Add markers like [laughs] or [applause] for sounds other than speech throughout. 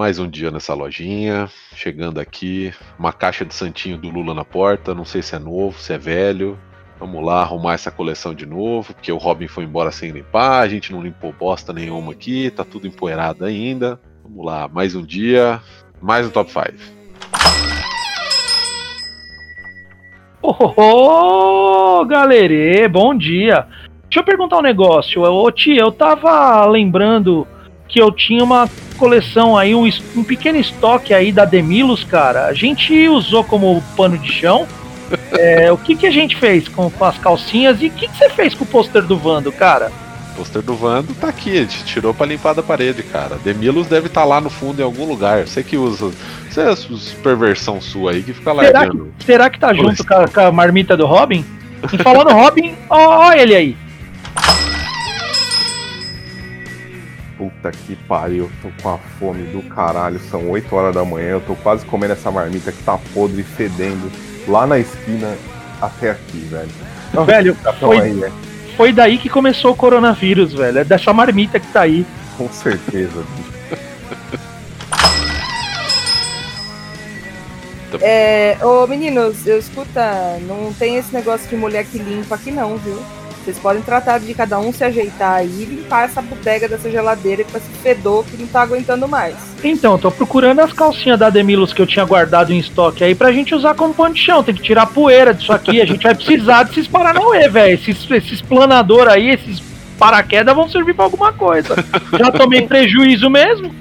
Mais um dia nessa lojinha, chegando aqui, uma caixa de santinho do Lula na porta, não sei se é novo, se é velho. Vamos lá arrumar essa coleção de novo, porque o Robin foi embora sem limpar, a gente não limpou bosta nenhuma aqui, tá tudo empoeirado ainda. Vamos lá, mais um dia, mais um top 5. Ô, oh, galerê, bom dia. Deixa eu perguntar um negócio. Ô, tia, eu tava lembrando que eu tinha uma coleção aí, um, um pequeno estoque aí da Demilos, cara. A gente usou como pano de chão. É, o que, que a gente fez com, com as calcinhas e o que, que você fez com o pôster do Vando, cara? O pôster do Vando tá aqui, a gente tirou pra limpar da parede, cara. Demilos deve estar tá lá no fundo em algum lugar. Você que usa. Você é perversão sua aí que fica largando. Será que, será que tá junto com a, com a, marmita do Robin? E falando [laughs] Robin, ó, ó ele aí. Puta que pariu, eu tô com a fome do caralho. São 8 horas da manhã, eu tô quase comendo essa marmita que tá podre, fedendo, lá na esquina até aqui, velho. Não, velho, foi, aí, né? foi daí que começou o coronavírus, velho. É dessa marmita que tá aí. Com certeza. [laughs] É, ô meninos, eu escuta, não tem esse negócio de mulher que limpa aqui não, viu? Vocês podem tratar de cada um se ajeitar aí e limpar essa bodega dessa geladeira com esse fedor que não tá aguentando mais. Então, tô procurando as calcinhas da Demilos que eu tinha guardado em estoque aí pra gente usar como pano de chão. Tem que tirar a poeira disso aqui. A gente vai precisar desses paranauê, velho. Esses, esses planador aí, esses paraquedas vão servir pra alguma coisa. Já tomei prejuízo mesmo.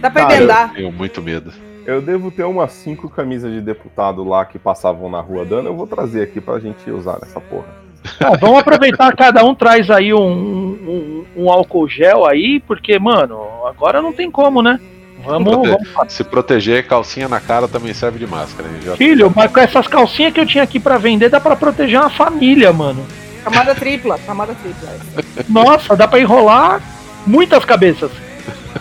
Dá pra Cara, emendar. Eu tenho muito medo. Eu devo ter umas cinco camisas de deputado lá que passavam na rua dando. Eu vou trazer aqui pra gente usar nessa porra. Ah, vamos aproveitar, cada um traz aí um, um, um, álcool gel aí, porque, mano, agora não tem como, né? Vamos, vamos Se proteger, calcinha na cara também serve de máscara. Já... Filho, mas com essas calcinhas que eu tinha aqui para vender, dá para proteger uma família, mano. Camada tripla, camada tripla. Nossa, dá para enrolar muitas cabeças.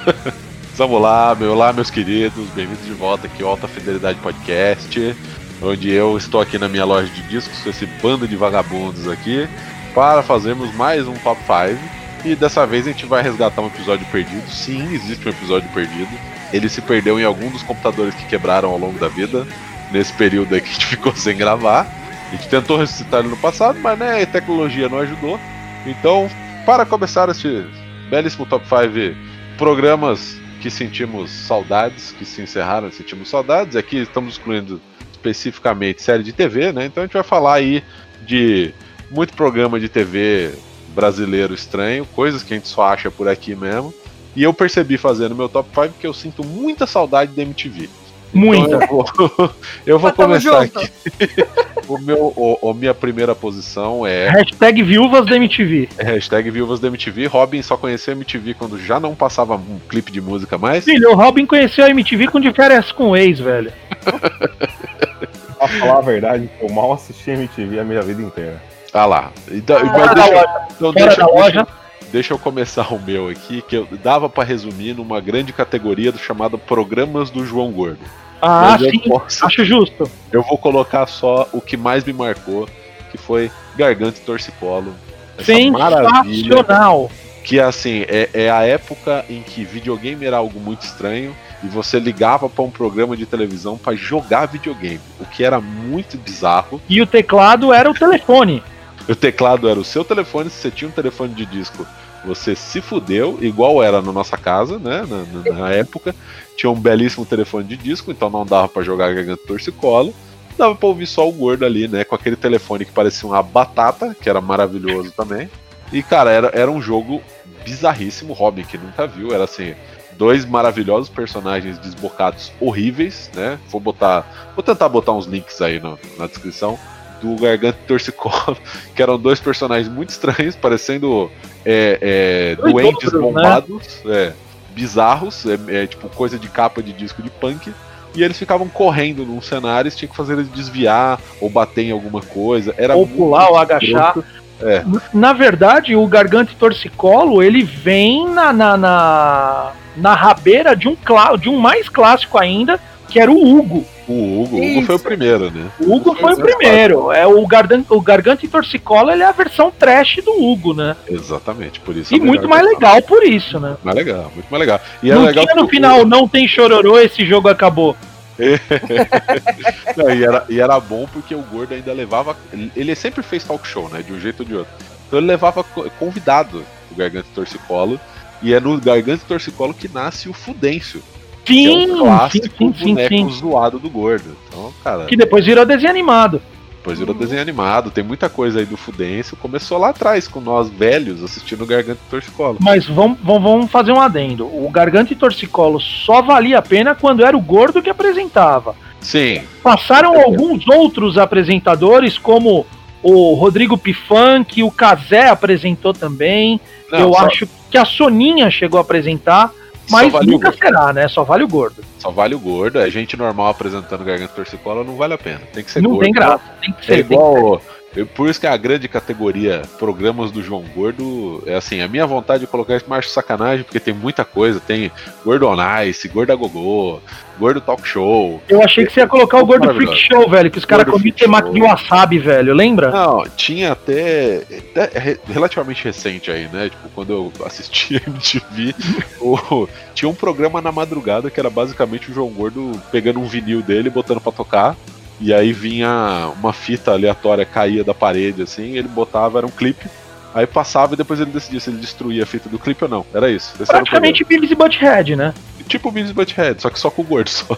[laughs] Vamos lá, meu, olá, meus queridos, bem-vindos de volta aqui ao Alta Fidelidade Podcast onde eu estou aqui na minha loja de discos com esse bando de vagabundos aqui para fazermos mais um Top 5. E dessa vez a gente vai resgatar um episódio perdido. Sim, existe um episódio perdido. Ele se perdeu em algum dos computadores que quebraram ao longo da vida, nesse período aí que a gente [laughs] ficou sem gravar. A gente tentou ressuscitar ele no passado, mas né, a tecnologia não ajudou. Então, para começar este belíssimo Top 5 programas que sentimos saudades, que se encerraram, sentimos saudades. Aqui estamos excluindo especificamente série de TV, né? Então a gente vai falar aí de muito programa de TV brasileiro estranho, coisas que a gente só acha por aqui mesmo. E eu percebi fazendo meu top 5 que eu sinto muita saudade da MTV. Muita. Então eu vou, [laughs] eu vou começar aqui. [laughs] o meu, o, o, minha primeira posição é. Hashtag viúvas da MTV. É, hashtag viúvas da MTV. Robin só conheceu a MTV quando já não passava um clipe de música mais. Filho, o Robin conheceu a MTV com de férias com o ex, velho. [laughs] pra falar a verdade, eu mal assisti MTV a minha vida inteira. Ah lá. Então, ah, deixa, então deixa, deixa, deixa, eu começar o meu aqui, que eu dava para resumir numa grande categoria do chamado Programas do João Gordo. Ah, sim, posso, acho justo. Eu vou colocar só o que mais me marcou, que foi Garganta e Torcicolo. Sensacional! Que assim, é, é a época em que videogame era algo muito estranho e você ligava para um programa de televisão para jogar videogame, o que era muito bizarro. E o teclado era o telefone. [laughs] o teclado era o seu telefone, se você tinha um telefone de disco, você se fudeu, igual era na nossa casa, né? Na, na, na época. Tinha um belíssimo telefone de disco, então não dava para jogar Garganta Torcicolo. Dava pra ouvir só o gordo ali, né? Com aquele telefone que parecia uma batata, que era maravilhoso também. E, cara, era, era um jogo bizarríssimo, Robin, que nunca viu. Era assim, dois maravilhosos personagens desbocados horríveis, né? Vou botar. Vou tentar botar uns links aí no, na descrição. Do Garganta e Torcicolo, [laughs] que eram dois personagens muito estranhos, parecendo é, é, doentes né? bombados, né? é, bizarros, é, é, tipo coisa de capa de disco de punk. E eles ficavam correndo num cenário, e tinha que fazer eles desviar ou bater em alguma coisa. Era ou pular ou agachar. É. Na verdade, o Garganta e Torcicolo, ele vem na, na, na, na rabeira de um, de um mais clássico ainda, que era o Hugo. O Hugo, o Hugo foi o primeiro, né? O Hugo foi o Exato. primeiro. É o, Gardan, o Garganta e Torcicola ele é a versão trash do Hugo, né? Exatamente, por isso. E é muito mais legal por isso, né? Mais legal, muito mais legal. E é não legal tinha no que o- final, não tem chororô, esse jogo acabou. [laughs] Não, e, era, e era bom porque o Gordo ainda levava. Ele, sempre fez talk show, né? De um jeito ou de outro. Então ele levava co- convidado o Garganta e Torcicolo. E é no Garganta e Torcicolo que nasce o Fudêncio. Que é Sim, sim, clássico sim, sim, boneco sim. zoado do Gordo. Então, cara, Que depois virou desenho animado. depois virou desenho animado. Tem muita coisa aí do Fudêncio. Começou lá atrás, com nós velhos assistindo o Garganta e Torcicolo. Mas vamos, vamos, vamos fazer um adendo. O Garganta e Torcicolo só valia a pena quando era o gordo que apresentava. Sim, Passaram alguns outros apresentadores, como o Rodrigo Pifan, que o Cazé apresentou também. não, Eu só, acho que a Soninha chegou a apresentar, mas vale nunca será, né? Só vale o gordo. Só vale o Gordo. A gente normal apresentando Garganta Torcicolo não vale a pena. Tem que ser Não gordo. tem graça. Tem que É ser. que igual. Eu- Por isso que a grande categoria programas do João Gordo é assim, a minha vontade de colocar isso, acho sacanagem, porque tem muita coisa. Tem Gordo on Ice, Gordo a Gogô, Gordo Talk Show. Eu achei que você ia colocar o Gordo. Freak Show, velho, que os caras comiam temaki de wasabi, velho, lembra? Não, tinha até, até re- relativamente recente aí, né? Tipo, quando eu assisti [laughs] a MTV, o- tinha um programa na madrugada que era basicamente o João Gordo pegando um vinil dele, e botando pra tocar. E aí vinha uma fita aleatória, caía da parede, assim, ele botava, era um clipe. Aí passava e depois ele decidia se ele destruía a fita do clipe ou não. Era isso. Praticamente Beavis e Butthead, né? tipo o Beavis Butthead, só que só com o gordo só.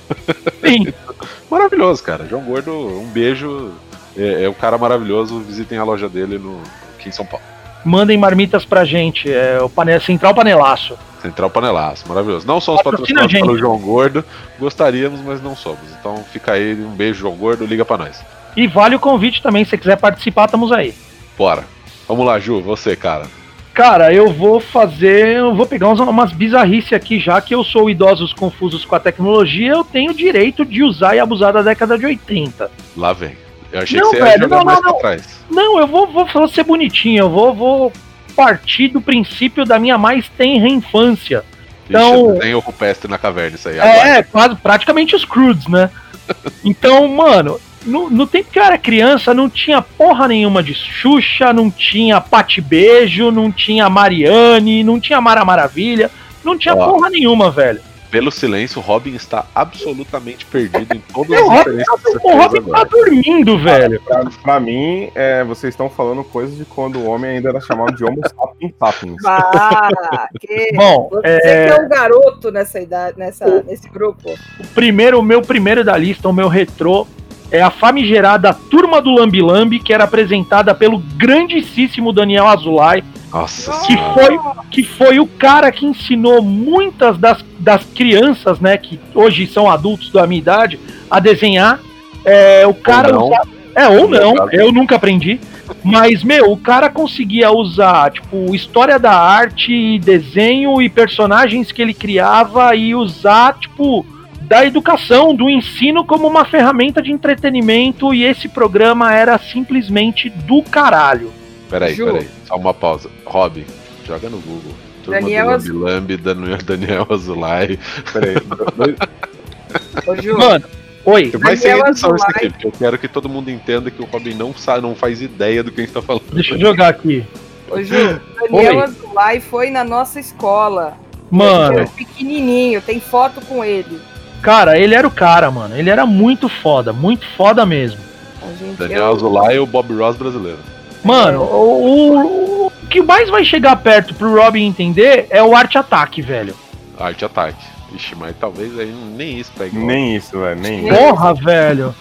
Sim. [laughs] Maravilhoso, cara. João Gordo, um beijo. É, é um cara maravilhoso. Visitem a loja dele no, aqui em São Paulo. Mandem marmitas pra gente. É o pane... Central Panelaço. Central Panelaço, maravilhoso. Não somos Patrocina patrocinados pelo João Gordo, gostaríamos, mas não somos. Então fica aí, um beijo, João Gordo, liga pra nós. E vale o convite também, se você quiser participar, estamos aí. Bora. Vamos lá, Ju, você, cara. Cara, eu vou fazer. Eu vou pegar uns- umas bizarrices aqui, já que eu sou idosos confusos com a tecnologia, eu tenho o direito de usar e abusar da década de 80. Lá vem. Eu achei Não, que você ia velho, jogar não, mais não, pra trás. Não, eu vou, vou vou ser bonitinho, eu vou, vou partir do princípio da minha mais tenra infância. Então- tem o rupestre na caverna, isso aí. agora. É, quase, praticamente os Crudes, né? [laughs] Então, mano, no, no tempo que eu era criança, não tinha porra nenhuma de Xuxa, não tinha Pate Beijo, não tinha Mariane, não tinha Mara Maravilha, não tinha Ó. porra nenhuma, velho. Pelo silêncio, o Robin está absolutamente perdido em todas O as referências o Robin tá dormindo, velho. Pra, pra mim, é, vocês estão falando coisas de quando o homem ainda era chamado de Homo sapiens sapiens. Ah, que... [laughs] Bom, Você é, que é um garoto nessa idade, nessa, nesse grupo. o primeiro, o meu primeiro da lista, o meu retrô, é a famigerada Turma do Lambi Lambi, que era apresentada pelo grandíssimo Daniel Azulay, Nossa que senhora. foi, que foi o cara que ensinou muitas das, das crianças, né, que hoje são adultos da minha idade, a desenhar. É, o cara não. usa- É, ou não, eu nunca aprendi. Mas, meu, o cara conseguia usar, tipo, história da arte, desenho e personagens que ele criava e usar, tipo, da educação, do ensino como uma ferramenta de entretenimento e esse programa era simplesmente do caralho. Peraí, Ju. peraí. Só uma pausa. Robin, joga no Google. Turma Daniel do Az- Lambi Lambi, Daniel, Daniel Azulay. Peraí, [laughs] Ô, Ju, Mano, oi. Vai ser edição isso aqui, porque eu quero que todo mundo entenda que o Robin não, sabe, não faz ideia do que a gente tá falando. Deixa eu jogar aqui. ô, Ju, Daniel Oi. Azulay foi na nossa escola. Ele Mano, era pequenininho, tem foto com ele. cara, ele era o cara, mano. Ele era muito foda, muito foda mesmo. A gente Daniel eu- Azulay e o Bob Ross brasileiro. Mano, o, o- o que mais vai chegar perto pro Robin entender é o Arte Ataque, velho. Arte Ataque. Ixi, mas talvez aí nem isso pegue. nem isso, velho, nem isso. Porra, velho.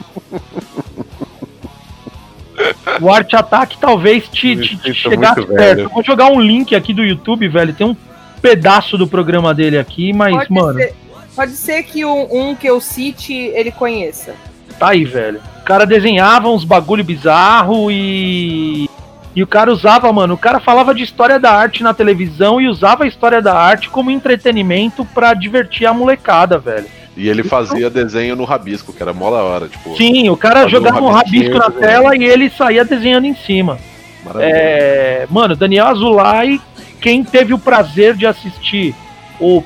O Arte Ataque talvez te, te, te Isso é chegasse perto. velho. Eu vou jogar um link aqui do YouTube, velho. Tem um pedaço do programa dele aqui, mas, Pode, mano, ser, pode ser que um, um que eu cite ele conheça. tá aí, velho. O cara desenhava uns bagulho bizarro e. E o cara usava, mano, o cara falava de história da arte na televisão e usava a história da arte como entretenimento pra divertir a molecada, velho. E ele fazia desenho no rabisco, que era mó da hora, tipo. Sim, o cara um jogava um rabisco na desenhando. tela e ele saía desenhando em cima. maravilhoso. É, mano, Daniel Azulay, quem teve o prazer de assistir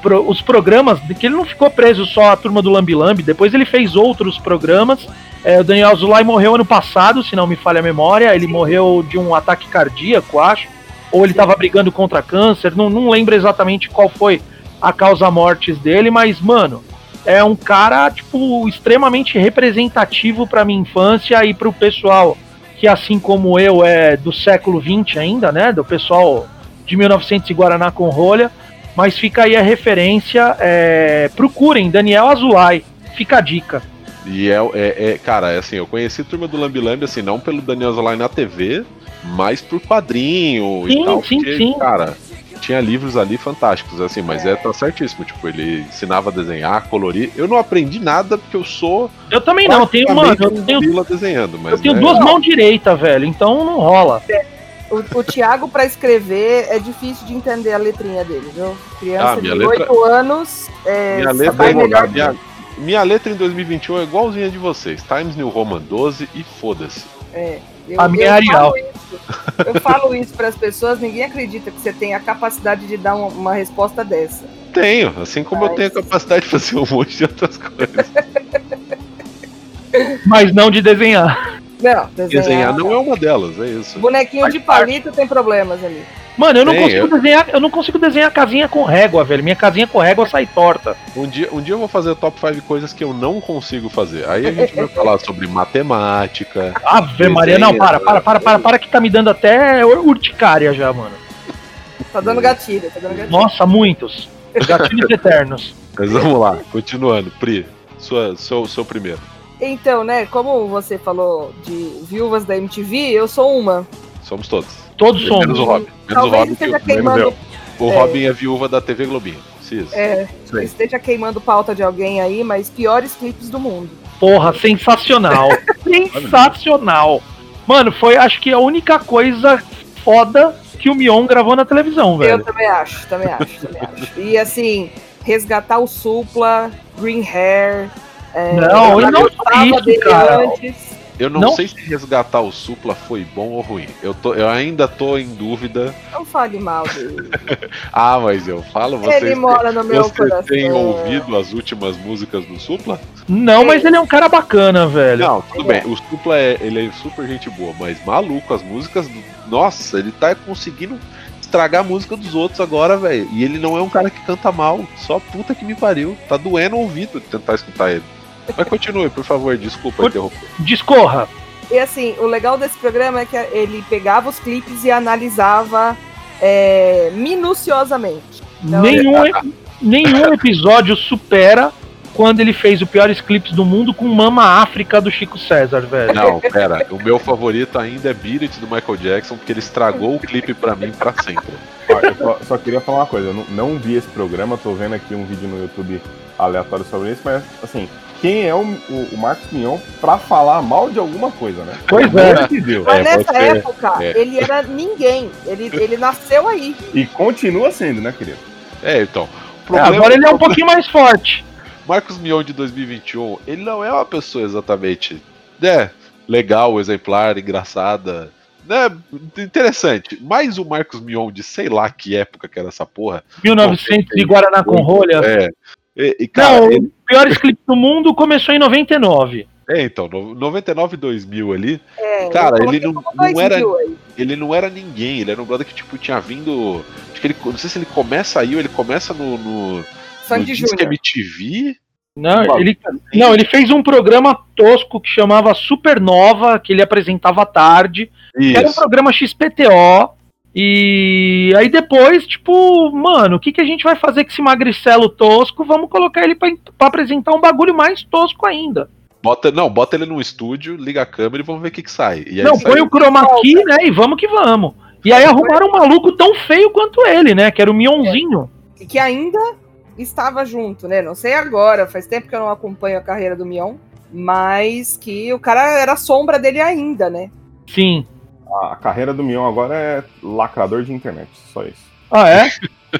pro- os programas, que ele não ficou preso só à turma do Lambi Lambi, depois ele fez outros programas. É, o Daniel Azulay morreu ano passado, se não me falha a memória. Ele morreu de um ataque cardíaco, acho. Ou ele estava brigando contra câncer, não, não lembro exatamente qual foi a causa mortes dele, mas, mano, é um cara, tipo, extremamente representativo pra minha infância e pro pessoal que, assim como eu, é do século XX ainda, né? Do pessoal de 1900 e Guaraná com rolha. Mas fica aí a referência. é, procurem, Daniel Azulay. Fica a dica. E é, é, é- cara, é assim, eu conheci a turma do Lambi Lambi, assim, não pelo Daniel Zolai na TV, mas por quadrinho Sim, e tal. sim, porque, sim. Cara, tinha livros ali fantásticos, assim, mas é. tá certíssimo. Tipo, ele ensinava a desenhar, colorir. Eu não aprendi nada porque eu sou. Eu também não, tenho, mano, eu tenho, desenhando, mas. eu tenho né, duas mãos direitas, velho, então não rola. O, o Thiago, pra escrever, é difícil de entender a letrinha dele, viu? Criança Ah, de minha letra- 8 anos. É, Minha letra, vai é melhor minha, minha letra em 2021 é igualzinha de vocês. Times New Roman 12 e foda-se. É, eu, A minha eu é Arial. Falo isso, eu falo isso para as pessoas, ninguém acredita que você tem a capacidade de dar uma, uma resposta dessa. Tenho, assim como eu Mas- tenho a capacidade de fazer um monte de outras coisas. [laughs] Mas não de desenhar. Não, desenhar. Desenhar não é uma delas, é isso. Bonequinho de palito tem problemas ali. Mano, eu não Tem, consigo eu- desenhar, eu não consigo desenhar casinha com régua, velho. Minha casinha com régua sai torta. Um dia, um dia eu vou fazer top 5 coisas que eu não consigo fazer. Aí a gente vai falar sobre matemática. [laughs] Ave Maria, não, para, para, para, para, para que tá me dando até urticária já, mano. Tá dando gatilho, tá dando gatilho. Nossa, muitos. Gatilhos [laughs] eternos. Mas vamos lá, continuando. Pri, sua, seu, seu primeiro. Então, né, como você falou de viúvas da MTV, eu sou uma. Somos todos. Todos Menos somos. o Robin. Menos o Talvez Robin, que esteja o, queimando, o Robin é viúva da TV Globinho. Cis. é, Isso aí. esteja queimando pauta de alguém aí, mas piores clipes do mundo. Porra, sensacional. [laughs] sensacional. Mano, foi acho que a única coisa foda que o Mion gravou na televisão, Eu velho. também acho, também acho, também acho. E assim, resgatar o Supla, Green Hair. É, Não, eu e não só isso, dele cara. antes. Eu não, Não- sei se resgatar o Supla foi bom ou ruim. Eu, tô, eu ainda tô em dúvida. Não fale mal dele. [laughs] Ah, mas eu falo, vocês, Ele mora no meu você coração. tem ouvido as últimas músicas do Supla? Não, mas ele é um cara bacana, velho. Não, tudo bem. O Supla é, ele é super gente boa, mas maluco, as músicas. Do... Nossa, ele tá conseguindo estragar a música dos outros agora, velho. E ele não é um cara que canta mal. Só puta que me pariu. Tá doendo o ouvido de tentar escutar ele. Mas continue, por favor, desculpa Por- interromper. Discorra. E assim, o legal desse programa é que ele pegava os clipes e analisava é, minuciosamente. Então, nenhum, nenhum episódio supera quando ele fez o piores clipes do mundo com Mama África do Chico César, velho. Não, pera. O meu favorito ainda é Beat It do Michael Jackson, porque ele estragou o clipe pra mim pra sempre. Ó, eu só, só queria falar uma coisa, eu não, não vi esse programa, tô vendo aqui um vídeo no YouTube aleatório sobre isso, mas assim, quem é o, o, o Marcos Mion pra falar mal de alguma coisa, né? Pois é. Deus. Mas É, nessa época, É. ele era ninguém. Ele, ele nasceu aí. E continua sendo, né, querido? É, então. É, agora ele é um pouquinho mais forte. Marcos Mion de 2021, ele não é uma pessoa exatamente, né, legal, exemplar, engraçada, né, interessante. Mas o Marcos Mion de sei lá que época que era essa porra. 1900 de Guaraná com rolha. É. E, e, cara, Não, ele- piores clipes do mundo começou em 99. é, então, no- 99 2000 ali, É, Cara, ele não- não 2000 era- aí. ele não era ninguém, ele era um brother que tipo tinha vindo, acho que ele, não sei se ele começa aí ou ele começa no, no, no Sandy Disque Júnior. MTV. Não Bom, ele, não, ele fez um programa tosco que chamava Supernova, que ele apresentava à tarde. que Era um Isso. programa XPTO. E aí depois, tipo, mano, o que, que a gente vai fazer com esse magricelo tosco? Vamos colocar ele pra, pra apresentar um bagulho mais tosco ainda. Bota, não, bota ele num estúdio, liga a câmera e vamos ver o que que sai. E aí Não, sai- põe o chroma key, né? E vamos que vamos. E aí arrumaram um maluco tão feio quanto ele, né? Que era o Mionzinho. E que ainda estava junto, né? Não sei agora, faz tempo que eu não acompanho a carreira do Mion. Mas que o cara era a sombra dele ainda, né? Sim. A, a carreira do Mion agora é lacrador de internet, só isso. Ah, é?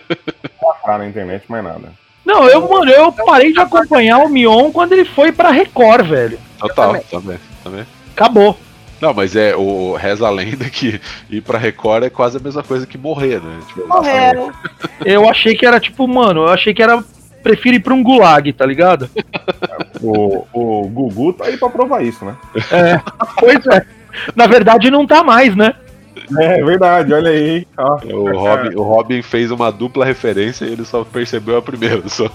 [laughs] Lacrar na internet, mais nada. Não, eu, mano, eu parei de acompanhar o Mion quando ele foi pra Record, velho. Total, também. também, também. Acabou. Não, mas é o reza a lenda que ir pra Record é quase a mesma coisa que morrer, né? Tipo, Morreram. Eu achei que era tipo, mano, eu achei que era. Prefiro ir pra um gulag, tá ligado? [laughs] O, o Gugu tá aí pra provar isso, né? É, pois é. Na verdade, não tá mais, né? É verdade, olha aí. Ó. o, Robin, o Robin fez uma dupla referência e ele só percebeu a primeira. Só. [laughs]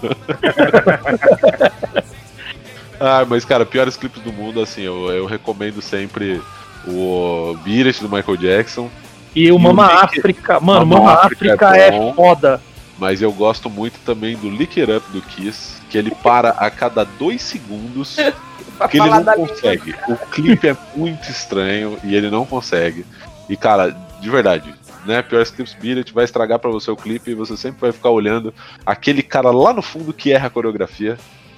ah, mas cara, piores clipes do mundo, assim, eu, eu recomendo sempre o Beat do Michael Jackson. E o Mama Lick- África, mano, Mama Mama África África é é bom. foda. Mas eu gosto muito também do Lick It Up do Kiss, que ele para a cada dois segundos, [laughs] Pra que ele não da língua. consegue. O clipe é muito estranho e ele não consegue. E cara, de verdade, né? Piores clipes Spirit vai estragar pra você o clipe e você sempre vai ficar olhando aquele cara lá no fundo que erra a coreografia.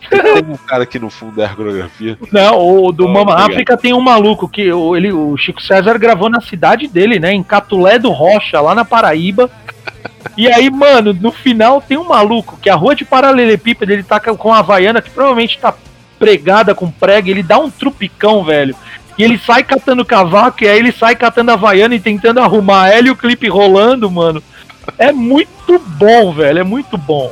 Tem um cara que no fundo erra a coreografia. Não, o do Oh, Mama obrigado. África tem um maluco que o, ele, o Chico César gravou na cidade dele, né? Em Catulé do Rocha, lá na Paraíba. E aí, mano, no final tem um maluco que a rua de paralelepípedo ele tá com a Havaiana que provavelmente tá pregada com prega, ele dá um trupicão, velho. E ele sai catando cavaco, e aí ele sai catando a Havaiana e tentando arrumar ela e o clipe rolando, mano. É muito bom, velho, é muito bom.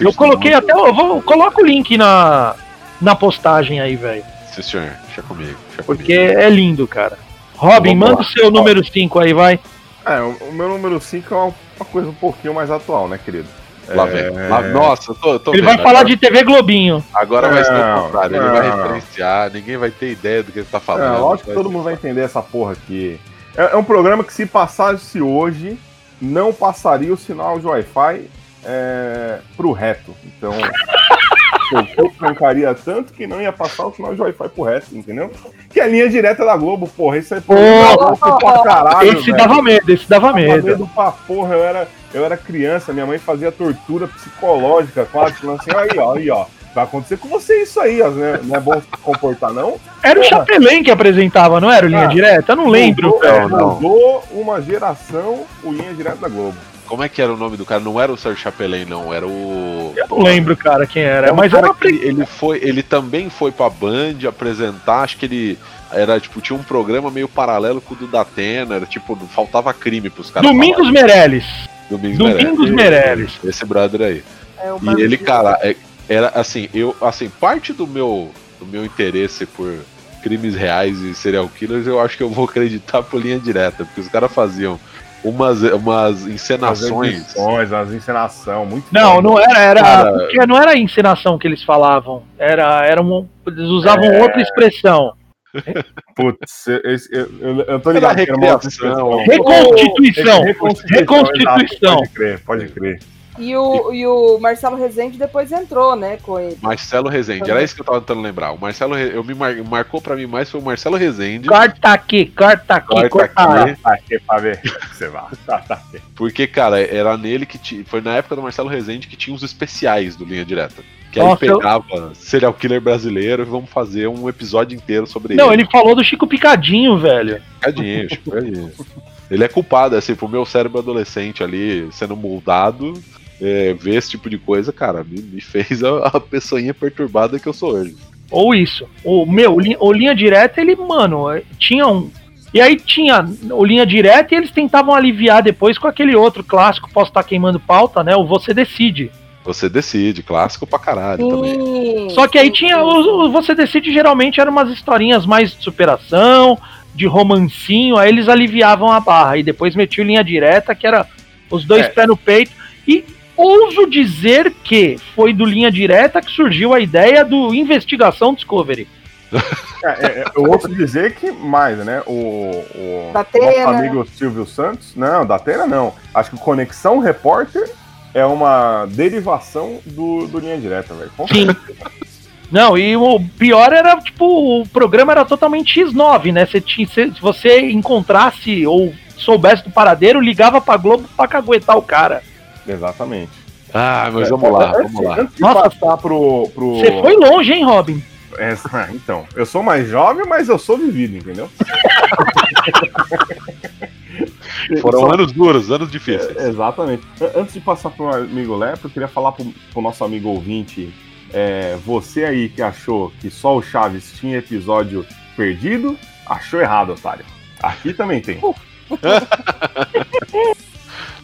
Eu coloquei mundo. até, eu vou, coloca o link na, na postagem aí, velho. Sim, senhor. Deixa comigo. Deixa Porque comigo. é lindo, cara. Robin, Vamos manda o seu número 5 aí, vai. É, o, o meu número 5 é uma, uma coisa um pouquinho mais atual, né, querido? Lá vem. Lá- nossa, eu tô, tô Ele vendo. vai falar agora, de TV Globinho. Agora vai ser o Não, contrário. Ele vai não. referenciar, ninguém vai ter ideia do que ele tá É, falando. lógico que Vai todo mundo vai entender essa porra aqui. É, é um programa que se passasse hoje, não passaria o sinal de Wi-Fi é, pro reto. Então, eu trancaria tanto que não ia passar o sinal de Wi-Fi pro reto, entendeu? Que é a linha direta da Globo, porra. Isso é Porra. pra caralho, esse velho. dava medo, esse dava Dava medo. medo pra porra, eu era, eu era criança, minha mãe fazia tortura psicológica, quase assim, aí ó, aí ó, vai acontecer com você isso aí, ó, né? não é bom se comportar não. Era o Porra. Chapelin que apresentava, não era o Linha Ah, Direta? Eu não lembro, mudou, velho. mudou uma geração o linha direta da Globo. Como é que era o nome do cara? Não era o Sérgio Chapelin, não. Era o. Eu não lembro, cara, quem era. É um mas cara era que ele, ele foi, ele também foi pra Band apresentar, acho que ele era tipo tinha um programa meio paralelo com o do Datena, era tipo faltava crime pros caras. Domingos falarem. Meirelles. Domingos, Domingos Meirelles. Meirelles. Esse brother aí. É, E ele, cara, é- era assim, eu assim, parte do meu do meu interesse por crimes reais e serial killers, eu acho que eu vou acreditar por linha direta, porque os caras faziam umas umas As encenações edições, as encenação, muito Não, foda. não era, era. Cara- porque não era a encenação que eles falavam. Era, era um, eles usavam É. outra expressão. Putz, eu, eu, eu tô Era ligado era recriação. Reconstituição. Reconstituição. Reconstituição. Pode crer, pode crer. E o, e o Marcelo Rezende depois entrou, né, com ele. Marcelo Rezende, era isso que eu tava tentando lembrar. O Marcelo, Re- eu me mar- marcou pra mim mais foi o Marcelo Rezende, Corta aqui, corta aqui, Corta corta aqui. Tá aqui pra ver. Você vai. Porque cara, era nele que ti- foi na época do Marcelo Rezende que tinha os especiais do Linha Direta. Que aí Nossa, eu- pegava serial killer brasileiro e vamos fazer um episódio inteiro sobre Não, ele. ele falou do Chico Picadinho, velho. Picadinho, picadinho. Ele é culpado, assim, pro meu cérebro adolescente ali sendo moldado, é, ver esse tipo de coisa, cara, me, me fez a, a pessoinha perturbada que eu sou hoje. Ou isso. O meu, o linha, o linha direta, ele, mano, eh, tinha um. E aí tinha o linha direta e eles tentavam aliviar depois com aquele outro clássico, posso estar queimando pauta, né? O Você Decide. Você decide, clássico pra caralho também. Sim, Só que aí sim, tinha. O, o Você Decide geralmente eram umas historinhas mais de superação, de romancinho, aí eles aliviavam a barra. E depois metiam linha direta, que era os dois É. pés no peito. E ouso dizer que foi do linha direta que surgiu a ideia do Investigação Discovery. [laughs] É, é, eu ouço dizer que mais, né? O, o nosso amigo Silvio Santos, não, da Atena não. Acho que Conexão Repórter é uma derivação do, do Linha Direta, velho. Sim. Não, e o pior era, tipo, o programa era totalmente X9, né? Você tinha, se se você encontrasse ou soubesse do paradeiro, ligava pra Globo pra caguetar o cara. Exatamente. Ah, mas vamos lá, Antes- vamos lá. Antes de Nossa. passar pro. pro... Você foi longe, hein, Robin? É, [laughs] então, eu sou mais jovem, mas eu sou vivido, entendeu? [laughs] Foram Só- anos duros, anos difíceis. Exatamente. An- Antes de passar pro meu amigo Lepo, eu queria falar pro, pro nosso amigo ouvinte. é, você aí que achou que só o Chaves tinha episódio perdido, Achou errado, otário. Aqui também tem. [laughs]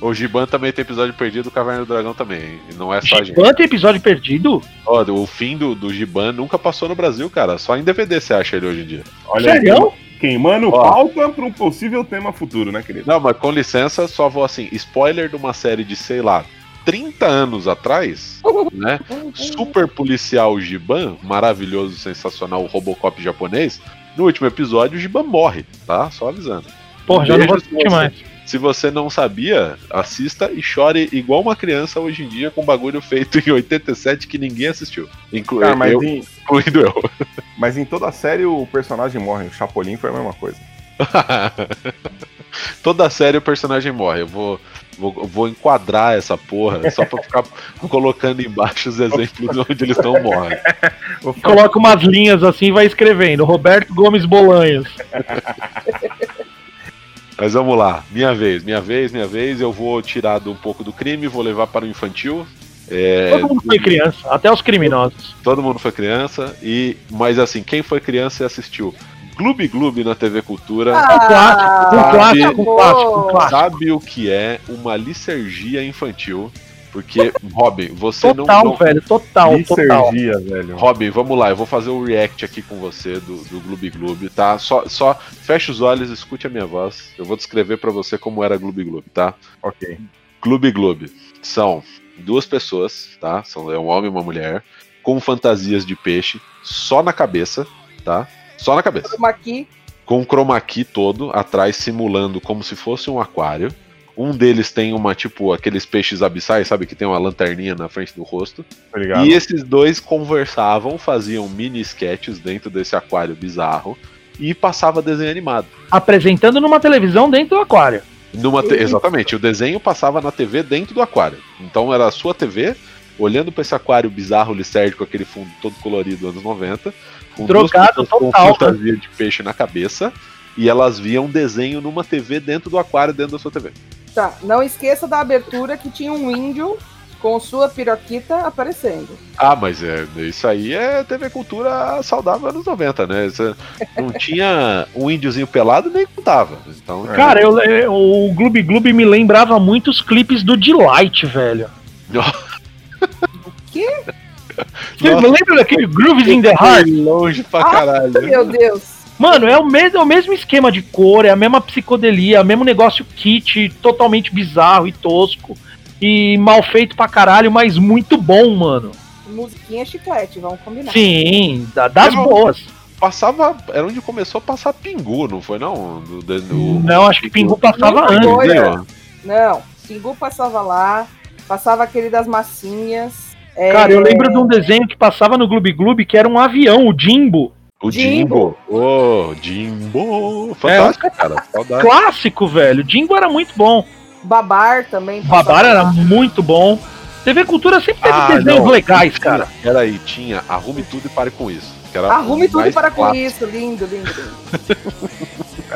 O Giban também tem episódio perdido, o Caverna do Dragão também. E não é só a gente. Giban tem episódio perdido? Ó, o fim do, do Giban nunca passou no Brasil, cara. Só em DVD você acha ele hoje em dia. Olha aí, Sério? queimando Ó. pauta para um possível tema futuro, né, querido? Não, mas com licença, só vou assim, spoiler de uma série de, sei lá, 30 anos atrás, [laughs] né? Super policial Giban, maravilhoso, sensacional, o Robocop japonês. No último episódio, o Giban morre, tá? Só avisando. Porra, já não vou assistir você. mais. Se você não sabia, assista e chore igual uma criança hoje em dia com bagulho feito em 87 que ninguém assistiu. Inclu mas, eu, em, incluindo eu. [laughs] mas em toda a série o personagem morre. O Chapolin foi a mesma coisa. [laughs] Toda série o personagem morre. Eu vou, vou, vou enquadrar essa porra só pra ficar [laughs] colocando embaixo os exemplos onde eles estão morrem. Coloca umas linhas assim e vai escrevendo. Roberto Gomes Bolanhos. Mas vamos lá, minha vez, minha vez, minha vez. Eu vou tirar do- um pouco do crime, vou levar para o infantil. É, Todo mundo foi criança, até os criminosos. todo mundo foi criança e, mas assim, quem foi criança e assistiu Gloob Gloob na TV Cultura Um clássico, um Ah, clássico, um clássico, um clássico. sabe o que é uma licergia infantil? Porque Robin, você não, Total, não velho, total, total. Licergia, velho. Robin, vamos lá, eu vou fazer o react aqui com você do, do Gloob Gloob, tá? Só, só fecha os olhos, escute a minha voz. Eu vou descrever pra você como era Gloob Gloob, tá? Ok. Gloob Gloob são duas pessoas, tá? São, é um homem e uma mulher, com fantasias de peixe, só na cabeça, tá? Só na cabeça. Uma aqui. Com o chroma key todo atrás, simulando como se fosse um aquário. Um deles tem uma, tipo, aqueles peixes abissais, sabe? Que tem uma lanterninha na frente do rosto. Tá ligado? E esses dois conversavam, faziam mini sketches dentro desse aquário bizarro e passava desenho animado. Apresentando numa televisão dentro do aquário. Numa te- Exatamente, o desenho passava na TV dentro do aquário. Então era a sua TV, olhando para esse aquário bizarro licérgico, aquele fundo todo colorido anos 90, com duas Drogado pessoas com total, né? fantasia de peixe na cabeça, e elas viam desenho numa TV dentro do aquário, dentro da sua TV. Tá, não esqueça da abertura que tinha um índio com sua piroquita aparecendo. Ah, mas é, isso aí é TV Cultura saudável anos 90, né? Você não tinha um índiozinho pelado nem contava. Então, É. Cara, eu, eu- o Gloob Gloob me lembrava muito os clipes do Delight, velho. Você Nossa. lembra daquele Grooves in the Heart? longe pra Ah, caralho. Meu Deus. Mano, é o, mesmo, é o mesmo esquema de cor, é a mesma psicodelia, é o mesmo negócio kit, totalmente bizarro e tosco. E mal feito pra caralho, mas muito bom, mano. Musiquinha chiclete, vamos combinar. Sim, da- das Eu boas. Passava. Era onde começou a passar Pingu, não foi não? Do, do- do- Não, acho que Pingu passava antes. Olha. Desenho, Não, Pingu passava lá, passava aquele das massinhas. é, Cara, eu lembro de um desenho que passava no Gloob Gloob que era um avião, o Jimbo. O Jimbo. Jimbo. Ô, Jimbo. Fantástico, cara. Saudade. Clássico, velho. Jimbo era muito bom. Babar também. Babar era muito bom. TV Cultura sempre teve Ah, desenhos não. legais, cara. Peraí, tinha Arrume Tudo e Pare com Isso. Arrume tudo mais para com isso. Lindo, lindo, lindo.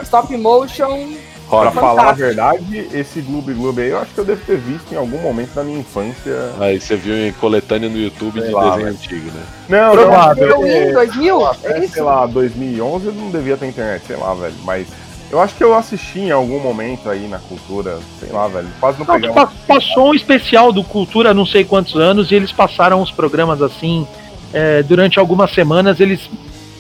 Stop motion. Pra falar a verdade, esse Gloob Gloob aí, eu acho que eu devo ter visto em algum momento da minha infância. Aí você viu em coletânea no YouTube Sei de lá, desenho velho. antigo, né? Não, não, Deu em 2000? É até, isso? sei lá, 2011 eu não devia ter internet, sei lá, velho. Mas eu acho que eu assisti em algum momento aí na cultura, sei lá, velho. Quase não Não, que pegava. pa- passou um especial do Cultura há não sei quantos anos e eles passaram os programas assim. é, durante algumas semanas eles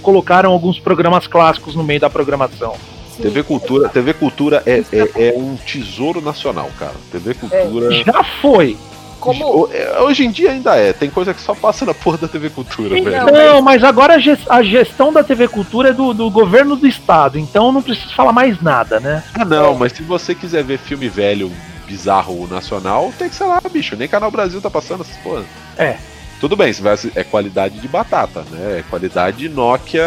colocaram alguns programas clássicos no meio da programação. Sim. TV Cultura, TV Cultura é, é, é um tesouro nacional, cara. TV Cultura. Já foi. Como, Ho- é, Hoje em dia ainda é. Tem coisa que só passa na porra da TV Cultura, Então, velho. Não, mas agora a ges- a gestão da TV Cultura é do, do governo do estado, então não preciso falar mais nada, né? Ah, não, mas se você quiser ver filme velho, bizarro nacional, tem que ser lá, bicho. Nem Canal Brasil tá passando essas porra. É. Tudo bem, vai- é qualidade de batata, né? É qualidade Nokia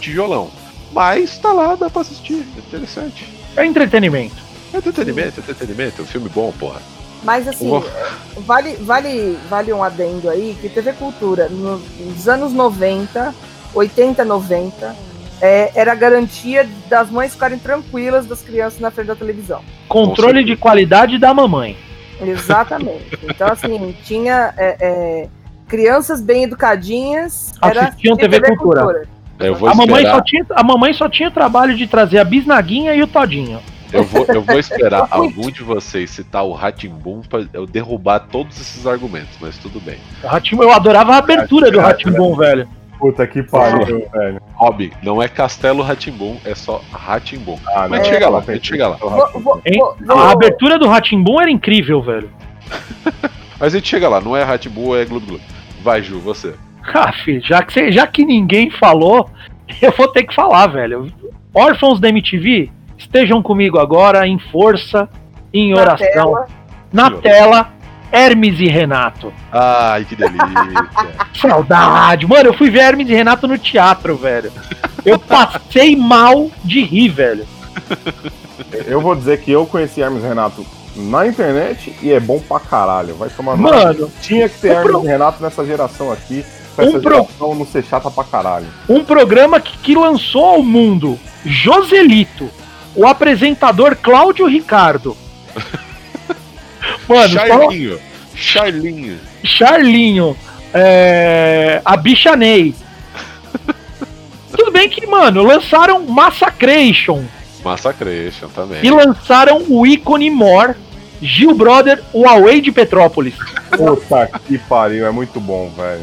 tijolão. Mas tá lá, dá pra assistir. É interessante. É entretenimento. É entretenimento, é entretenimento. É um filme bom, porra. mas assim, Uou. vale, vale, vale um adendo aí que TV Cultura, no- nos anos 90, 80, 90, é, era a garantia das mães ficarem tranquilas das crianças na frente da televisão. Controle de qualidade da mamãe. Exatamente. Então, assim, tinha é, é, crianças bem educadinhas. Era Assistiam assistir TV Cultura. Eu vou A mamãe, só tinha, a mamãe só tinha o trabalho de trazer a bisnaguinha e o todinho. eu vou, eu vou [laughs] esperar algum de vocês citar o Ratimbum pra eu derrubar todos esses argumentos, mas tudo bem. Eu adorava a abertura do Ratimbum, velho. Puta que pariu, velho. Rob, não é Castelo Ratimbum, é só Ratimbum. Ah, Mas chega lá, a gente chega lá. Vou- vou- A abertura do Ratimbum era incrível, velho. [laughs] Mas a gente chega lá, não é Ratimbum, é Gloob Gloob. Vai, Ju, você. Ah, filho, já que, cê- já que ninguém falou, [laughs] eu vou ter que falar, velho. Órfãos da MTV, estejam comigo agora em força, em na oração, tela. na tela, Hermes e Renato. Ai, que delícia. [laughs] Saudade. Mano, eu fui ver Hermes e Renato no teatro, velho. Eu passei mal de rir, velho. [laughs] Eu vou dizer que eu conheci Hermes e Renato na internet e é bom pra caralho. Vai tomar no- Mano, Tinha que ter um Hermes pro- e Renato nessa geração aqui. Um pro- geração não ser chata pra caralho. um programa que, que lançou ao mundo Joselito, o apresentador Cláudio Ricardo. [laughs] Mano, só Charlinho. Charlinho. Charlinho, é, a Bicha Ney. [laughs] Tudo bem que, mano, lançaram Massacration Massacration também. e lançaram o ícone More, Gil Brother, o Away de Petrópolis. Puta que pariu, é muito bom, velho.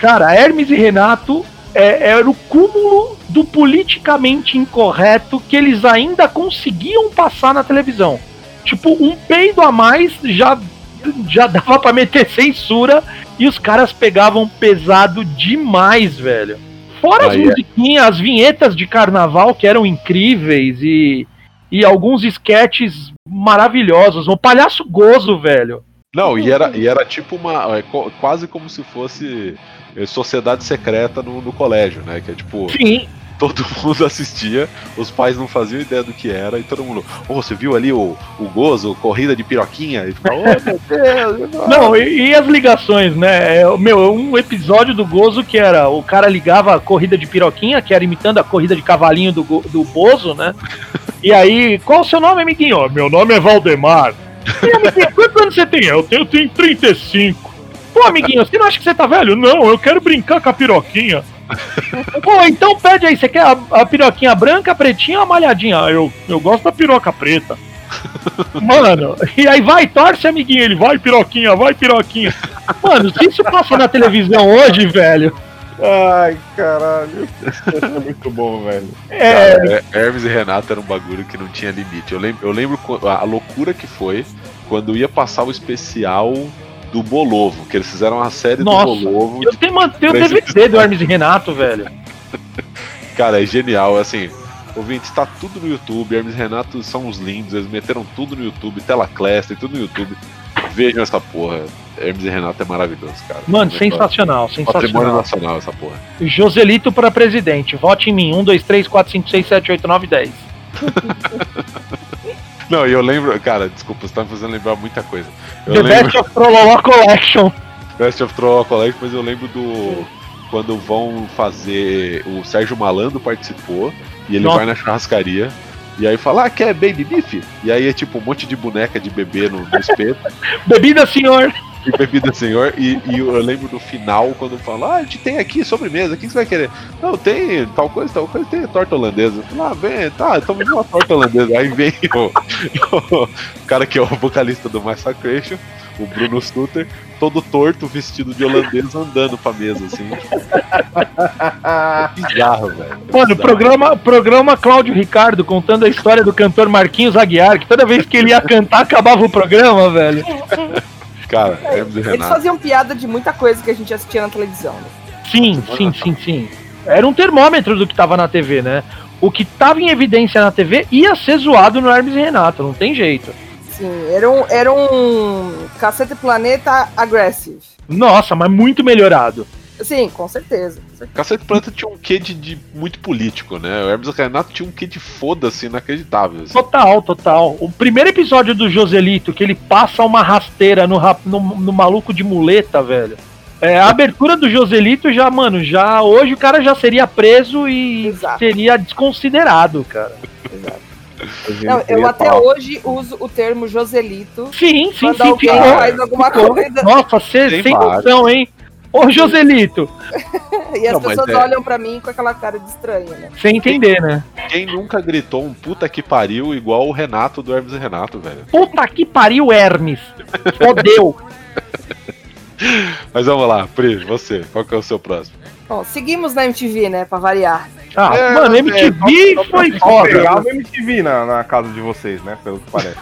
Cara, Hermes e Renato é, era o cúmulo do politicamente incorreto que eles ainda conseguiam passar na televisão. Tipo, um peido a mais já, já dava pra meter [laughs] censura e os caras pegavam pesado demais, velho. Fora as é. musiquinhas, as vinhetas de carnaval que eram incríveis e, e alguns sketches maravilhosos. O Palhaço Gozo, velho. Não, e era, e era tipo uma. é, quase como se fosse é, sociedade secreta no, no colégio, né? Que é tipo, Sim, todo [laughs] mundo assistia, os pais não faziam ideia do que era, e todo mundo, oh, você viu ali o, o Gozo, corrida de piroquinha? E ficava, oh meu Deus! Não, e, e as ligações, né? É, meu, um episódio do Gozo que era o cara ligava a corrida de piroquinha, que era imitando a corrida de cavalinho do, do Bozo, né? [laughs] E aí, qual o seu nome, amiguinho? Meu nome é Valdemar. E amiguinho, quantos anos você tem? Eu tenho, eu tenho 35. Pô, amiguinho, você não acha que você tá velho? Não, eu quero brincar com a piroquinha. [laughs] Pô, então pede aí, você quer a, a piroquinha branca, pretinha ou malhadinha? Ah, eu, eu gosto da piroca preta. [laughs] Mano, e aí vai, torce, amiguinho. Ele vai, piroquinha, vai, piroquinha. Mano, se isso passa na televisão hoje, velho, Ai, caralho. é muito bom, velho. é. Cara, é, Hermes e Renato era um bagulho que não tinha limite. Eu lembro, eu lembro a loucura que foi quando ia passar o especial do Bolovo, que eles fizeram uma série Nossa, do Bolovo. Eu tenho, mantenho o DVD do Hermes e Renato, velho. [laughs] Cara, é genial, assim. Ouvintes, tá tudo no YouTube. Hermes e Renato são uns lindos, eles meteram tudo no YouTube, tela class, tudo no YouTube. Vejam essa porra. Hermes e Renato é maravilhoso, cara. Mano, É sensacional, Patrimônio sensacional. nacional essa porra. Joselito pra presidente. Vote em mim. 1, 2, 3, 4, 5, 6, 7, 8, 9, 10. Não, e eu lembro, cara, desculpa, você tá me fazendo lembrar muita coisa. Eu The lembro Best of Trololó Collection. [laughs] Best of Troll College, mas eu lembro do. Quando vão fazer. O Sérgio Malandro participou e ele Nossa. vai na churrascaria. E aí fala, ah, quer baby beef? E aí é tipo um monte de boneca de bebê no, no espeto, [laughs] Bebida, senhor. E bebida senhor. E, e eu lembro do final, quando fala, ah, a gente tem aqui sobremesa, o que você vai querer? Não, tem tal coisa, tal coisa, tem torta holandesa. Falo, ah, vem, tá, então me dá uma torta holandesa. Aí vem o, [laughs] o cara que é o vocalista do Massacration, o Bruno Sutter, todo torto, vestido de holandês, andando pra mesa, assim. É [laughs] bizarro, velho. Mano, programa, programa Cláudio Ricardo contando a história do cantor Marquinhos Aguiar, que toda vez que ele ia cantar acabava o programa, velho. [laughs] Cara, Hermes e Eles faziam piada de muita coisa que a gente assistia na televisão. né? Sim, sim, sim, sim. Era um termômetro do que tava na TV, né? O que tava em evidência na TV ia ser zoado no Hermes e Renato, não tem jeito. Sim, era um, era um Cacete Planeta Aggressive. Nossa, mas muito melhorado. Sim, com certeza. com certeza. Cacete Planta tinha um quê de, de muito político, né? O Hermes Renato tinha um quê de foda-se inacreditável. assim. Total, total. O primeiro episódio do Joselito, que ele passa uma rasteira no, rap- no, no maluco de muleta, velho. É, a abertura do Joselito já, mano, já. Hoje o cara já seria preso e Exato. seria desconsiderado, cara. Não, eu até hoje uso o termo Joselito Sim, sim, quando sim, alguém ficou. faz alguma ficou. coisa. Nossa, cê, Tem sem noção, hein? Ô, Joselito, [laughs] E as Não, pessoas é- olham pra mim com aquela cara de estranha, né? sem entender, né? Quem nunca gritou um puta que pariu igual o Renato do Hermes e Renato, velho? Puta que pariu, Hermes. Fodeu. [laughs] [laughs] Mas vamos lá, Pri, você, qual que é o seu próximo? Bom, seguimos na MTV, né? Pra variar. Ah, É, mano, é, MTV Só- foi foda. Pegava MTV na, na casa de vocês, né? Pelo que parece.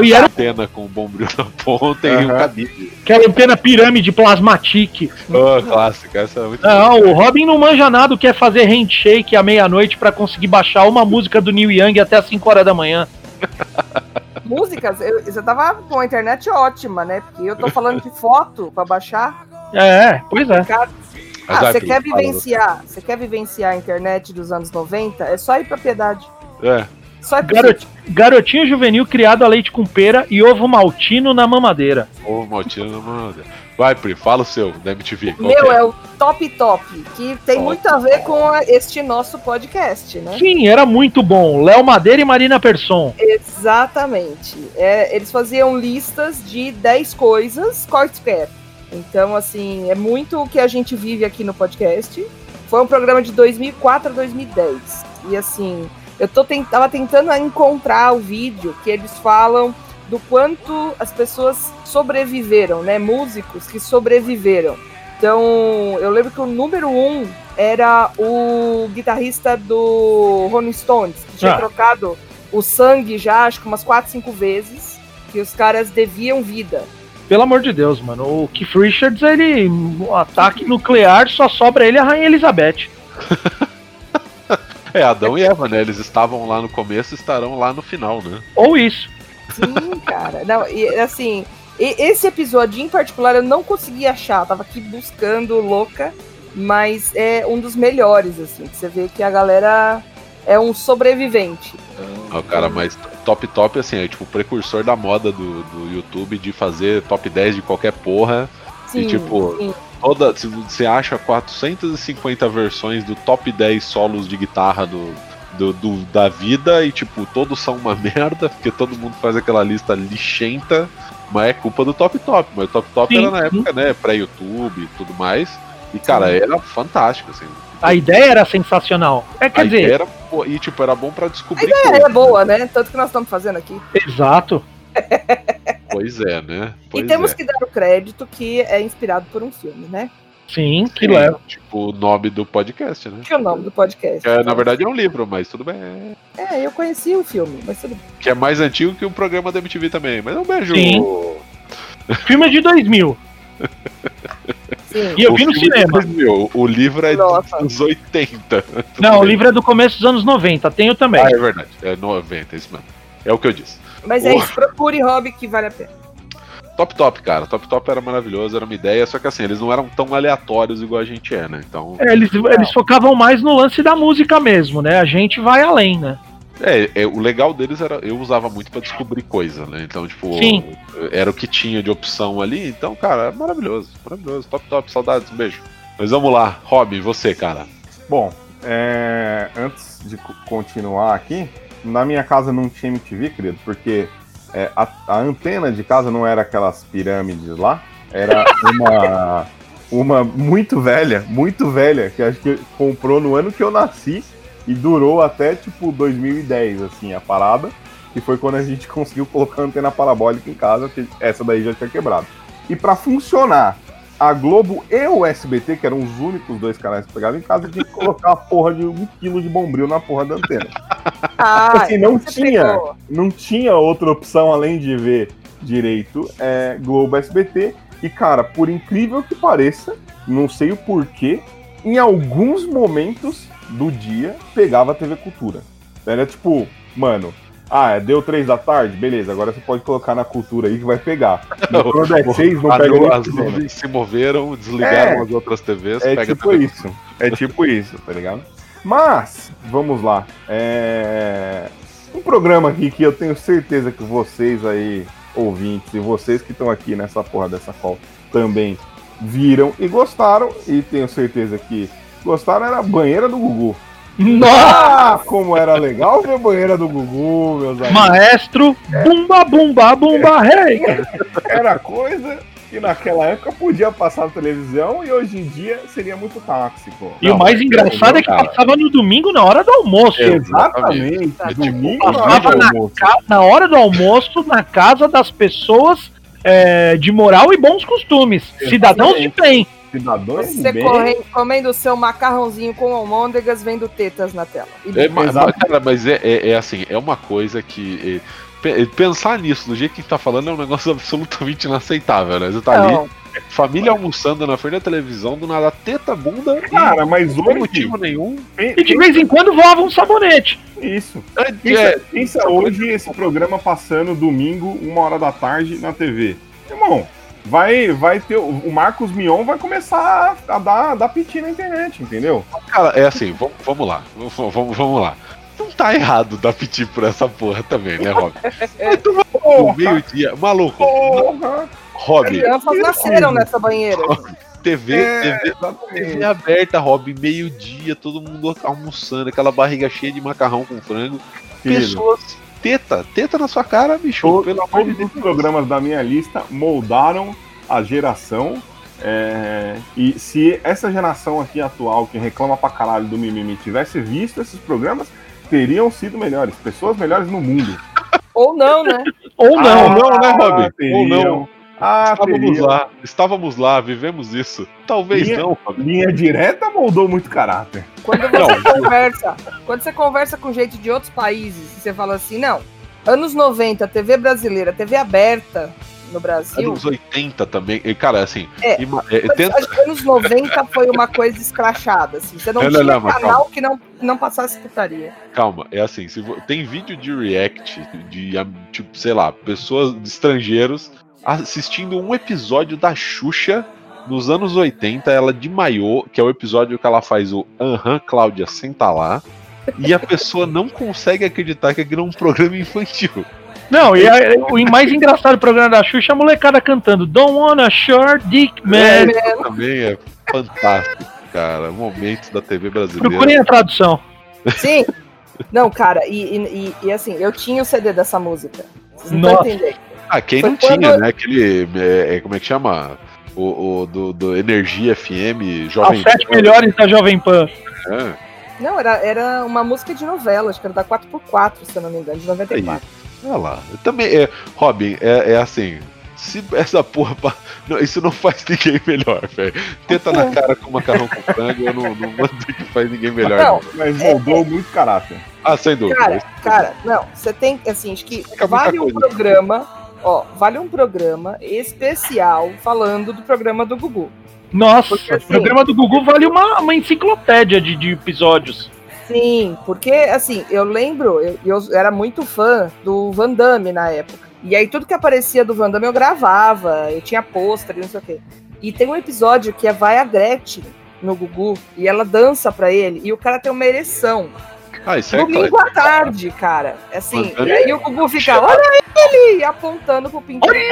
E era Pena com o bombril na ponta e um cabide. aquela pena pirâmide plasmatique. Oh, clássica, essa é muito Não, o Robin não manja nada, quer fazer handshake à meia-noite pra conseguir baixar uma música do Neil Young até as 5 horas da manhã. [laughs] Músicas, eu, você tava com a internet ótima, né? Porque eu tô falando de foto pra baixar. É, pois é. Ah, você quer fala vivenciar? Você quer vivenciar a internet dos anos 90? É só ir pra piedade. É, Só pra Garot- Garotinho juvenil criado a leite com pera e ovo maltino na mamadeira. ô, Maltino não manda. Vai, Pri, fala o seu, da MTV. qual Meu, que é o Top Top, que tem Top muito a ver com a- este nosso podcast, né? Sim, era muito bom. Léo Madeira e Marina Persson. Exatamente. É, eles faziam listas de 10 coisas quaisquer. Então, assim, é muito o que a gente vive aqui no podcast. Foi um programa de 2004 a 2010. E, assim, eu tô tent- tava tentando encontrar o vídeo que eles falam do quanto as pessoas sobreviveram, né? Músicos que sobreviveram. Então, eu lembro que o número um era o guitarrista do Rolling Stones, que tinha Ah. trocado o sangue já, acho que umas 4, 5 vezes, que os caras deviam vida. Pelo amor de Deus, mano. O Keith Richards, ele. O ataque nuclear só sobra ele e a Rainha Elizabeth. [laughs] É, Adão e Eva, né? Eles estavam lá no começo e estarão lá no final, né? Ou isso. Sim, cara. Não, e assim, e- esse episódio em particular eu não consegui achar, tava aqui buscando louca, mas é um dos melhores, assim. que Você vê que a galera é um sobrevivente. Ah, O cara mais top top, assim, é tipo o precursor da moda do, do YouTube de fazer top 10 de qualquer porra. Sim, tipo, sim. Toda, se você acha 450 versões do top 10 solos de guitarra do, do, do- da vida e, tipo, todos são uma [laughs] merda, porque todo mundo faz aquela lista lixenta, mas é culpa do Top Top. Mas o Top Top Sim, era na sim. época, né, pré-YouTube e tudo mais. E, cara, Sim. era fantástico, assim. A ideia era sensacional. É, quer A dizer, ideia era, e, tipo, era bom pra descobrir É, coisas, é boa, né? Tanto que nós estamos fazendo aqui. exato. [laughs] Pois é, né? Pois e temos é. que dar o crédito que é inspirado por um filme, né? Sim, que Sim, leva. Tipo, o nome do podcast, né? Que é o nome do podcast. É, na verdade é um livro, mas tudo bem. É, eu conheci o filme, mas tudo bem. Que é mais antigo que o programa da MTV também. Mas um beijo. Sim. Filme é de 2000. Sim. E eu O vi no de cinema. 2000, O livro é Nossa. dos 80. Tudo Não, o livro é do começo dos anos 90. Tenho também. Ah, é verdade. É 90, isso mesmo. É o que eu disse. Mas é Porra. isso, procure hobby que vale a pena. Top Top, cara. Top Top era maravilhoso, era uma ideia, só que assim, eles não eram tão aleatórios igual a gente é, né? Então. É, eles, eles focavam mais no lance da música mesmo, né? A gente vai além, né? É, é, o legal deles era. Eu usava muito pra descobrir coisa, né? Então, tipo, Sim. era o que tinha de opção ali. Então, cara, é maravilhoso. Maravilhoso. Top Top, saudades, um beijo. Mas vamos lá, Robin, você, cara. Bom, é, antes de co- continuar aqui, na minha casa não tinha MTV, querido, porque é, a, a antena de casa não era aquelas pirâmides lá, era uma, uma muito velha, muito velha, que acho que comprou no ano que eu nasci e durou até tipo 2010, assim, a parada, que foi quando a gente [laughs] conseguiu colocar a antena parabólica em casa, que essa daí já tinha quebrado. E para funcionar a Globo e o SBT, que eram os únicos dois canais que pegavam em casa, tinha que colocar a porra de um quilo de bombril na porra da antena. Ah, Assim, não tinha. pegou. Não tinha outra opção além de ver direito é, Globo SBT. E, cara, por incrível que pareça, não sei o porquê, em alguns momentos do dia pegava a TV Cultura. Era tipo, mano, ah, deu três da tarde? Beleza, agora você pode colocar na cultura aí que vai pegar. Mas Quando é [laughs] seis, não pega nem as fudendo. nuvens se moveram, desligaram É. as outras TVs, É pega tipo isso. É tipo isso, tá ligado? Mas, vamos lá. É... Um programa aqui que eu tenho certeza que vocês aí, ouvintes, e vocês que estão aqui nessa porra dessa call também viram e gostaram, e tenho certeza que gostaram, era a banheira do Gugu. Nossa! Ah, como era legal ver a banheira do Gugu, meus amigos. Maestro, bumba, bumba, bumba, rei! Era coisa que naquela época podia passar na televisão e hoje em dia seria muito tóxico. E o mais engraçado é que cara. passava no domingo na hora do almoço. Exatamente. Exatamente. Domingo na hora Passava do na, almoço. ca- na hora do almoço na casa das pessoas é, de moral e bons costumes. Cidadãos de bem. Cidadãos de Você bem. correndo, comendo o seu macarrãozinho com almôndegas, vendo tetas na tela. E É, mas, cara, mas é, é, é assim, é uma coisa que. É, pe- pensar nisso do jeito que tá falando é um negócio [laughs] absolutamente inaceitável, né? Você tá ali, Não, família almoçando na frente da televisão, do nada teta, bunda, Cara, mas e sem hoje. motivo nenhum. E de vez em quando voava um sabonete. Isso. É, Pensa, é, pensa hoje esse programa passando domingo, uma hora da tarde, na TV. Irmão, vai, vai ter. O o Marcos Mion vai começar a, a dar, dar piti na internet, entendeu? cara, é assim, vamos, vamos lá, vamos lá. Não tá errado dar piti por essa porra também, né, Rob? [laughs] No Porra, meio-dia, maluco, porra. Rob, crianças nasceram nessa banheira. TV, É, TV. TV aberta, Rob, meio-dia, todo mundo almoçando, aquela barriga cheia de macarrão com frango. Querido, Pessoas. Teta, teta na sua cara, bicho. Todos, pelo amor de Deus. os programas da minha lista moldaram a geração. é, e se essa geração aqui atual, que reclama pra caralho do mimimi, tivesse visto esses programas, teriam sido melhores. Pessoas melhores no mundo. Ou não, né? Ou não. Ou não, né, Rob? teriam. Ou não. Ah, Estávamos teriam. lá, estávamos lá, vivemos isso. Talvez Linha- não, Rob. Linha direta moldou muito caráter. Quando você conversa, quando você conversa com gente de outros países, você fala assim, não, anos 90, TV brasileira, TV aberta no Brasil. Anos 80 também. E, cara, assim. É. ima- é, tenta- acho que anos 90 foi uma coisa escrachada, assim. Você não Não, não, tinha não, mas canal que não, não passasse putaria. Calma, é assim, se vo- tem vídeo de react de, tipo, sei lá, pessoas estrangeiros assistindo um episódio da Xuxa nos anos 80, ela de maiô, que é o episódio que ela faz o Aham, Cláudia, senta lá, e a pessoa não consegue acreditar que aquilo é um programa infantil. Não, e a- o mais engraçado do programa da Xuxa é a molecada cantando Don't wanna short dick man. Isso também é fantástico, cara. Momentos da TV brasileira. Procurem a tradução. Sim. Não, cara, e, e- e- e assim, eu tinha o CD dessa música. Vocês não Nossa. estão entendendo. Ah, quem Foi não tinha, quando- né? Aquele. é, é, como é que chama? O, o do, do Energia FM, As Jovem sete Pan, melhores da Jovem Pan. né? Não, era, era uma música de novela, acho que era da 4x4, se eu não me engano, de 94. Olha lá. Também é. Robin, é, é assim. Se essa porra. pa- Não, isso não faz ninguém melhor, velho. Tenta na cara com macarrão com frango, eu não, não dizer que faz ninguém melhor. Não, Não. Mas moldou muito caráter. Ah, sem dúvida. Cara, cara, não, você tem, assim, acho que Fica vale um programa, ó, vale um programa especial falando do programa do Gugu. Nossa, Porque, o assim, programa do Gugu vale uma, uma enciclopédia de, de episódios. Sim, porque, assim, eu lembro, eu, eu era muito fã do Van Damme na época. E aí tudo que aparecia do Van Damme eu gravava, eu tinha pôster e não sei o quê. E tem um episódio que é vai a Gretchen no Gugu e ela dança pra ele e o cara tem uma ereção. Ah, isso é Domingo à tarde, cara. Assim, e aí o Gugu fica, olha ele! apontando pro pintinho. [laughs]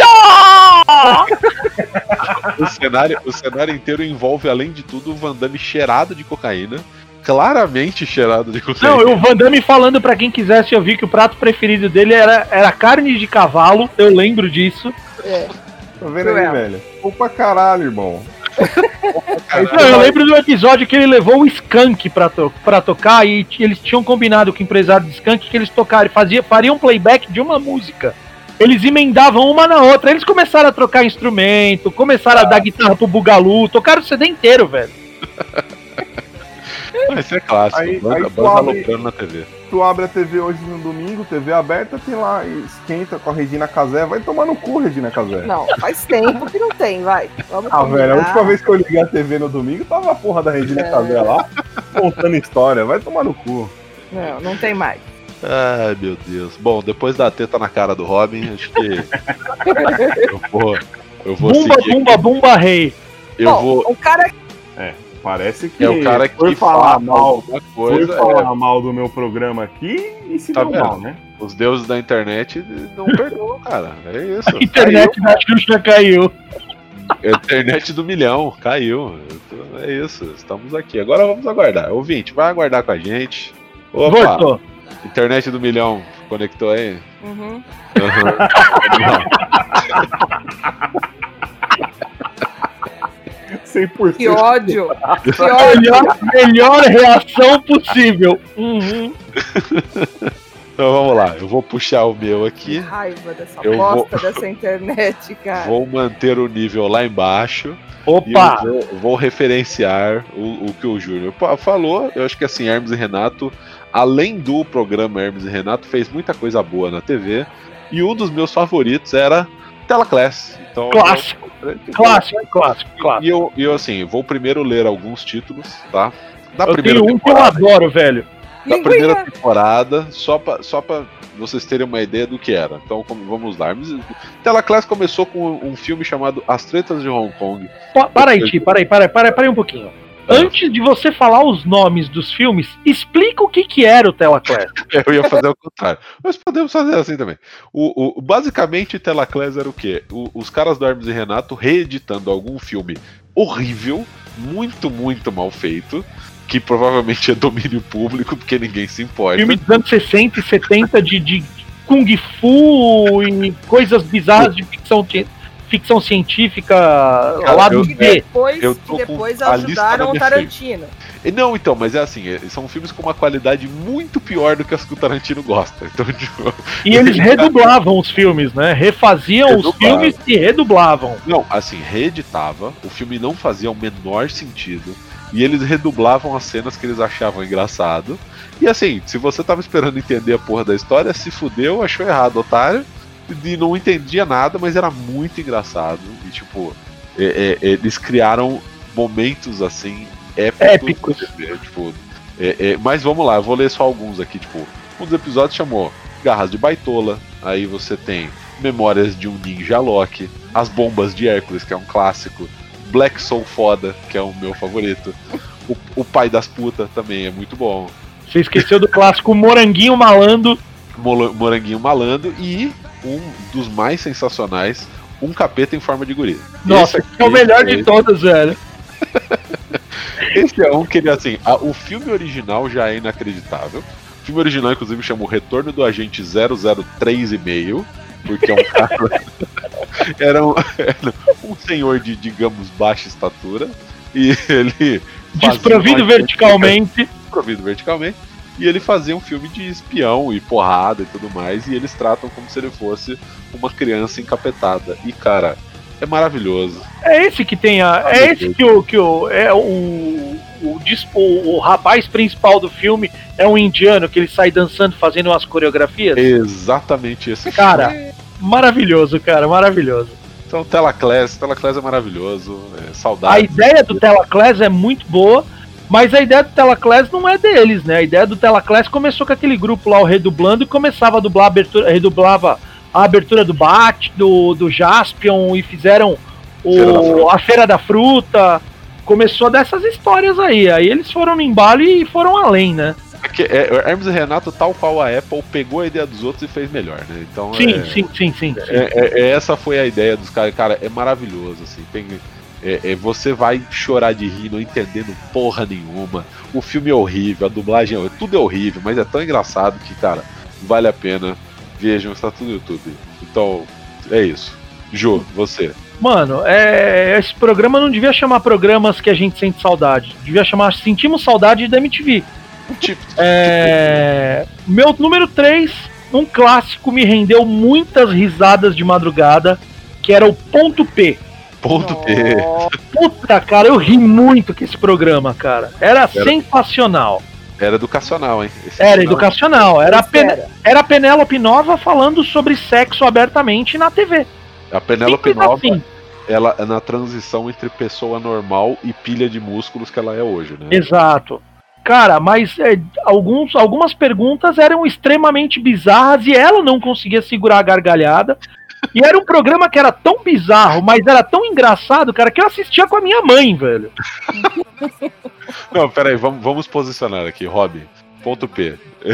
O cenário, o cenário inteiro envolve, além de tudo, o Van Damme cheirado de cocaína. Claramente cheirado de cocaína. Não, o Van Damme falando pra quem quisesse ouvir que o prato preferido dele era, era carne de cavalo, eu lembro disso. É. Tá vendo aí, velho? Pô pra caralho, irmão. [laughs] Não, eu lembro do episódio que ele levou o Skank pra, to pra tocar e eles tinham combinado com o empresário do Skank que eles tocaram, fazia, fariam playback de uma música. Eles emendavam uma na outra, eles começaram a trocar instrumento, começaram a dar guitarra pro Bugalu, tocaram o CD inteiro, velho. [laughs] Isso é clássico. Aí- banda aí tu banda abre- aloprando na TV. Tu abre a TV hoje no domingo, TV aberta, tem lá, esquenta com a Regina Casé. Vai tomar no cu, Regina Casé. Não, faz tempo que não tem, vai. Vamos Ah, velho, a última vez que eu liguei a TV no domingo, tava a porra da Regina É. Casé lá, contando história. Vai tomar no cu. Não, não tem mais. Ai, meu Deus. Bom, depois da teta na cara do Robin, acho que. [laughs] eu vou. Eu vou Bumba, seguir. bumba, bumba, rei. Eu Bom, vou. o cara Parece que É o cara que foi fala falar mal, alguma foi coisa. falar mal do meu programa aqui e se Tá deu vendo? mal, né? é, os deuses da internet não perdoam, cara. É isso. [laughs] A internet da Xuxa caiu. Caiu. Internet do milhão, caiu. É isso. Estamos aqui. Agora vamos aguardar. Ouvinte, vai aguardar com a gente. Opa, Voltou. internet do milhão conectou aí? Uhum. Aham. [laughs] [laughs] 100%. Que ódio! Que ódio! melhor, melhor reação possível. Uhum. Então vamos lá, eu vou puxar o meu aqui. Que raiva dessa Eu bosta dessa internet, cara. Vou manter o nível lá embaixo. Opa! vou, vou referenciar o, o que o Júnior falou. Eu acho que assim, Hermes e Renato, além do programa Hermes e Renato, fez muita coisa boa na TV. E um dos meus favoritos era Tela Class. Então, Clássico, eu- clássico, clássico, clássico. E eu, e eu, assim, vou primeiro ler alguns títulos, tá? Da Eu primeira tenho um que eu temporada. adoro, velho. da Linguinha. primeira temporada, só pra, só pra vocês terem uma ideia do que era. Então, como- vamos lá. Tela Class começou com um filme chamado As Tretas de Hong Kong. Pa- Para aí, Ti, para aí, para aí, para aí, para aí um pouquinho. Antes de você falar os nomes dos filmes, explica o que, que era o Tela Class. [laughs] Eu ia fazer o contrário. Mas podemos fazer assim também. O, o- basicamente, Tela Class era o quê? O- os caras do Hermes e Renato reeditando algum filme horrível, muito, muito mal feito, que provavelmente é domínio público, porque ninguém se importa. Filme dos anos 60 e 70 de, de Kung Fu e coisas bizarras de ficção, ci- ficção científica lá eu- do Que B. depois, eu que tô depois ajudaram o Tarantino. E Não, então, mas é assim, é- são filmes com uma qualidade muito pior do que as que o Tarantino gosta. [laughs] Então, tipo, E eles redublavam os filmes, né? Refaziam os filmes e redublavam. não, assim, reeditava, o filme não fazia o menor sentido, e eles redublavam as cenas que eles achavam engraçado. E assim, se você tava esperando entender a porra da história, se fudeu, achou errado, otário, e não entendia nada, mas era muito engraçado. E tipo, é- é- eles criaram momentos assim épicos. Épicos. tipo, é- é, mas vamos lá, eu vou ler só alguns aqui, tipo, um dos episódios chamou Garras de Baitola, aí você tem Memórias de um Ninja Loki, As Bombas de Hércules, que é um clássico, Black Soul Foda, que é o meu favorito, o, o Pai das Putas também é muito bom, Você esqueceu do clássico Moranguinho Malando. Moranguinho Malando e um dos mais sensacionais, Um Capeta em Forma de Guri. Nossa, que é o aqui melhor de todos, velho. [laughs] Esse é um que ele, assim, a- o filme original já é inacreditável. O filme original, inclusive, chama O Retorno do Agente 003,5, porque é um [laughs] cara. [laughs] era, um, era um senhor de, digamos, baixa estatura. E ele. Desprovido verticalmente. Desprovido verticalmente. E ele fazia um filme de espião e porrada e tudo mais. E eles tratam como se ele fosse uma criança encapetada. E, cara, é maravilhoso. É esse que tem a. É esse que o. Que o é o, o, dispo- o rapaz principal do filme é um indiano que ele sai dançando, fazendo umas coreografias. Exatamente esse Cara, maravilhoso, cara, maravilhoso. Então, Telaclass, Telaclass é maravilhoso, é, A saudade. ideia do Telaclass é muito boa, mas a ideia do Telaclass não é deles, né? A ideia do Telaclass começou com aquele grupo lá, o Redublando, e começava a dublar a abertura, redublava a abertura do Bat, do, do Jaspion, e fizeram Feira o, Fruta. a Feira da Fruta. Começou dessas histórias aí. Aí eles foram no embalo e foram além, né? É é, Hermes e Renato, tal qual a Apple, pegou a ideia dos outros e fez melhor, né? Então, Sim, é, sim, sim, sim. sim. é- é- é- essa foi a ideia dos caras. Cara, é maravilhoso, assim. Tem, é- é, você vai chorar de rir, não entendendo porra nenhuma. O filme é horrível, a dublagem é tudo é horrível, mas é tão engraçado que, cara, vale a pena. Vejam, está tudo no YouTube. Então, é isso. Jô, você. Mano, é, esse programa não devia chamar programas que a gente sente saudade. Devia chamar Sentimos Saudade da MTV. Tipo, É, meu número 3, um clássico, me rendeu muitas risadas de madrugada, que era o Ponto P. ponto P. Nossa, Puta, cara, eu ri muito com esse programa, cara. Era, sensacional. Era educacional, hein? Esse Era educacional. Era a, Pen era a Penélope Nova falando sobre sexo abertamente na TV. A Penélope Nova, assim. ela é na transição entre pessoa normal e pilha de músculos que ela é hoje, né? Exato. Cara, mas é, alguns, algumas perguntas eram extremamente bizarras e ela não conseguia segurar a gargalhada. E era um programa que era tão bizarro, mas era tão engraçado, cara, que eu assistia com a minha mãe, velho. [laughs] Não, peraí, vamos, vamos posicionar aqui, Rob. Ponto P. [laughs]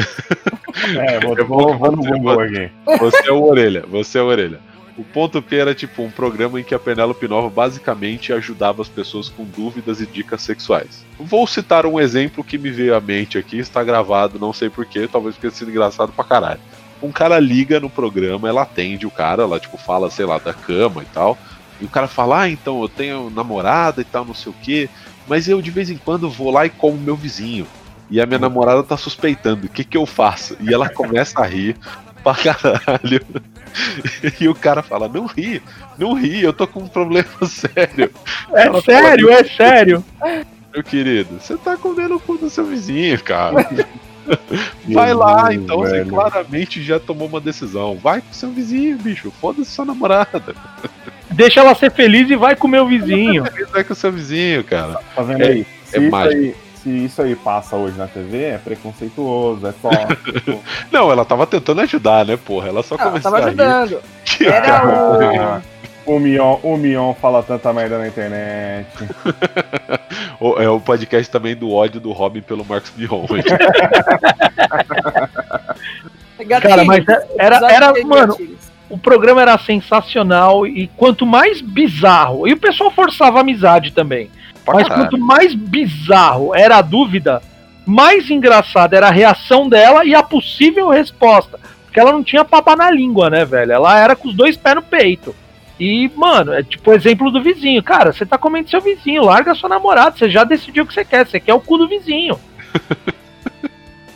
É, vou, Eu vou, vou- vou no Google aqui. Você é o orelha, você é o orelha. O ponto P era tipo um programa em que a Penélope Nova basicamente ajudava as pessoas com dúvidas e dicas sexuais. Vou citar um exemplo que me veio à mente aqui, está gravado, não sei porquê, talvez tenha sido engraçado pra caralho. Um cara liga no programa, ela atende o cara, ela tipo fala, sei lá, da cama e tal. E o cara fala, ah, então eu tenho namorada e tal, não sei o quê, mas eu de vez em quando vou lá e como meu vizinho. E a minha namorada tá suspeitando, o que que eu faço? E ela [laughs] começa a rir pra caralho. [laughs] E o cara fala, não ri, não ri, eu tô com um problema [laughs] sério. É Ela sério, fala, é sério. Meu querido, você tá comendo o cu do seu vizinho, cara. [laughs] Vai lá, então você velho. claramente já tomou uma decisão. Vai com seu vizinho, bicho. Foda-se sua namorada. Deixa ela ser feliz e vai com o meu vizinho. [laughs] Vai com seu vizinho, cara. Tá vendo É- aí? Se, é mágico. aí? se isso aí passa hoje na TV, é preconceituoso, é só. [laughs] Não, ela tava tentando ajudar, né, porra? Ela só Não, começou tava a rir. ajudando. Era ah, o Mion, o Mion fala tanta merda na internet. [laughs] O- É o podcast também do ódio do Robin pelo Marcos Mion. [laughs] Cara, mas era, Episódio era de mano, o programa era sensacional e quanto mais bizarro, e o pessoal forçava a amizade também, Pra mas caralho. quanto mais bizarro era a dúvida, mais engraçada era a reação dela e a possível resposta. Porque ela não tinha papa na língua, né, velho? Ela era com os dois pés no peito. E, mano, é tipo o exemplo do vizinho. Cara, você tá comendo seu vizinho, larga sua namorada, você já decidiu o que você quer, você quer o cu do vizinho. [laughs]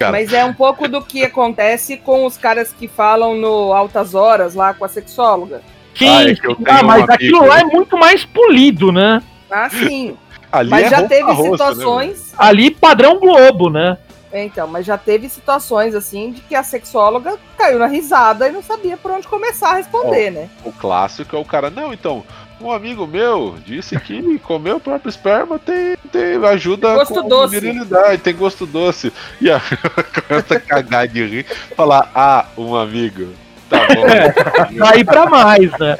cara. Mas é um pouco do que acontece com os caras que falam no Altas Horas lá com a sexóloga. Sim, Ah, é Ah, mas aquilo lá é muito mais polido, né? Ah, sim. Ali Mas é já teve roça, né, situações. Ali, padrão Globo, né? É, Então, mas já teve situações assim de que a sexóloga caiu na risada e não sabia por onde começar a responder, né? O clássico é o cara, não, então, um amigo meu disse que comer o próprio esperma tem, tem ajuda Gosto com doce. virilidade, tem gosto doce. E a [laughs] começa a cagar de rir, falar, ah, um amigo. Tá bom. [laughs] Daí pra mais, né?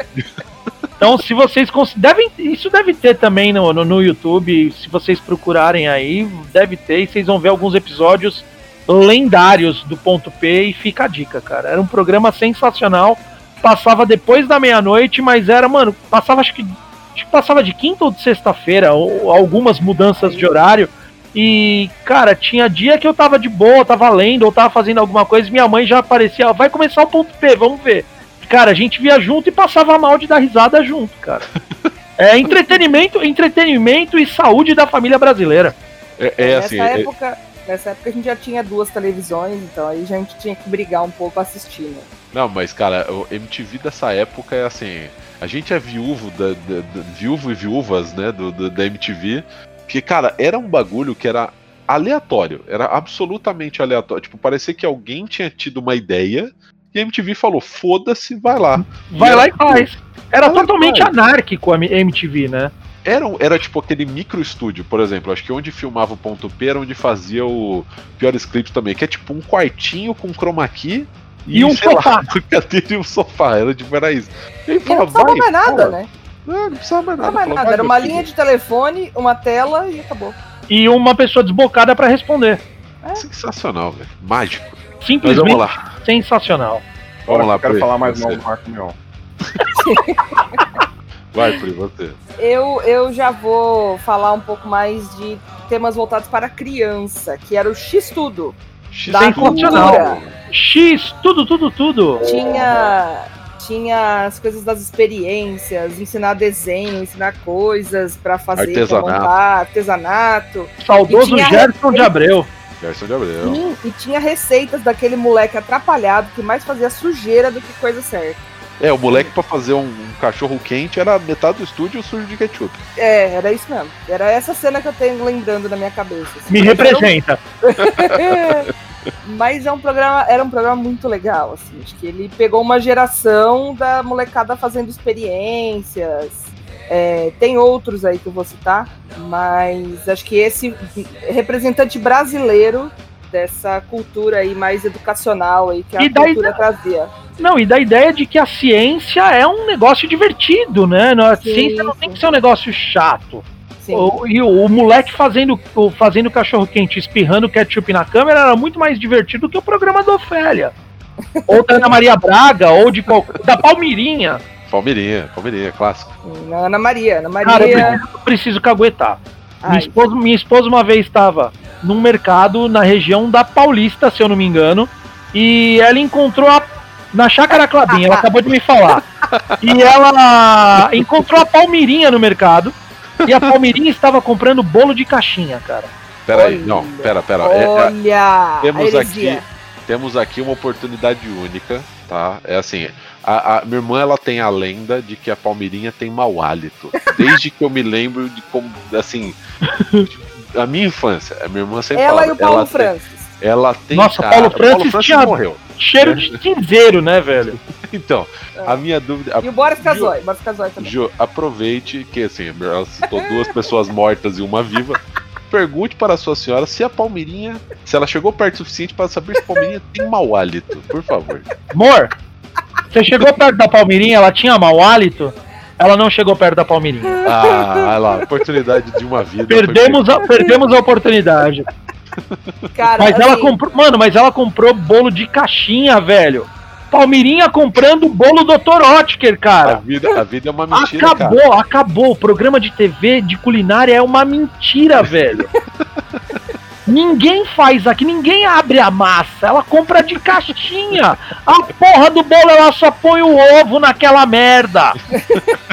Então, se vocês devem, isso deve ter também no, no, no YouTube. Se vocês procurarem aí, deve ter. E vocês vão ver alguns episódios lendários do Ponto P. E fica a dica, cara. Era um programa sensacional. Passava depois da meia-noite, mas era, mano, passava acho que, acho que passava de quinta ou de sexta-feira, ou algumas mudanças de horário. E, cara, tinha dia que eu tava de boa, tava lendo ou tava fazendo alguma coisa, e minha mãe já aparecia, "Ó, vai começar o ponto P, vamos ver. Cara, a gente via junto e passava mal de dar risada junto, cara. É entretenimento, entretenimento e saúde da família brasileira. É, é nessa, assim, é- época, nessa época a gente já tinha duas televisões, então aí a gente tinha que brigar um pouco assistindo. Não, mas cara, o MTV dessa época é assim. A gente é viúvo, da, da- da- viúvo e viúvas, né, do, do- da MTV. Porque, cara, era um bagulho que era aleatório. Era absolutamente aleatório. Tipo, parecia que alguém tinha tido uma ideia e a MTV falou: foda-se, vai lá. Vai E lá era- e faz. Era Vai lá e totalmente faz. anárquico a MTV, né? Era, um- era tipo aquele micro estúdio, por exemplo. Acho que onde filmava o ponto P era onde fazia o Piores Clips também. Que é tipo um quartinho com chroma key. E um sei lá, sofá. [laughs] cadeira e um sofá. Era tipo, era isso. E E não precisava mais nada, né? É, não precisava mais Não nada. Falava, nada. Era uma filho. linha de telefone, uma tela e acabou. E uma pessoa desbocada pra responder. Sensacional, velho. Mágico. Mas Simplesmente vamos lá. Sensacional. Vamos lá, eu quero Pri, falar mais mal do Marco Mion. [laughs] Vai, Pri, você. Eu, eu já vou falar um pouco mais de temas voltados para criança, que era o X-Tudo. Da Sensacional. cultura. X, tudo, tudo, tudo. Tinha, tinha as coisas das experiências, ensinar desenho, ensinar coisas pra fazer, pra Artesanato. montar, artesanato. Saudoso Gerson de Abreu. Gerson de Abreu. Sim, e tinha receitas daquele moleque atrapalhado que mais fazia sujeira do que coisa certa. É, o moleque pra fazer um, um cachorro quente era metade do estúdio sujo de ketchup. É, era isso mesmo. Era essa cena que eu tenho lembrando na minha cabeça. assim. Me Mas representa. [laughs] Mas é um programa, era um programa muito legal, assim. Acho que ele pegou uma geração da molecada fazendo experiências. É, tem outros aí que eu vou citar, mas acho que esse representante brasileiro dessa cultura aí mais educacional aí que a E cultura trazia. Não, e da ideia de que a ciência é um negócio divertido, né? Não, A Sim, ciência não sim. tem que ser um negócio chato. O, e o, o moleque fazendo o- fazendo cachorro quente, espirrando ketchup na câmera era muito mais divertido do que o programa da Ofélia. ou da Ana Maria Braga, ou de da Palmirinha. Palmeirinha, Palmeirinha, clássico. Na Ana Maria, Ana Cara, eu Maria. preciso, eu preciso caguetar. Minha esposa, minha esposa uma vez estava num mercado na região da Paulista, se eu não me engano, e ela encontrou a, na Chácara Clabinha, ela acabou de me falar. [laughs] e ela encontrou a Palmirinha no mercado. E a Palmirinha estava comprando bolo de caixinha, cara. Pera aí, Olha. não, pera, pera. É- é- Olha! temos aqui, temos aqui uma oportunidade única, tá? É assim, a, a minha irmã ela tem a lenda de que a Palmeirinha tem mau hálito. Desde que eu me lembro de como, assim, a minha infância, a minha irmã sempre Ela falava, e o Paulo ela tem- Francis. Ela tem Nossa, cara, Paulo Francis tinha- morreu. Cheiro de cinzeiro, né, velho? [laughs] Então, a minha dúvida, a- E o Boris Casoy. Boris Casoy também. Ju, aproveite que assim, ela citou duas pessoas mortas e uma viva. Pergunte para a sua senhora se a Palmeirinha, se ela chegou perto o suficiente para saber se a Palmeirinha tem mau hálito, por favor. Amor, você chegou perto da Palmirinha, ela tinha mau hálito? Ela não chegou perto da Palmirinha. Ah, olha lá, oportunidade de uma vida. Perdemos a, perdemos a oportunidade. Cara, Mas ela assim, comprou. Mano, mas ela comprou bolo de caixinha, velho. Palmirinha comprando bolo Dr. Otker, A cara. vida, a vida é uma mentira, cara. acabou, acabou. O programa de TV de culinária é uma mentira, velho. [laughs] ninguém faz aqui, ninguém abre a massa. Ela compra de caixinha. A porra do bolo, ela só põe o ovo naquela merda. [laughs]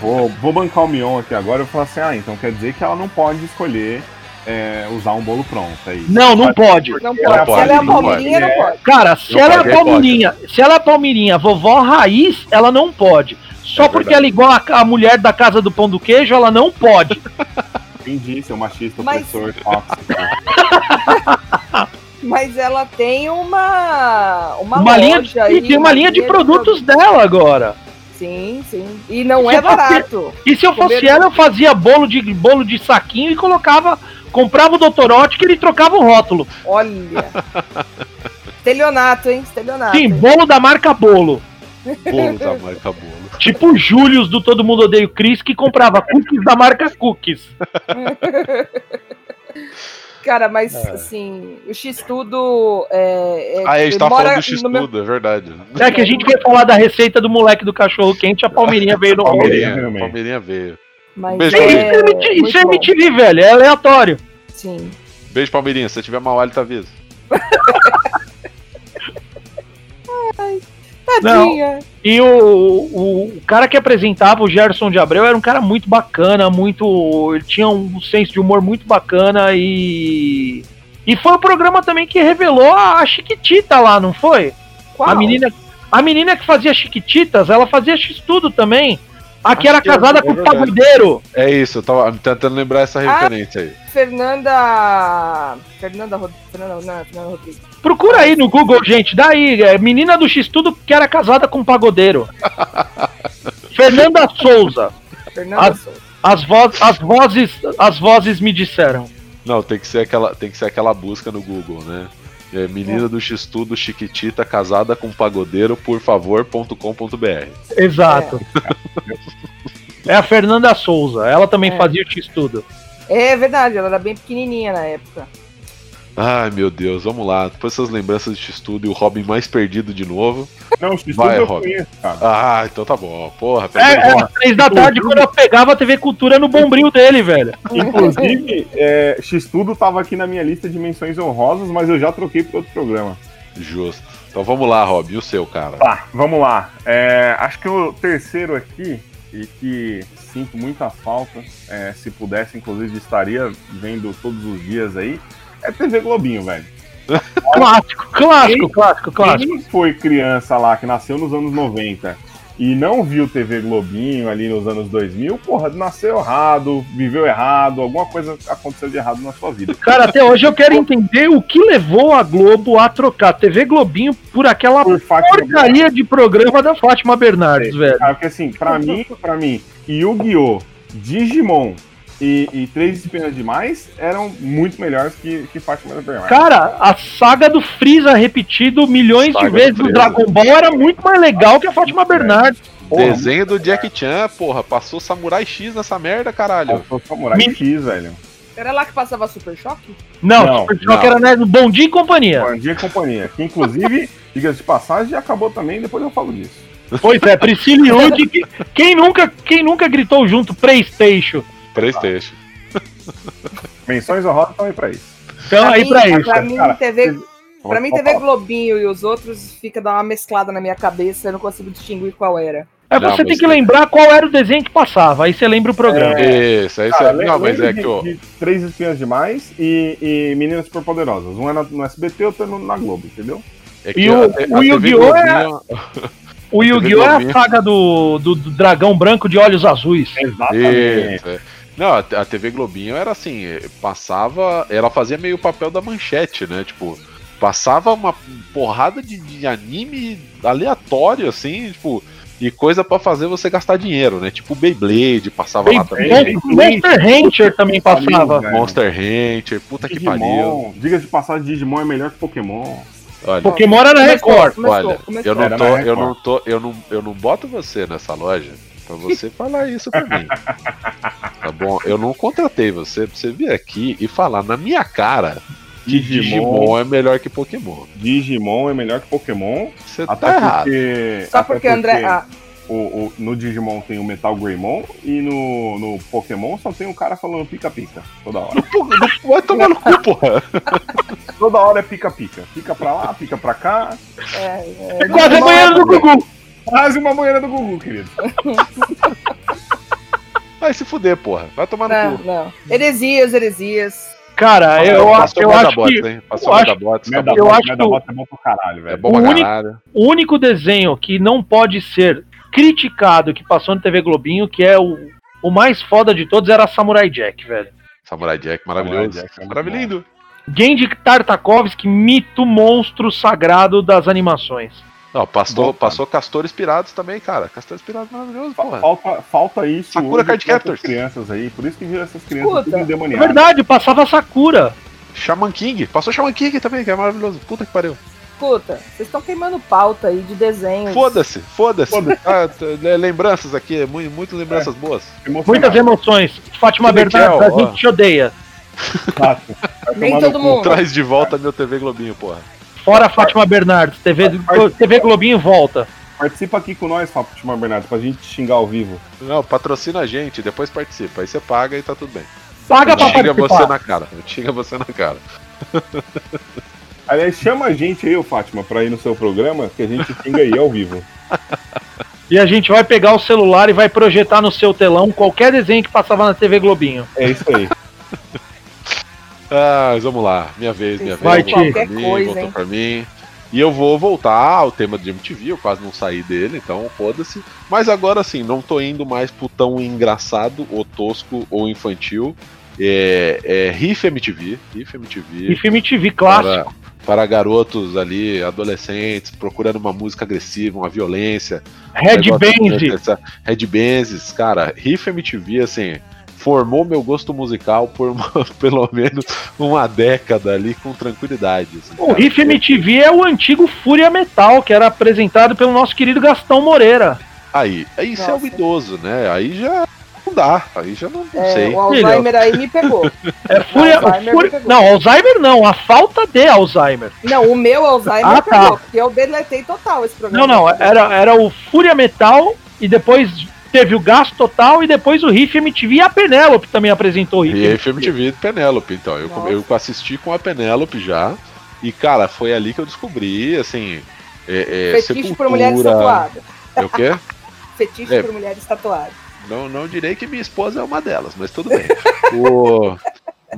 Vou, vou bancar o Mion aqui agora e vou falar assim: ah, então quer dizer que ela não pode escolher é, usar um bolo pronto. É isso. Não, não pode. Não Ela pode. pode, Se ela é a Palmeirinha, não pode. pode. Cara, se Não ela pode, é é Palmirinha, se ela é Palmirinha, vovó raiz, ela não pode. Só É porque ela é igual a, a mulher da casa do pão do queijo, ela não pode. [laughs] Entendi, seu machista, Mas- opressor, tóxico. [laughs] Mas ela tem uma. Uma, Uma linha de, e aí, tem uma linha de produtos dela agora. Sim, sim. E não Se é fosse- barato. E se eu fosse Comer- ela, eu fazia bolo de bolo de saquinho e colocava, comprava o Dotorote que ele trocava o rótulo. Olha. [laughs] Estelionato, hein? Estelionato. Sim, hein? bolo da marca Bolo. Bolo da marca bolo. Tipo o Július do Todo Mundo Odeia o Chris que comprava cookies da marca Cookies. [laughs] Cara, mas assim, o X-Tudo. É, é, Ah, a gente tá falando do X no meu- tudo, é verdade. É que a gente veio falar da receita do moleque do cachorro quente, a Palmeirinha veio no Palmeirinha. Palmeirinha, Palmeirinha veio. Mas Beijo, Isso é, é, MTV, isso é. MTV, velho, é aleatório. Sim. Beijo, Palmeirinha. Se você tiver mau hálito, avisa. Tadinha. E o, o, o cara que apresentava, o Gerson de Abreu, era um cara muito bacana, muito. Ele tinha um senso de humor muito bacana e. E foi o programa também que revelou a, a Chiquitita lá, não foi? Qual? A menina, a menina que fazia Chiquititas, ela fazia X-Tudo também. A que Acho era é- casada é com o pagodeiro. É isso, eu tava tentando lembrar essa Ah. referência aí. Fernanda. Fernanda, Rod... Fernanda, não, Fernanda Rodrigues. Procura aí no Google, gente. Daí, é, menina do X-Tudo que era casada com um pagodeiro. [laughs] Fernanda Souza. Fernanda Ah. Souza. As, voz, as, vozes, as vozes me disseram. Não, tem que ser aquela, tem que ser aquela busca no Google, né? É, menina do X-Tudo, Chiquitita, casada com pagodeiro, por favor.com.br. Exato. É a Fernanda Souza. Ela também É. fazia o X-Tudo. É verdade, ela era bem pequenininha na época. Ai meu Deus, vamos lá. Depois dessas lembranças de X-Tudo e o Robin mais perdido de novo. Não, X-Tudo Vai, eu Rob. conheço, cara. Ah, então tá bom. Porra, É, perdeu. é às três da tarde quando eu pegava a TV Cultura no bombril dele, velho. Inclusive, é, X-Tudo tava aqui na minha lista de menções honrosas, mas eu já troquei para outro programa. Justo. Então vamos lá, Rob. E o seu, cara? Tá, vamos lá. É, acho que o terceiro aqui, e que sinto muita falta, é, se pudesse, inclusive, estaria vendo todos os dias aí, é TV Globinho, velho. Clássico, clássico, clássico, clássico. Quem foi criança lá, que nasceu nos anos 90 e não viu TV Globinho ali nos anos 2000, porra, nasceu errado, viveu errado, alguma coisa aconteceu de errado na sua vida. Cara, até hoje eu quero entender o que levou a Globo a trocar TV Globinho por aquela Por porcaria de programa da Fátima Bernardes, velho. Cara, porque assim, pra mim, pra mim, Yu-Gi-Oh!, Digimon e, e Três Disciplinas Demais eram muito melhores que, que Fátima Bernardes. Cara, a saga do Freeza repetido milhões Saga de do vezes no Freeza. Dragon Ball era muito mais legal que a Fátima Bernardes. Porra, Desenho do Jack Chan, porra. Passou Samurai X nessa merda, caralho. Passou Samurai Me- X, velho. Era lá que passava Super Choque? Não, Não, Super Choque não. era né, no Bom Dia e Companhia. Bom dia e companhia. Que inclusive, [laughs] diga-se de passagem, acabou também, depois eu falo disso. Pois é, Priscila e quem nunca, quem nunca gritou junto Playstation? Playstation. [laughs] Menções honrosas estão aí pra isso. Então aí mim, pra isso. Pra mim, Cara, TV, pra mim, TV. Globinho e os outros fica dar uma mesclada na minha cabeça, eu não consigo distinguir qual era. Não, você mas tem que tem- lembrar qual era o desenho que passava. Aí você lembra o programa. Isso, aí Cara, você. Não, mas lembra é que Três Espinhas Demais e, e Meninas Superpoderosas. Um é no SBT, outro é no- na Globo, entendeu? É E o- a o Yu-Gi-Oh! é- O Yu-Gi-Oh! é a saga do, do, do dragão branco de olhos azuis. Exatamente. Isso, é. Não, a TV Globinho era assim, eh, passava. Ela fazia meio o papel da manchete, né? Tipo, passava uma porrada de, de anime aleatório, assim, tipo, e coisa pra fazer você gastar dinheiro, né? Tipo Beyblade, passava lá também. Beyblade. Monster Hunter também passava. Amigo, Monster Hunter, puta que pariu. Digimon. Diga de passagem, Digimon é melhor que Pokémon. Olha, Pokémon era na Começou, Record. começou, olha, começou. eu não tô, eu não tô, eu não, eu não boto você nessa loja pra você falar isso pra mim. Tá bom? Eu não contratei você pra você vir aqui e falar na minha cara que Digimon. Digimon é melhor que Pokémon. Digimon é melhor que Pokémon. Você tá errado. porque. Só porque André. Ah, o, o- no Digimon tem o Metal Greymon e no, no Pokémon só tem um cara falando pica-pica. Toda hora. [laughs] Vai tomar no cu, porra. Toda hora é pica-pica. Pica pra lá, pica pra cá. é, É quase a banheira do Gugu. Quase uma banheira do Gugu, querido. [laughs] Vai se fuder, porra. Vai tomar no Não, cu. não. Heresias, heresias. Cara, eu, Passou eu acho que hein? Passou eu acho- tá bom. eu acho que Medabots é bom pro caralho, É velho. bom pra o único- caralho. o único desenho que não pode ser criticado que passou no TV Globinho, que é o, o mais foda de todos, era Samurai Jack, velho. Samurai Jack, maravilhoso. Samurai Jack é Maravilhoso. Genji Tartakovsky, mito monstro sagrado das animações. Não, passou, Bom, cara. passou Castores Pirados também, cara. Castores Pirados maravilhoso, porra. Falta, falta isso Sakura Card Captors. crianças aí. Por isso que viram essas crianças tudo É verdade, passava Sakura. Shaman King. Passou Shaman King também, que é maravilhoso. Puta que pariu. Escuta, vocês estão queimando pauta aí de desenhos. Foda-se, foda-se. Foda-se. Ah, lembranças aqui, mu- muitas lembranças boas. Emocionado. Muitas emoções. Fátima Bernardes, a gente te odeia. Nem todo mundo. Traz de volta meu TV Globinho, porra. Fora Fátima Bernardes, TV, TV Globinho volta. Participa aqui com nós, Fátima Bernardo, pra gente xingar ao vivo. Não, patrocina a gente, depois participa. Aí você paga e tá tudo bem. Paga pra Xinga você participar. na cara. Xinga você na cara. [laughs] Aliás, chama a gente aí, ô Fátima, pra ir no seu programa, que a gente xinga aí ao vivo. [laughs] E a gente vai pegar o celular e vai projetar no seu telão qualquer desenho que passava na TV Globinho. É isso aí. [laughs] Ah, mas vamos lá. Minha vez, minha Vai, vez. Voltou pra mim, coisa, voltou hein? pra mim. E eu vou voltar ao tema de MTV, eu quase não saí dele, então foda-se. Mas agora sim, não tô indo mais pro tão engraçado, ou tosco, ou infantil. É, é Riff MTV, Riff MTV. E filme TV clássico. para, para garotos ali, adolescentes, procurando uma música agressiva, uma violência. Red negócio Benz. Red Benzes, cara, Riff MTV, assim, formou meu gosto musical por uma- [laughs] pelo menos uma década ali com tranquilidade. assim, O cara. Riff MTV é o antigo Fúria Metal, que era apresentado pelo nosso querido Gastão Moreira. Aí, aí isso é o Nossa. idoso, né? Aí já não dá, aí já não, não É, sei. o Alzheimer aí me pegou. [laughs] É Fúria, Alzheimer Fúria- me pegou. não, Alzheimer não, a falta de Alzheimer. Não, o meu Alzheimer Ah, tá. pegou, porque eu deletei total esse Não, programa. não, era, era o Fúria Metal e depois teve o Gasto Total e depois o Riff MTV e a Penélope também apresentou o Riff. E MTV de Penélope, então. Eu, Nossa. eu assisti com a Penélope já. E, cara, foi ali que eu descobri, assim. É, é, Fetiche por mulheres tatuadas. É o quê? [laughs] Fetiche É. por mulheres tatuadas. Não, não direi que minha esposa é uma delas, mas tudo bem. [laughs] o...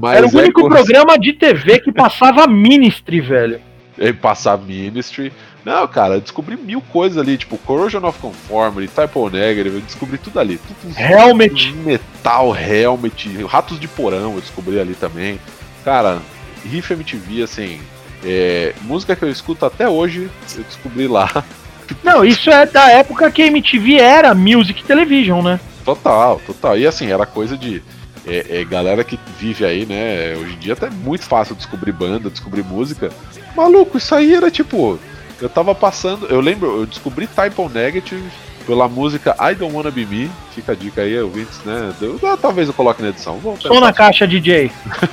Mas Era o é único com- programa de TV que passava [laughs] Ministry, velho. é passar Ministry. Não, cara, descobri mil coisas ali, tipo Corrosion of Conformity, Type O Negative, eu descobri tudo ali. Tudo, Helmet. Metal, Helmet, Ratos de Porão eu descobri ali também. Cara, Riff MTV, assim, é, música que eu escuto até hoje, eu descobri lá. [laughs] Não, isso é da época que a MTV era Music Television, né? Total, total. E assim, era coisa de. é, é, galera que vive aí, né? Hoje em dia até é muito fácil descobrir banda, descobrir música. Maluco, isso aí era tipo. Eu tava passando. Eu lembro, eu descobri Type Negative pela música I Don't Wanna Be Me. Fica a dica aí, ouvintes, né? Eu- talvez eu coloque na edição. Vou Som na caixa DJ.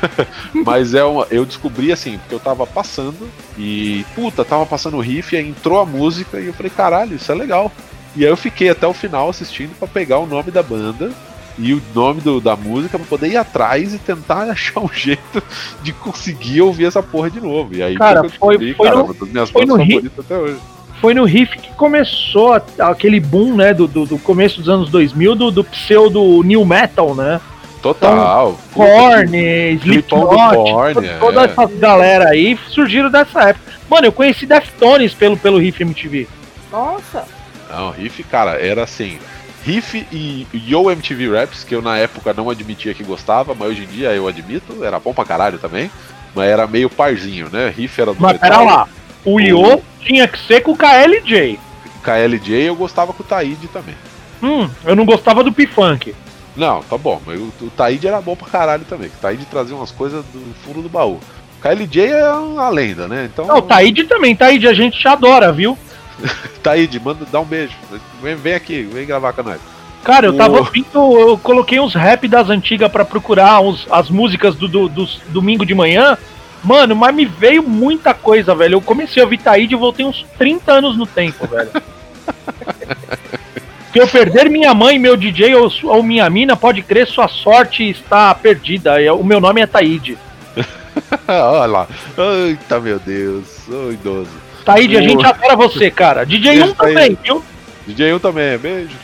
[laughs] Mas é uma, eu descobri assim, porque eu tava passando e, puta, tava passando o riff, aí entrou a música e eu falei, caralho, isso é legal. E aí eu fiquei até o final assistindo pra pegar o nome da banda e o nome do- da música pra poder ir atrás e tentar [laughs] achar um jeito de conseguir ouvir essa porra de novo. E aí Cara, foi- descobri, foi cara, no- uma das minhas foi no Ri- favoritas até hoje. foi no riff que começou a- aquele boom, né, do, do, do começo dos anos 2000, do, do pseudo new metal, né? Total. Korn, Slipknot, Korn, to- é. toda essa galera aí surgiram dessa época. Mano, eu conheci Deftones pelo, pelo riff MTV. Nossa. Não, riff, cara, era assim. Riff e Yo MTV Raps, que eu na época não admitia que gostava, mas hoje em dia eu admito, era bom pra caralho também. Mas era meio parzinho, né? Riff era do Mas metal. pera lá, o Io tinha que ser com o KLJ. KLJ eu gostava com o Taíde também. Hum, eu não gostava do P-Funk. Não, tá bom, mas o, o Taíde era bom pra caralho também. O Taíde trazia umas coisas do fundo do baú. O KLJ é uma lenda, né? Então. Não, o Taíde também, Taíde a gente te adora, viu? [laughs] Taíde, manda dá um beijo. Vem, vem aqui, vem gravar com nós. Cara, eu tava ouvindo, eu coloquei uns rap das antigas pra procurar uns, as músicas do, do, dos domingo de manhã. Mano, mas me veio muita coisa, velho. Eu comecei a ouvir Taíde e voltei uns 30 anos no tempo, velho. [laughs] Se eu perder minha mãe, meu DJ ou, ou minha mina, pode crer, sua sorte está perdida. Eu- O meu nome é Taíde. [laughs] Olha lá. Eita, meu Deus. Ô, idoso. Taíde, a O- gente adora você, cara. DJ 1 Beijo, Taíde. também, viu? DJ 1 também, beijo.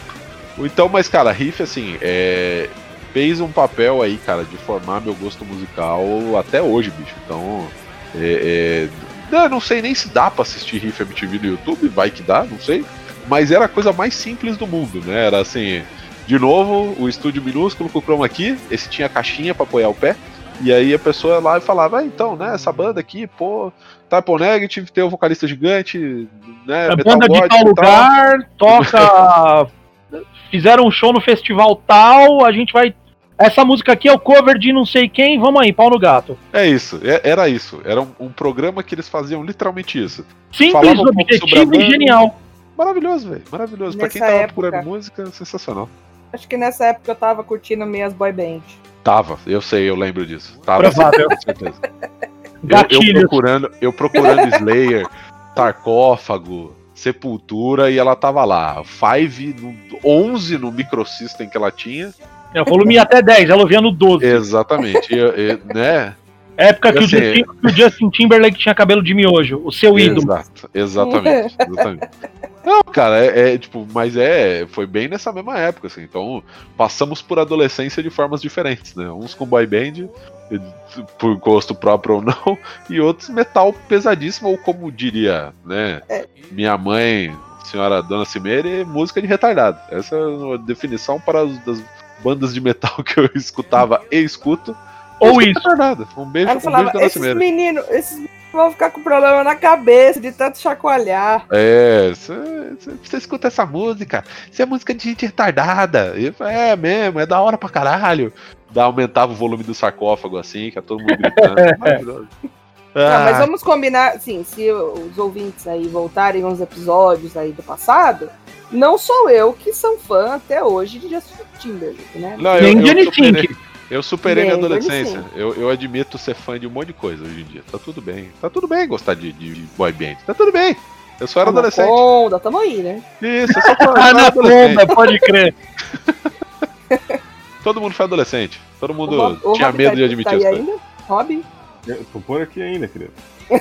Então, mas, cara, Riff, assim, é, fez um papel aí, cara, de formar meu gosto musical até hoje, bicho. Então, é, é, eu não sei nem se dá pra assistir Riff MTV no YouTube, vai que dá, não sei. Mas era a coisa mais simples do mundo, né? Era assim, de novo, o estúdio minúsculo com o chroma aqui, esse tinha caixinha pra apoiar o pé. E aí a pessoa ia lá e falava, ah, então, né, essa banda aqui, pô, Typo Negative, tem o vocalista gigante, né, É metal banda de tal e tal. lugar, toca. [laughs] Fizeram um show no festival tal, a gente vai. Essa música aqui é o cover de não sei quem, vamos aí, pau no gato. É isso, é- era isso. Era um, um programa que eles faziam literalmente isso. Simples, Falava um pouco sobre a objetivo e genial. Maravilhoso, velho. Maravilhoso. Pra quem Nessa tava época. procurando música, sensacional. Acho que nessa época eu tava curtindo minhas boy band. Tava, eu sei, eu lembro disso. Tava, Provável. com certeza. Eu, eu procurando, eu procurando [laughs] Slayer, sarcófago, Sepultura, e ela tava lá. Five, no, 11 no microsystem que ela tinha. É, o volume até 10, ela ouvia no 12. Exatamente. e- e, né? Época que, o Justin, que o Justin Timberlake tinha cabelo de miojo, o seu ídolo. Exato, exatamente, [laughs] exatamente. Não, cara, é, é, tipo, mas é, foi bem nessa mesma época, assim. Então, passamos por adolescência de formas diferentes, né? Uns com boy band, e- por gosto próprio ou não, [laughs] e outros metal pesadíssimo, ou como diria, né? Minha mãe, senhora Dona Cimeire, música de retardado. Essa é a definição para as das bandas de metal [laughs] que eu escutava e escuto. Ou isso. retardada. Um beijo, Ela um falava, beijo Dona esses meninos, esses meninos vão ficar com problema na cabeça de tanto chacoalhar. É, você escuta essa música, isso é música de gente retardada. Eu é mesmo, é da hora pra caralho. Dá, aumentava o volume do sarcófago assim, que é todo mundo gritando. [laughs] Maravilhoso. Não, mas Ah, vamos combinar, assim, se os ouvintes aí voltarem uns episódios aí do passado, não sou eu que sou fã até hoje de Justin Timberlake, né? não, eu, Nem eu Johnny Sink. Eu superei minha adolescência. Eu, eu admito ser fã de um monte de coisa hoje em dia. Tá tudo bem. Tá tudo bem gostar de, de boy band. Tá tudo bem. Eu só era adolescente. Anaconda, tamo aí, né? Isso, eu só. [laughs] Anaconda, pode crer. [laughs] Todo mundo foi adolescente. Todo mundo O Rob- o tinha Rob medo tá- de admitir tá as coisas. ainda? Rob? Eu tô por aqui ainda, querido. [laughs]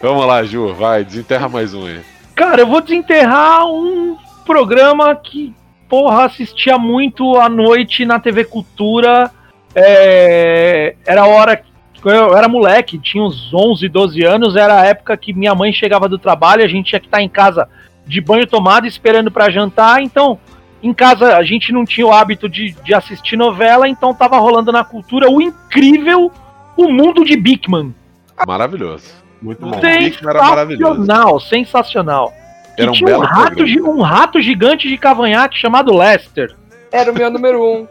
Vamos lá, Ju, vai, desenterra mais um aí. Cara, eu vou desenterrar um programa que, porra, assistia muito à noite na TV Cultura. É, era a hora. Eu era moleque, tinha uns 11, 12 anos. Era a época que minha mãe chegava do trabalho, a gente tinha que estar em casa de banho tomado, esperando pra jantar. Então, em casa a gente não tinha o hábito de, de assistir novela, então tava rolando na cultura o incrível O Mundo de Bigman. Maravilhoso. Muito bom. Sensacional, sensacional. Era um tinha um rato, um rato gigante de cavanhaque chamado Lester. Era o meu número um.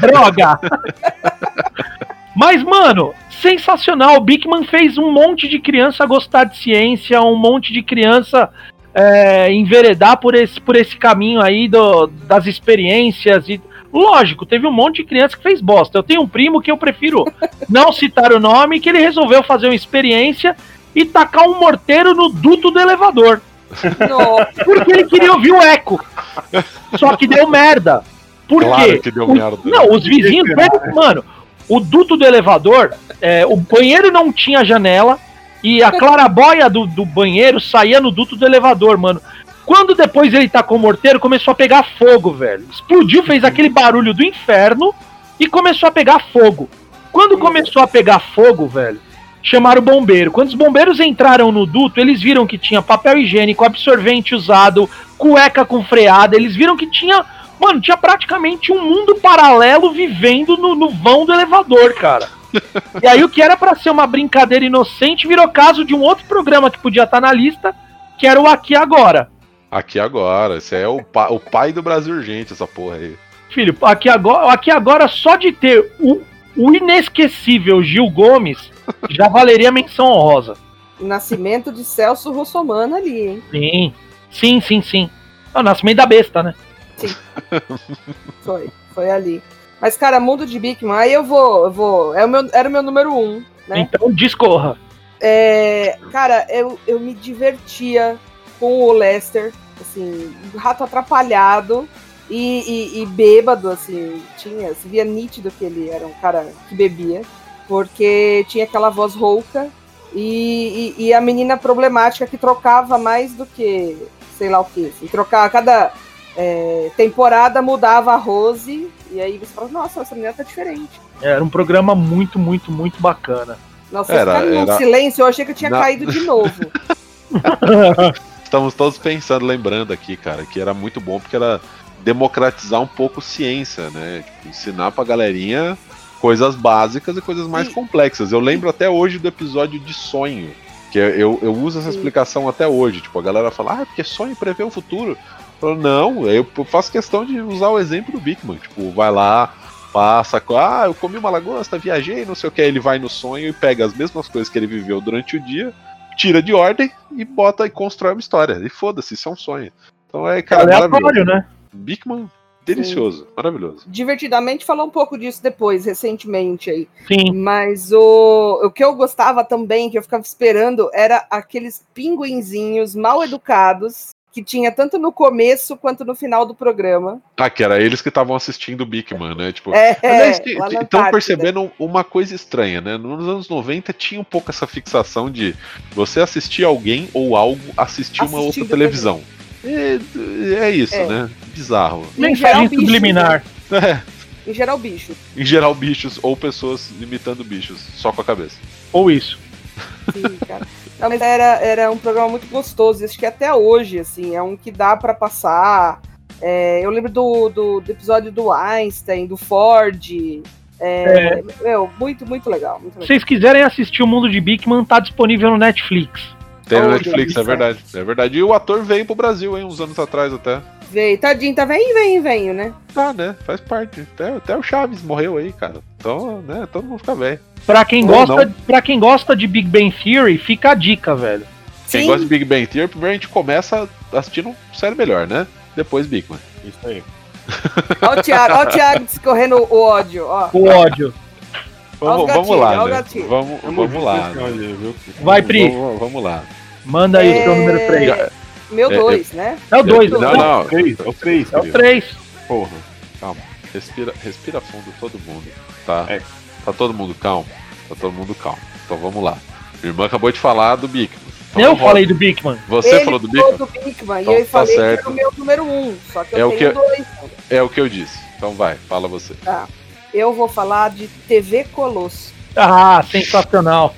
Droga! [laughs] Mas, mano, sensacional. O Bigman fez um monte de criança gostar de ciência, um monte de criança é, enveredar por esse, por esse caminho aí do- das experiências. e Lógico, teve um monte de criança que fez bosta. Eu tenho um primo que eu prefiro [laughs] não citar o nome, que ele resolveu fazer uma experiência e tacar um morteiro no duto do elevador. Porque ele queria ouvir o eco. Só que deu merda. Por Claro quê? que deu Os- merda. Não, os vizinhos. Mano, o duto do elevador, é, o banheiro não tinha janela, E a clarabóia do, do banheiro saía no duto do elevador, mano. Quando depois ele tacou o morteiro, começou a pegar fogo, velho. Explodiu, fez aquele barulho do inferno e começou a pegar fogo. Quando começou a pegar fogo, velho, chamaram o bombeiro. Quando os bombeiros entraram no duto, eles viram que tinha papel higiênico, absorvente usado, cueca com freada. Eles viram que tinha. Mano, tinha praticamente um mundo paralelo vivendo no, no vão do elevador, cara. E aí o que era pra ser uma brincadeira inocente virou caso de um outro programa que podia estar na lista, que era o Aqui Agora. Aqui agora. Esse é o, pa- o pai do Brasil Urgente, essa porra aí. Filho, aqui agora, aqui agora só de ter o, o inesquecível Gil Gomes já valeria menção honrosa. Nascimento de Celso Russomano ali, hein? Sim, sim, sim, sim. É o nascimento da besta, né? Foi, foi ali. Mas, cara, Mundo de Bigman, aí eu vou, eu vou. É o meu, era o meu número um, né? Então discorra. É, cara, eu, eu me divertia com o Lester, assim, rato atrapalhado e, e, e bêbado, assim, tinha, se via nítido que ele era um cara que bebia, porque tinha aquela voz rouca e, e, e a menina problemática que trocava mais do que, sei lá o que, assim, trocava, cada é, temporada mudava a Rose, e aí você fala, nossa, essa menina tá diferente. Era um programa muito, muito, muito bacana. Nossa, Era- num era- silêncio, eu achei que eu tinha Na- caído de novo. [laughs] [laughs] Estamos todos pensando, lembrando aqui, cara, que era muito bom porque era democratizar um pouco ciência, né? Tipo, ensinar pra galerinha coisas básicas e coisas mais E- complexas. Eu lembro até hoje do episódio de sonho, que eu, eu uso essa Sim. explicação até hoje. Tipo, a galera fala, ah, porque sonho prevê o futuro. Eu falo, não, eu faço questão de usar o exemplo do Bigman. Tipo, vai lá, passa, ah, eu comi uma lagosta, viajei, não sei o que. Ele vai no sonho e pega as mesmas coisas que ele viveu durante o dia, tira de ordem e bota e constrói uma história. E foda-se, isso é um sonho. Então é, cara, maravilhoso. Aleatório, né? Bigman, delicioso, maravilhoso. Divertidamente falou um pouco disso depois, recentemente aí. Sim. Mas o, o que eu gostava também, que eu ficava esperando, era aqueles pinguinzinhos mal educados que tinha tanto no começo quanto no final do programa. Ah, que era eles que estavam assistindo o Bigman, né? Tipo, É, Aliás, na estão Antártida. percebendo uma coisa estranha, né? Nos anos 90 tinha um pouco essa fixação de você assistir alguém ou algo assistir uma outra Assistindo televisão. É, é isso, É. né? Bizarro. Em geral, Mensagem bicho, subliminar. É, Em geral, bicho. em geral, bichos ou pessoas imitando bichos, só com a cabeça. Ou isso. Sim, cara. Não, mas era, era um programa muito gostoso. Acho que até hoje, assim, é um que dá pra passar. É, eu lembro do, do, do episódio do Einstein, do Ford. É, meu, muito, muito legal. Muito Se legal. vocês quiserem assistir o mundo de Bigman, tá disponível no Netflix. Tem no Oh, Netflix, é verdade. É verdade. E o ator veio pro Brasil, hein, uns anos atrás até. Veio, tadinho, tá vem, vem, vem, né? Tá, né? Faz parte. Até, até o Chaves morreu aí, cara. Então, né, todo mundo fica velho. Pra quem, Ou gosta, não. pra quem gosta de Big Bang Theory, fica a dica, velho. Quem Sim. gosta de Big Bang Theory, primeiro a gente começa assistindo série melhor, né? Depois Bigman. Isso aí. Ó o Thiago, ó o Thiago discorrendo o ódio, ó. O ódio. Vamos, os vamos gatilhos, lá, o né? Vamos, vamos lá. né? Ali, viu? Vai, Pri. Vamos, vamos lá. Manda aí o seu número 3. É, Meu É, dois, né? É o 2, Não, não, não. É o 3, é o 3, É o querido. 3. Porra. Calma. Respira, respira fundo todo mundo, tá? É. Tá todo mundo calmo? Tá todo mundo calmo. Então vamos lá. Minha irmã acabou de falar do Bigman. Então Eu falei do Bigman. Você Ele falou do falou Bigman? do Bigman, Então e eu tá falei que certo. era o meu número um, só que É eu o tenho que- dois. É o que eu disse. Então vai, fala você. Eu vou falar de TV Colosso. Ah, sensacional.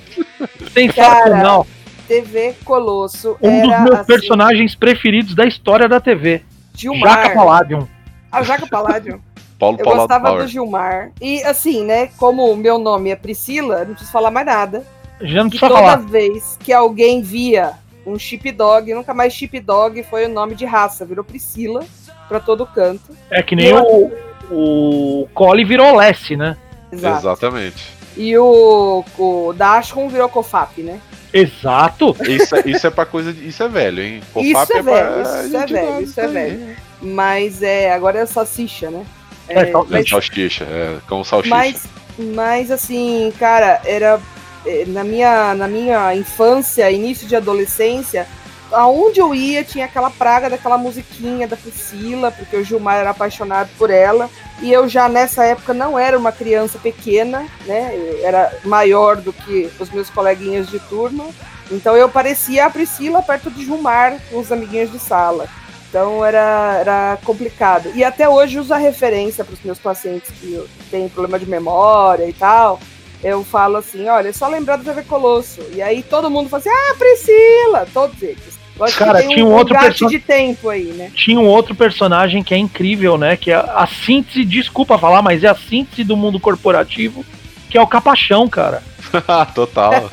Sensacional. TV Colosso um dos meus assim, personagens preferidos da história da TV. Gilmar. Jaca Palladium. A Jaca Paládio. [laughs] Paulo Eu Paulo gostava Power. do Gilmar. E assim, né, como o meu nome é Priscila, não preciso falar mais nada. Já não precisa toda falar. vez que alguém via um chip dog, nunca mais chip dog foi o nome de raça, virou Priscila pra todo canto. É que nem o, o Cole virou Lessie, né? Exato. Exatamente. E o, o Dashron virou Cofap, né? Exato. Isso é, isso é pra coisa de. Isso é velho, hein? Isso é pra- velho, isso é velho, isso é velho. Mas é, agora é salsicha, né? É, sal- mas, Salsicha, é, com salsicha. mas, mas assim, cara, era é, na minha, na minha infância, início de adolescência, aonde eu ia tinha aquela praga daquela musiquinha da Priscila, porque o Gilmar era apaixonado por ela. E eu já nessa época não era uma criança pequena, né? Eu era maior do que os meus coleguinhas de turma. Então eu parecia a Priscila perto de Gilmar com os amiguinhos de sala. Então era, era complicado. E até hoje uso a referência para os meus pacientes que têm problema de memória e tal. Eu falo assim: olha, é só lembrar do TV Colosso. E aí todo mundo fala assim: ah, Priscila! Todos eles. Cara, tinha um, um outro personagem de tempo aí, né? Tinha um outro personagem que é incrível, né? Que é a síntese, desculpa falar, mas é a síntese do mundo corporativo, que é o Capachão, cara. [laughs] Total.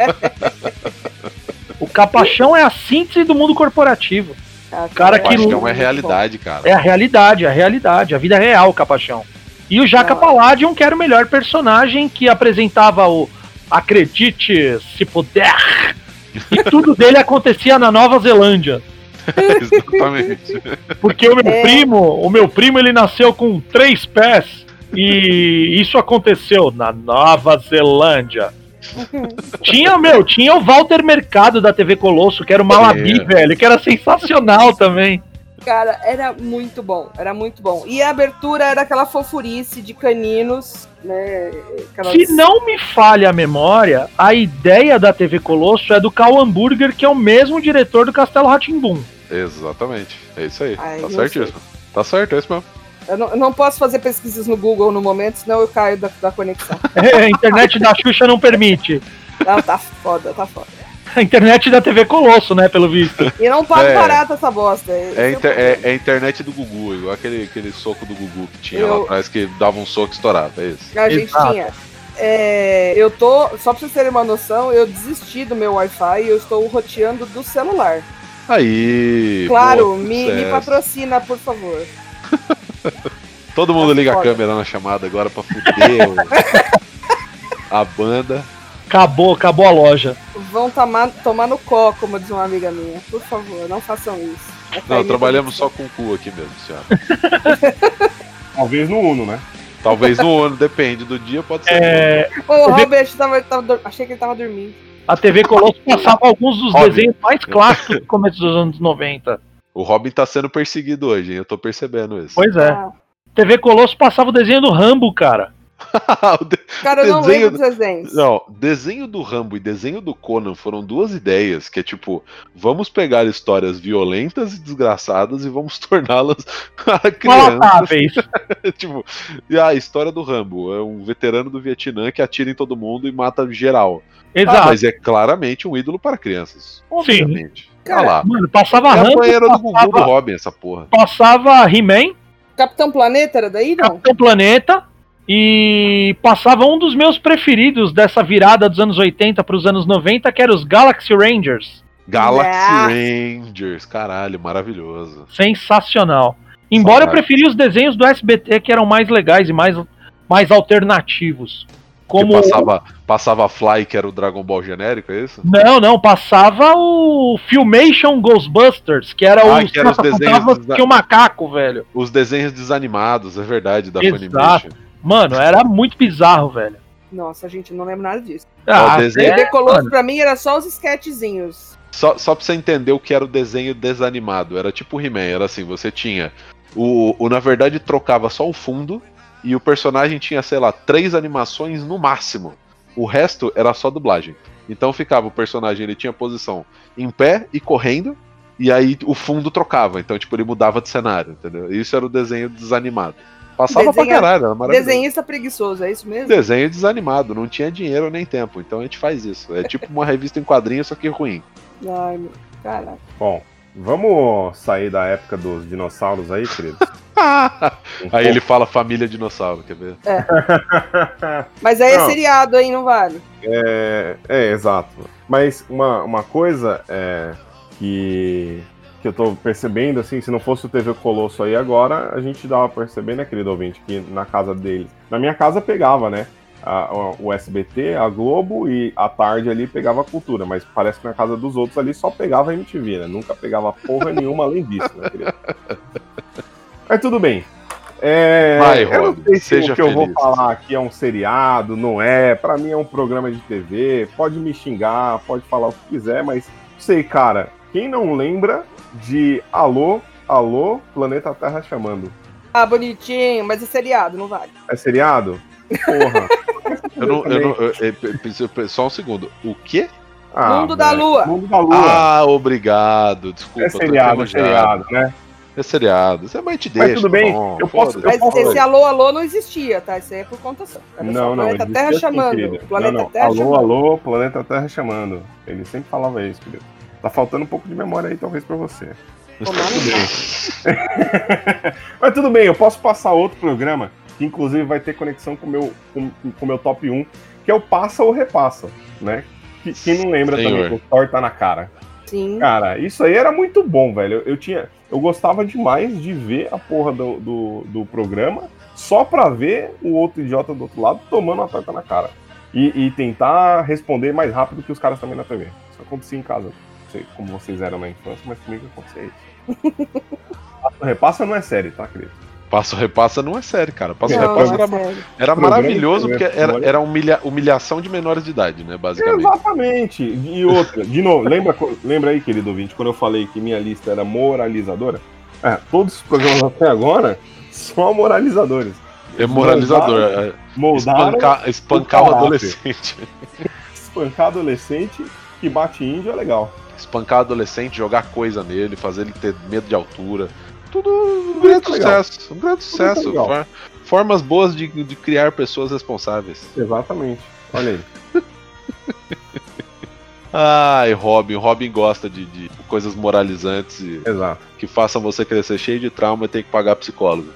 o Capachão é a síntese do mundo corporativo. Ah, cara que não é realidade, cara. É a realidade, a realidade, a vida real, o Capachão. E o Jaca ah. Palladium, que era o melhor personagem que apresentava o Acredite se puder. E tudo dele acontecia na Nova Zelândia. [laughs] Exatamente. Porque o meu é. primo, o meu primo, ele nasceu com três pés e isso aconteceu na Nova Zelândia. tinha, meu, tinha o Walter Mercado da TV Colosso, que era o Malabi, é. velho, que era sensacional também. Cara, era muito bom, era muito bom. E a abertura era aquela fofurice de caninos, né? Aquelas... Se não me falha a memória, a ideia da TV Colosso é do Cal Hamburger, que é o mesmo diretor do Castelo Ratimbum. Exatamente, é isso aí. Ai, tá certíssimo. Tá certo, é isso mesmo. Eu não, eu não, posso fazer pesquisas no Google no momento, senão eu caio da, da conexão. [laughs] É, a internet da Xuxa não permite. Não, tá foda, tá foda. [laughs] A internet da TV Colosso, né, pelo visto. E não paga é, barato essa bosta. É, inter, é, é, a internet do Gugu, igual aquele, aquele soco do Gugu que tinha eu... lá atrás, que dava um soco estourado, é isso. A gente Exato. tinha. É, eu tô, só pra vocês terem uma noção, eu desisti do meu Wi-Fi e eu estou roteando do celular. Aí. Claro, boa, me, me patrocina, por favor. Todo mundo liga a câmera na chamada agora pra fuder [laughs] a banda. Acabou, acabou a loja. Vão tomar, tomar no có, como diz uma amiga minha. Por favor, não façam isso. É não, trabalhamos só com cu aqui mesmo, senhora. [laughs] Talvez no Uno, né? Talvez no Uno, depende do dia, pode ser. É... O Robert tava, tava, achei que ele tava dormindo. A TV Colosso [laughs] passava alguns dos Robin. desenhos mais clássicos do começo dos anos 90. O Robin tá sendo perseguido hoje, hein? Eu tô percebendo isso. Pois é. Ah. TV Colosso passava o desenho do Rambo, cara. [laughs] cara, eu não lembro dos desenhos. Não, desenho do Rambo e desenho do Conan foram duas ideias, que é tipo, vamos pegar histórias violentas e desgraçadas e vamos [laughs] torná-las crianças. [laughs] tipo, e a história do Rambo é um veterano do Vietnã que atira em todo mundo e mata geral. Exato. Ah, mas é claramente um ídolo para crianças. Obviamente. Sim. Cara, lá. Mano, passava é Rambo. Era do Gugu do Robin, essa porra. Passava He-Man. Capitão Planeta era daí, não? Capitão Planeta. E passava um dos meus preferidos dessa virada dos anos 80 para os anos 90, que era os Galaxy Rangers. Galaxy é. Rangers, caralho, maravilhoso. Sensacional. Embora Saudade. eu preferia os desenhos do SBT que eram mais legais e mais, mais alternativos. Como passava, passava Fly, que era o Dragon Ball genérico, é isso? Não, não, passava o Filmation Ghostbusters, que era ah, os, que era os desenhos desa... que o macaco, velho. Os desenhos desanimados, é verdade, da Exato. Funimation. Mano, era muito bizarro, velho. Nossa, gente, não lembro nada disso. Ah, o desenho... é, Colosso pra mim era só os sketchzinhos. Só, só pra você entender o que era o desenho desanimado. Era tipo He-Man, era assim, você tinha. O, o, na verdade, trocava só o fundo e o personagem tinha, sei lá, três animações no máximo. O resto era só dublagem. Então ficava o personagem, ele tinha posição em pé e correndo, e aí o fundo trocava. Então, tipo, ele mudava de cenário, entendeu? Isso era o desenho desanimado. Passava Desenha... pra caralho, era maravilhoso. Desenhista preguiçoso, é isso mesmo? Desenho desanimado, não tinha dinheiro nem tempo. Então a gente faz isso. É tipo uma [laughs] revista em quadrinhos, só que ruim. Ai, meu. Caraca. Bom, vamos sair da época dos dinossauros aí, querido? Um [laughs] aí ele fala família dinossauro, quer ver? É. [laughs] Mas aí é não, é seriado, hein? Não vale. É, é exato. Mas uma, uma coisa é que, que eu tô percebendo, assim, se não fosse o TV Colosso aí agora, a gente dava pra perceber, né, querido ouvinte, que na casa deles. Na minha casa pegava, né? A, o SBT, a Globo e a tarde ali pegava a cultura, mas parece que na casa dos outros ali só pegava a MTV, né? Nunca pegava porra nenhuma além disso, né, querido? Mas tudo bem. É, Vai, eu não sei se o que feliz. eu vou falar aqui é um seriado, não é. Para mim é um programa de TV. Pode me xingar, pode falar o que quiser, mas sei, cara. Quem não lembra de Alô, Alô, Planeta Terra chamando? Ah, bonitinho, mas é seriado, não vale. É seriado? Porra. [laughs] eu não, eu não, eu, só um segundo. O quê? Ah, Mundo da Lua. Mundo da Lua. Ah, obrigado. Desculpa. é seriado, é seriado, né? É seriado. Você vai te Mas deixa. tudo tá bem, bom, eu posso- eu Mas posso- esse alô, alô não existia, tá? Isso aí é por conta só Não, não, Planeta Terra sim, chamando. Planeta não, não. Terra alô, chamando. alô, Planeta Terra chamando. Ele sempre falava isso, querido. Tá faltando um pouco de memória aí, talvez, pra você. Mas Tomara tudo bem. [laughs] Mas tudo bem, eu posso passar outro programa, que inclusive vai ter conexão com meu, o com, com meu top 1, que é o Passa ou Repassa, né? Que, quem não lembra Senhor. também o Thor tá na cara. Sim. Cara, isso aí era muito bom, velho. Eu, eu tinha. Eu gostava demais de ver a porra do, do, do programa só pra ver o outro idiota do outro lado tomando uma torta na cara. E, e tentar responder mais rápido que os caras também na TV. Isso acontecia em casa. Não sei como vocês eram na infância, mas comigo acontecia isso. [laughs] Passa- Repassa não é série, tá, querido? Passo repassa não é sério, cara. Passo Não, repassa não, era, é era Programa maravilhoso porque era, era humilha- humilhação de menores de idade, né? Basicamente. Exatamente. E outra, de novo, lembra, lembra aí, querido ouvinte, quando eu falei que minha lista era moralizadora? É, todos os programas até agora são moralizadores. É moralizador. é, Moldaram Espancar, espancar o adolescente. [laughs] espancar adolescente que bate índio é legal. Espancar adolescente, jogar coisa nele, fazer ele ter medo de altura. Tudo um grande sucesso. Um grande sucesso. formas boas de, de criar pessoas responsáveis. Exatamente. Olha aí. [laughs] Ai, Robin. Robin gosta de, de coisas moralizantes e Exato. que façam você crescer cheio de trauma e ter que pagar psicólogo.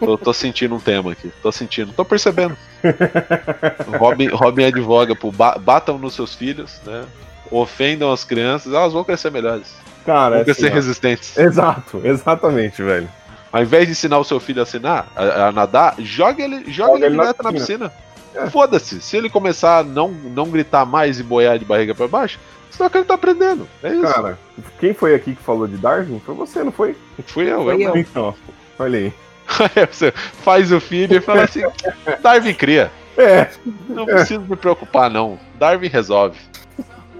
Tô, tô sentindo um tema aqui. Tô sentindo. Tô percebendo. [laughs] Robin, Robin advoga por ba- batam nos seus filhos, né? Ofendam as crianças, elas vão crescer melhores. Cara, Vão é crescer assim, resistentes. Exato, exatamente, velho. Ao invés de ensinar o seu filho a, assinar, a, a nadar, joga ele, joga Joga ele ele na direto na piscina. piscina. É. Foda-se. Se ele começar a não, não gritar mais e boiar de barriga pra baixo, senão que ele tá aprendendo. É isso. Cara, quem foi aqui que falou de Darwin? Foi você, não foi? Fui eu, Foi eu. eu. Então, olha aí. Aí [laughs] você faz o filho e fala assim: Darwin cria. É, Não preciso me preocupar, não. Darwin resolve.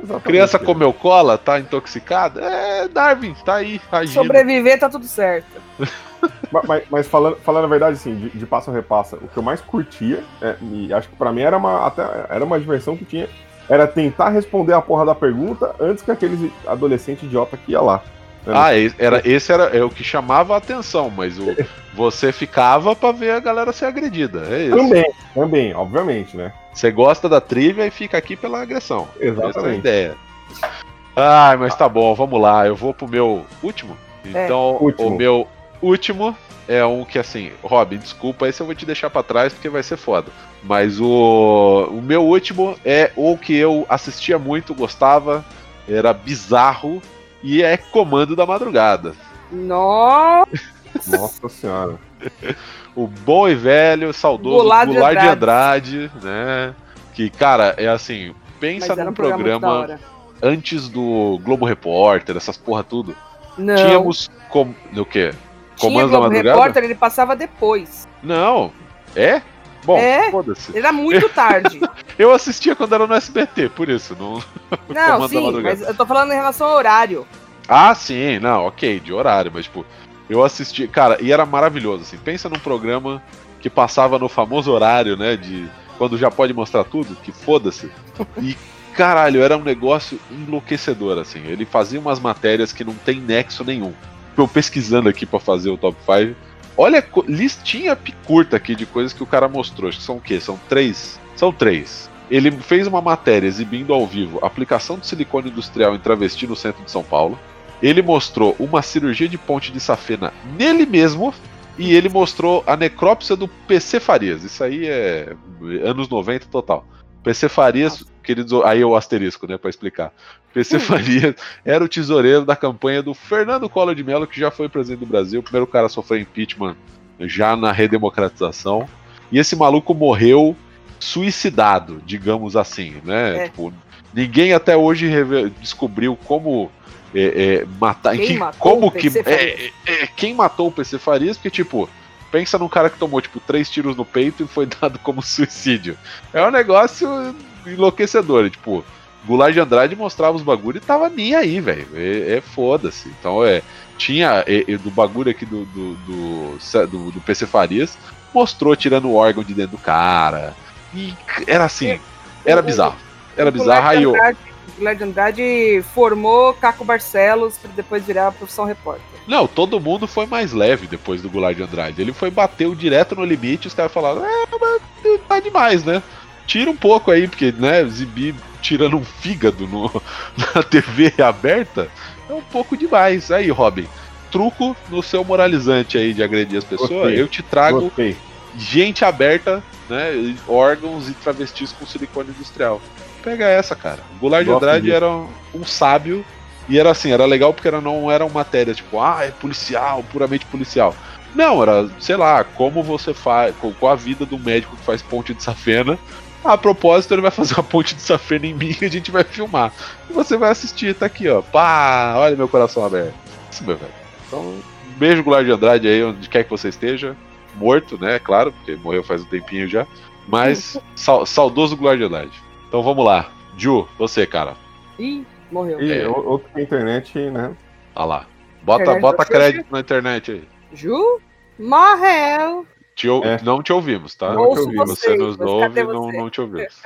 Exatamente. Criança comeu cola, tá intoxicada? É, Darwin, tá aí, agindo. Sobreviver tá tudo certo. [laughs] Ma- Mas, mas falando, falando a verdade, assim, de, de passo a repassa, o que eu mais curtia, é, e acho que pra mim era uma, até, era uma diversão que tinha, era tentar responder a porra da pergunta antes que aquele adolescente idiota que ia lá. Ah, e- era, esse era é o que chamava a atenção, mas o, [laughs] você ficava pra ver a galera ser agredida. É isso. Também, também, obviamente, né? Você gosta da trivia e fica aqui pela agressão. Essa é a Exatamente. ideia. Ai, mas tá bom, vamos lá. Eu vou pro meu último. É, Então, último. o meu último é um que assim, Robin, desculpa, esse eu vou te deixar pra trás porque vai ser foda. Mas o, o meu último é o que eu assistia muito, gostava, era bizarro e é Comando da Madrugada. Nossa, Nossa senhora. [laughs] O bom e velho, saudoso Goulart Goulart, de de Andrade, né? Que, cara, é assim, pensa num um programa, programa antes do Globo Repórter, essas porra tudo. Não. Tínhamos com... o quê? Comando da Globo Madrugada? Repórter, ele passava depois. Não. É? Bom, É? foda-se. Era muito [laughs] tarde. Eu assistia quando era no SBT, por isso. Não... Não, [laughs] sim, mas eu tô falando em relação ao horário. Ah, sim, não, ok, de horário, mas tipo, eu assisti, cara, e era maravilhoso, assim, pensa num programa que passava no famoso horário, né, de quando já pode mostrar tudo, que foda-se. E caralho, era um negócio enlouquecedor, assim. Ele fazia umas matérias que não tem nexo nenhum. Eu pesquisando aqui pra fazer o top 5, olha, listinha curta aqui de coisas que o cara mostrou. Acho que são o quê? São três? São três. Ele fez uma matéria exibindo ao vivo aplicação de silicone industrial em travesti no centro de São Paulo. Ele mostrou uma cirurgia de ponte de safena nele mesmo. E ele mostrou a necrópsia do PC Farias. Isso aí é anos 90 total. PC Farias, queridos, aí é o asterisco, né, pra explicar. PC Farias era o tesoureiro da campanha do Fernando Collor de Mello, que já foi presidente do Brasil, o primeiro cara a sofrer impeachment já na redemocratização. E esse maluco morreu suicidado, digamos assim, né? É. Tipo, ninguém até hoje descobriu como é, é, matar. Quem que- matou como o que PC é, é, quem matou o PC Farias? Porque tipo pensa num cara que tomou tipo três tiros no peito e foi [laughs] dado como suicídio. É um negócio enlouquecedor, tipo. Goulart de Andrade mostrava os bagulho e tava nem aí, velho. É, é foda-se. Então é. Tinha é, é, do bagulho aqui do do, do, do, do PC Farias, mostrou tirando o órgão de dentro do cara. E era assim, era bizarro. Era bizarro. Aí eu, Guilherme Andrade formou Caco Barcelos para depois virar profissão repórter. Não, todo mundo foi mais leve depois do Goulart de Andrade. Ele foi bateu direto no limite, os caras falaram, é, mas tá demais, né? Tira um pouco aí, porque, né, exibir tirando um fígado no, [laughs] na TV aberta é um pouco demais. Aí, Robin, truco no seu moralizante aí de agredir as pessoas, Gostei. eu te trago Gostei. gente aberta, né? Órgãos e travestis com silicone industrial. Pega essa, cara. O Goulart de Andrade disso. era um, um sábio e era assim, era legal porque era, não eram matérias tipo, ah, é policial, puramente policial. Não, era, sei lá, como você faz, com, com a vida do médico que faz ponte de safena. A propósito, ele vai fazer uma ponte de safena em mim e a gente vai filmar. E você vai assistir, tá aqui, ó. Pá, olha meu coração aberto. Isso, meu velho. Então, um beijo, Goulart de Andrade aí, onde quer que você esteja. Morto, né? Claro, porque morreu faz um tempinho já. Mas sau- saudoso Goulart de Andrade. Então vamos lá. Ju, você, cara. Ih, morreu. E É. outro internet, né? Olha lá. Bota, Internet bota crédito na internet aí. Ju? Morreu. Te É. Não te ouvimos, tá? Não te ouvimos. Você vocês, nos ouve e não, você? não te ouvimos.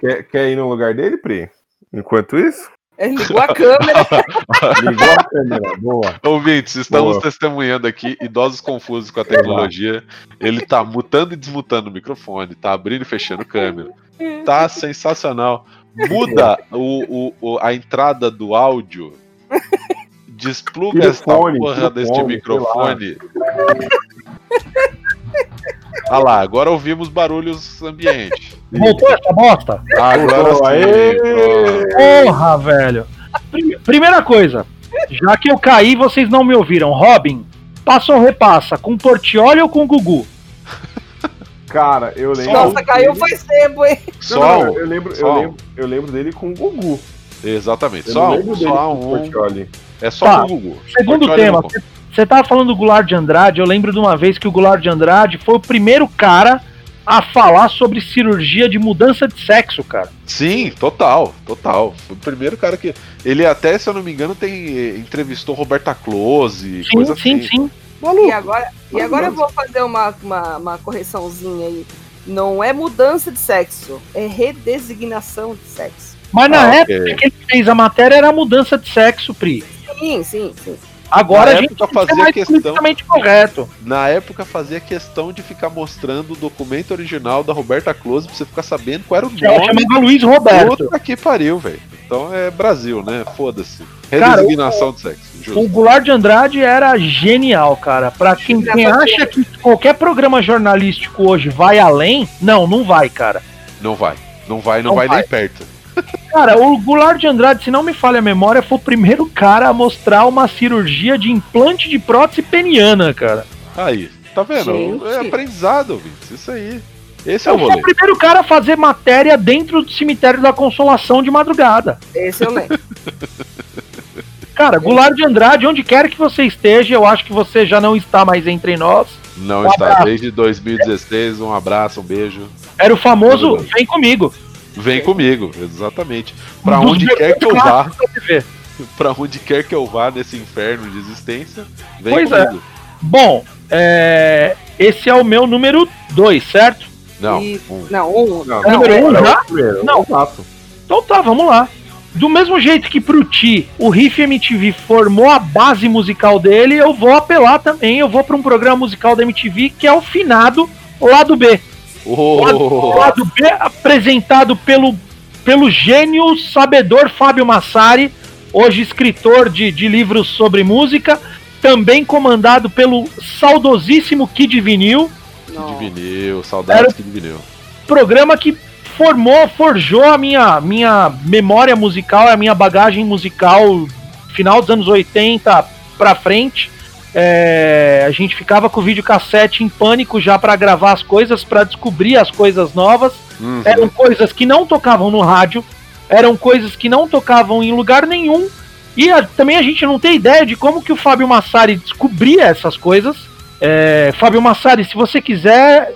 Quer, quer ir no lugar dele, Pri? Enquanto isso, Ele ligou a câmera. [laughs] ligou a câmera. Boa. Ouvintes, estamos Boa. testemunhando aqui idosos confusos com a tecnologia. Ele tá mutando e desmutando o microfone, tá abrindo e fechando câmera. Tá sensacional. Muda o, o- o- a entrada do áudio. Despluga essa porra fone, microfone. [laughs] Ah lá, agora ouvimos barulhos ambiente. Voltou essa bosta? Agora sim, aê! Porra, velho. Prime- Primeira coisa, já que eu caí, vocês não me ouviram. Robin, passa ou repassa? Com Portioli ou com Gugu? Cara, eu lembro. Nossa, caiu faz tempo, hein? Só não, eu lembro, Só eu lembro, eu lembro dele com o Gugu. Exatamente, Eu só um, só com o um. Portioli. É só Tá. o Gugu. Segundo Portioli tema. Você tava falando do Goulart de Andrade, eu lembro de uma vez que o Goulart de Andrade foi o primeiro cara a falar sobre cirurgia de mudança de sexo, cara. Sim, total, total. Foi o primeiro cara que. Ele até, se eu não me engano, tem. entrevistou Roberta Close, Sim, coisa sim, assim. sim. E agora, e agora eu vou fazer uma, uma, uma correçãozinha aí. Não é mudança de sexo, é redesignação de sexo. Mas na Ah, época ok. que ele fez a matéria era mudança de sexo, Pri. Sim, sim, sim. Agora Na a gente fazia mais questão- correto. Na época fazia questão de ficar mostrando o documento original da Roberta Close pra você ficar sabendo qual era o Ela nome. chamava Luiz Roberto. Puta que pariu, velho. Então é Brasil, né? Foda-se. Cara, Redesignação de sexo. Justo. O Goulart de Andrade era genial, cara. Pra quem, quem acha que qualquer programa jornalístico hoje vai além, não, não vai, cara. Não vai. Não vai, não, Não vai, vai. nem perto. Cara, o Goulart de Andrade, se não me falha a memória, foi o primeiro cara a mostrar uma cirurgia de implante de prótese peniana, cara. Aí, tá vendo? Gente. É aprendizado, ouvintes. Isso aí. Esse é Eu o fui rolê. o primeiro cara a fazer matéria dentro do cemitério da Consolação de madrugada. Esse eu lembro. [laughs] Cara, Goulart de Andrade, onde quer que você esteja, eu acho que você já não está mais entre nós. Não Um está. abraço. Desde 2016, um abraço, um beijo. Era o famoso. Vem comigo. Vem comigo, exatamente. Pra dos onde quer que eu vá, [laughs] pra onde quer que eu vá nesse inferno de existência, vem Pois é. comigo. Bom, é, esse é o meu número 2, certo? Não, E- um. Não, um. Não, É o número 1 um, já? primeiro, Não. Exato. Então tá, vamos lá. Do mesmo jeito que pro Ti, o Riff MTV formou a base musical dele, eu vou apelar também, eu vou pra um programa musical da MTV que é o finado Lado B. Oh, Lado B apresentado pelo, pelo gênio sabedor Fábio Massari, hoje escritor de, de livros sobre música, também comandado pelo saudosíssimo Kid Vinil, de vinil, saudades de vinil. programa que formou, forjou a minha, minha memória musical, a minha bagagem musical final dos anos 80 pra frente. É, a gente ficava com o videocassete em pânico já pra gravar as coisas, pra descobrir as coisas novas. Uhum. Eram coisas que não tocavam no rádio, eram coisas que não tocavam em lugar nenhum. E a- também a gente não tem ideia de como que o Fábio Massari descobria essas coisas. É, Fábio Massari, se você quiser,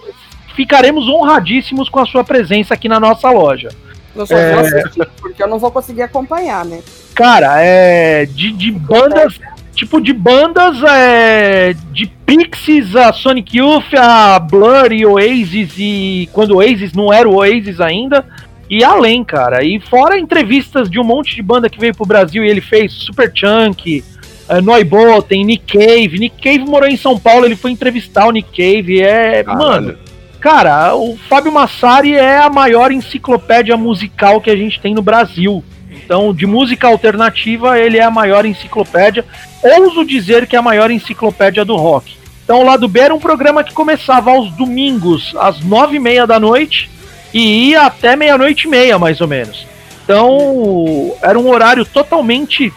ficaremos honradíssimos com a sua presença aqui na nossa loja. Eu só vou assistir, porque eu não vou conseguir acompanhar, né? Cara, é de, de bandas, tipo de bandas é, de Pixies, a Sonic Youth, a Blur e Oasis e quando o Oasis não era o Oasis ainda, e além, cara. E fora entrevistas de um monte de banda que veio pro Brasil e ele fez Super Chunk, uh, Noiboten, Nick Cave. Nick Cave morou em São Paulo, ele foi entrevistar o Nick Cave. É, Caralho. mano, cara, o Fábio Massari é a maior enciclopédia musical que a gente tem no Brasil. Então, de música alternativa, ele é a maior enciclopédia. Ouso dizer que é a maior enciclopédia do rock. Então, o Lado B era um programa que começava aos domingos, às nove e meia da noite, e ia até meia-noite e meia, mais ou menos. Então, era um horário totalmente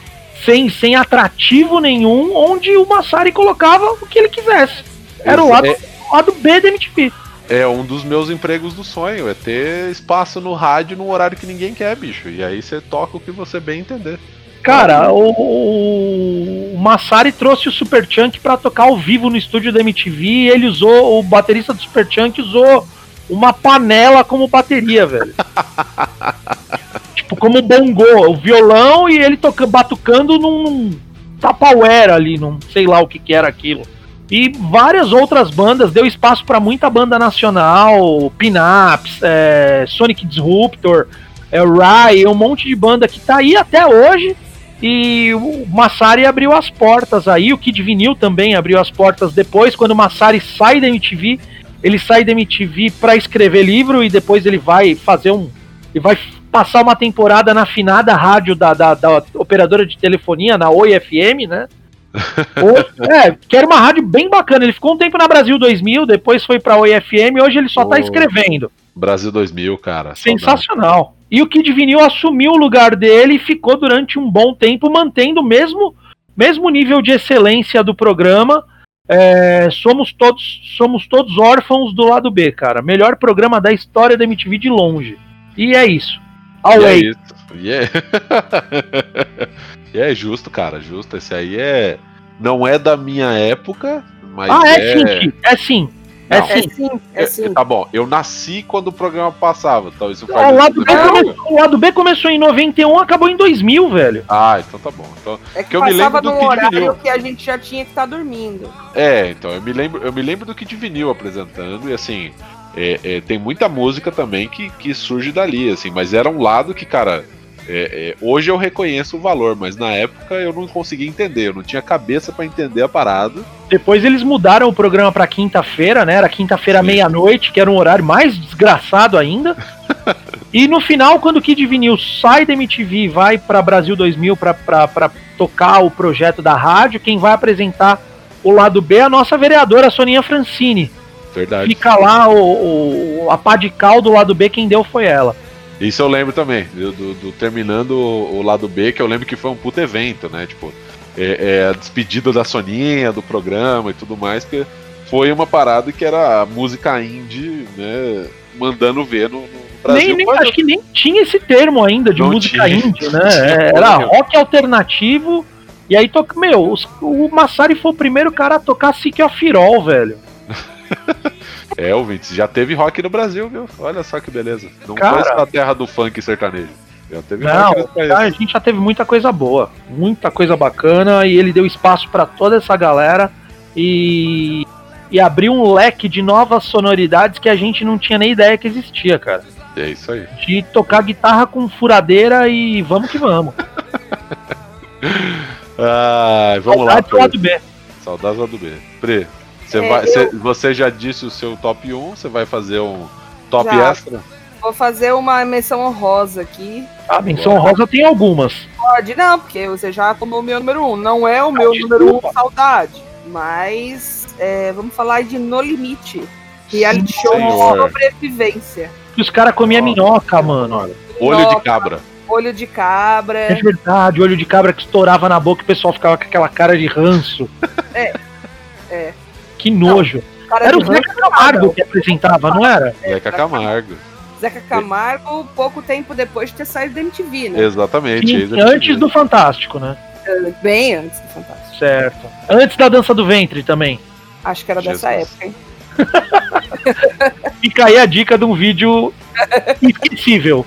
sem, sem atrativo nenhum, onde o Massari colocava o que ele quisesse. Era o lado, É, lado B da MTV. É um dos meus empregos do sonho, é ter espaço no rádio num horário que ninguém quer, bicho. E aí você toca o que você bem entender. Cara, o, o, Massari trouxe o Super Chunk pra tocar ao vivo no estúdio da MTV e ele usou, o baterista do Super Chunk usou uma panela como bateria, velho. [laughs] tipo, como bongô, o violão e ele toca, batucando num, Tupperware ali, num sei lá o que que era aquilo. E várias outras bandas, deu espaço pra muita banda nacional, Pinaps, é, Sonic Disruptor, é, Rai, um monte de banda que tá aí até hoje. E o Massari abriu as portas aí, o Kid Vinil também abriu as portas depois, quando o Massari sai da MTV, ele sai da MTV pra escrever livro e depois ele vai fazer um. Ele vai passar uma temporada na afinada rádio da, da, da operadora de telefonia, na Oi FM, né? É, que era uma rádio bem bacana. Ele ficou um tempo na Brasil 2000, depois foi pra Oi FM, hoje ele só tá Oh, escrevendo. Brasil 2000, cara. saudade. Sensacional. E o Kid Vinil assumiu o lugar dele e ficou durante um bom tempo mantendo o mesmo, mesmo nível de excelência do programa. É, somos todos somos todos órfãos do lado B, cara. Melhor programa da história da MTV de longe. E é isso. E é isso. E é... [laughs] e é justo, cara, justo. Esse aí é. Não é da minha época, mas ah, é, é. sim, é sim. É Não. É sim. sim, é sim. Tá bom, eu nasci quando o programa passava, então isso O faz lado, B começou, o lado B começou em 91, acabou em 2000, velho. Ah, então tá bom. Então, É que, que eu me lembro do num Kid horário Vinil. que a gente já tinha que estar dormindo. é, então eu me lembro, eu me lembro do Kid Vinil apresentando e assim, é, é, tem muita música também que, que surge dali, assim, mas era um lado que, cara, é, é, hoje eu reconheço o valor, mas na época eu não conseguia entender, eu não tinha cabeça pra entender a parada. Depois eles mudaram o programa pra quinta-feira, né? Era quinta-feira meia-noite, que era um horário mais desgraçado ainda. [laughs] e no final, quando o Kid Vinil sai da MTV e vai pra Brasil 2000 pra, pra, pra tocar o projeto da rádio, quem vai apresentar o lado B é a nossa vereadora Soninha Francini. Verdade. Fica lá o, o- a pá de cal do lado B, quem deu foi ela. Isso eu lembro também, do, do- do terminando o, o lado B, que eu lembro que foi um puto evento, né? Tipo, é, é a despedida da Soninha, do programa e tudo mais, que foi uma parada que era a música indie, né? Mandando ver no, no Brasil. Nem, nem- acho que nem tinha esse termo ainda de Não música tinha. indie, né? [laughs] Tinha É, Era rock alternativo. E aí, toca, meu, os- o Massari foi o primeiro cara a tocar Sick of All, velho. [laughs] É, ouvintes, já teve rock no Brasil, viu? Olha só que beleza. Não Cara. foi terra do funk sertanejo. Já teve Não, a gente já teve muita coisa boa, muita coisa bacana, e ele deu espaço pra toda essa galera e, e abriu um leque de novas sonoridades que a gente não tinha nem ideia que existia, cara. É isso aí. De tocar guitarra com furadeira e vamos que vamos. [laughs] Ai, vamos lá, Saudade do lado B. Saudades do B. Pre, você, É, vai, eu- você, você já disse o seu top 1, você vai fazer um top Já. extra? Vou fazer uma menção honrosa aqui. A menção rosa tem algumas. Pode não, porque você já tomou o meu número um. Não é o meu desculpa. número um saudade. Mas é, vamos falar de No Limite. Reality Sim, show de sobrevivência. Que os caras comiam minhoca, mano. Olho de cabra. Olho de É cabra. verdade, olho de cabra que estourava na boca e o pessoal ficava com aquela cara de ranço. É, é. Que nojo. Cara Era o Zeca Camargo que apresentava, não era? Zeca Camargo. Zeca Camargo, pouco tempo depois de ter saído da MTV, né? Exatamente. Sim, MTV. antes do Fantástico, né? Bem antes do Fantástico. Certo. Antes da dança do ventre também. Acho que era dessa Jesus. época, hein? [laughs] Fica aí a dica de um vídeo esquecível.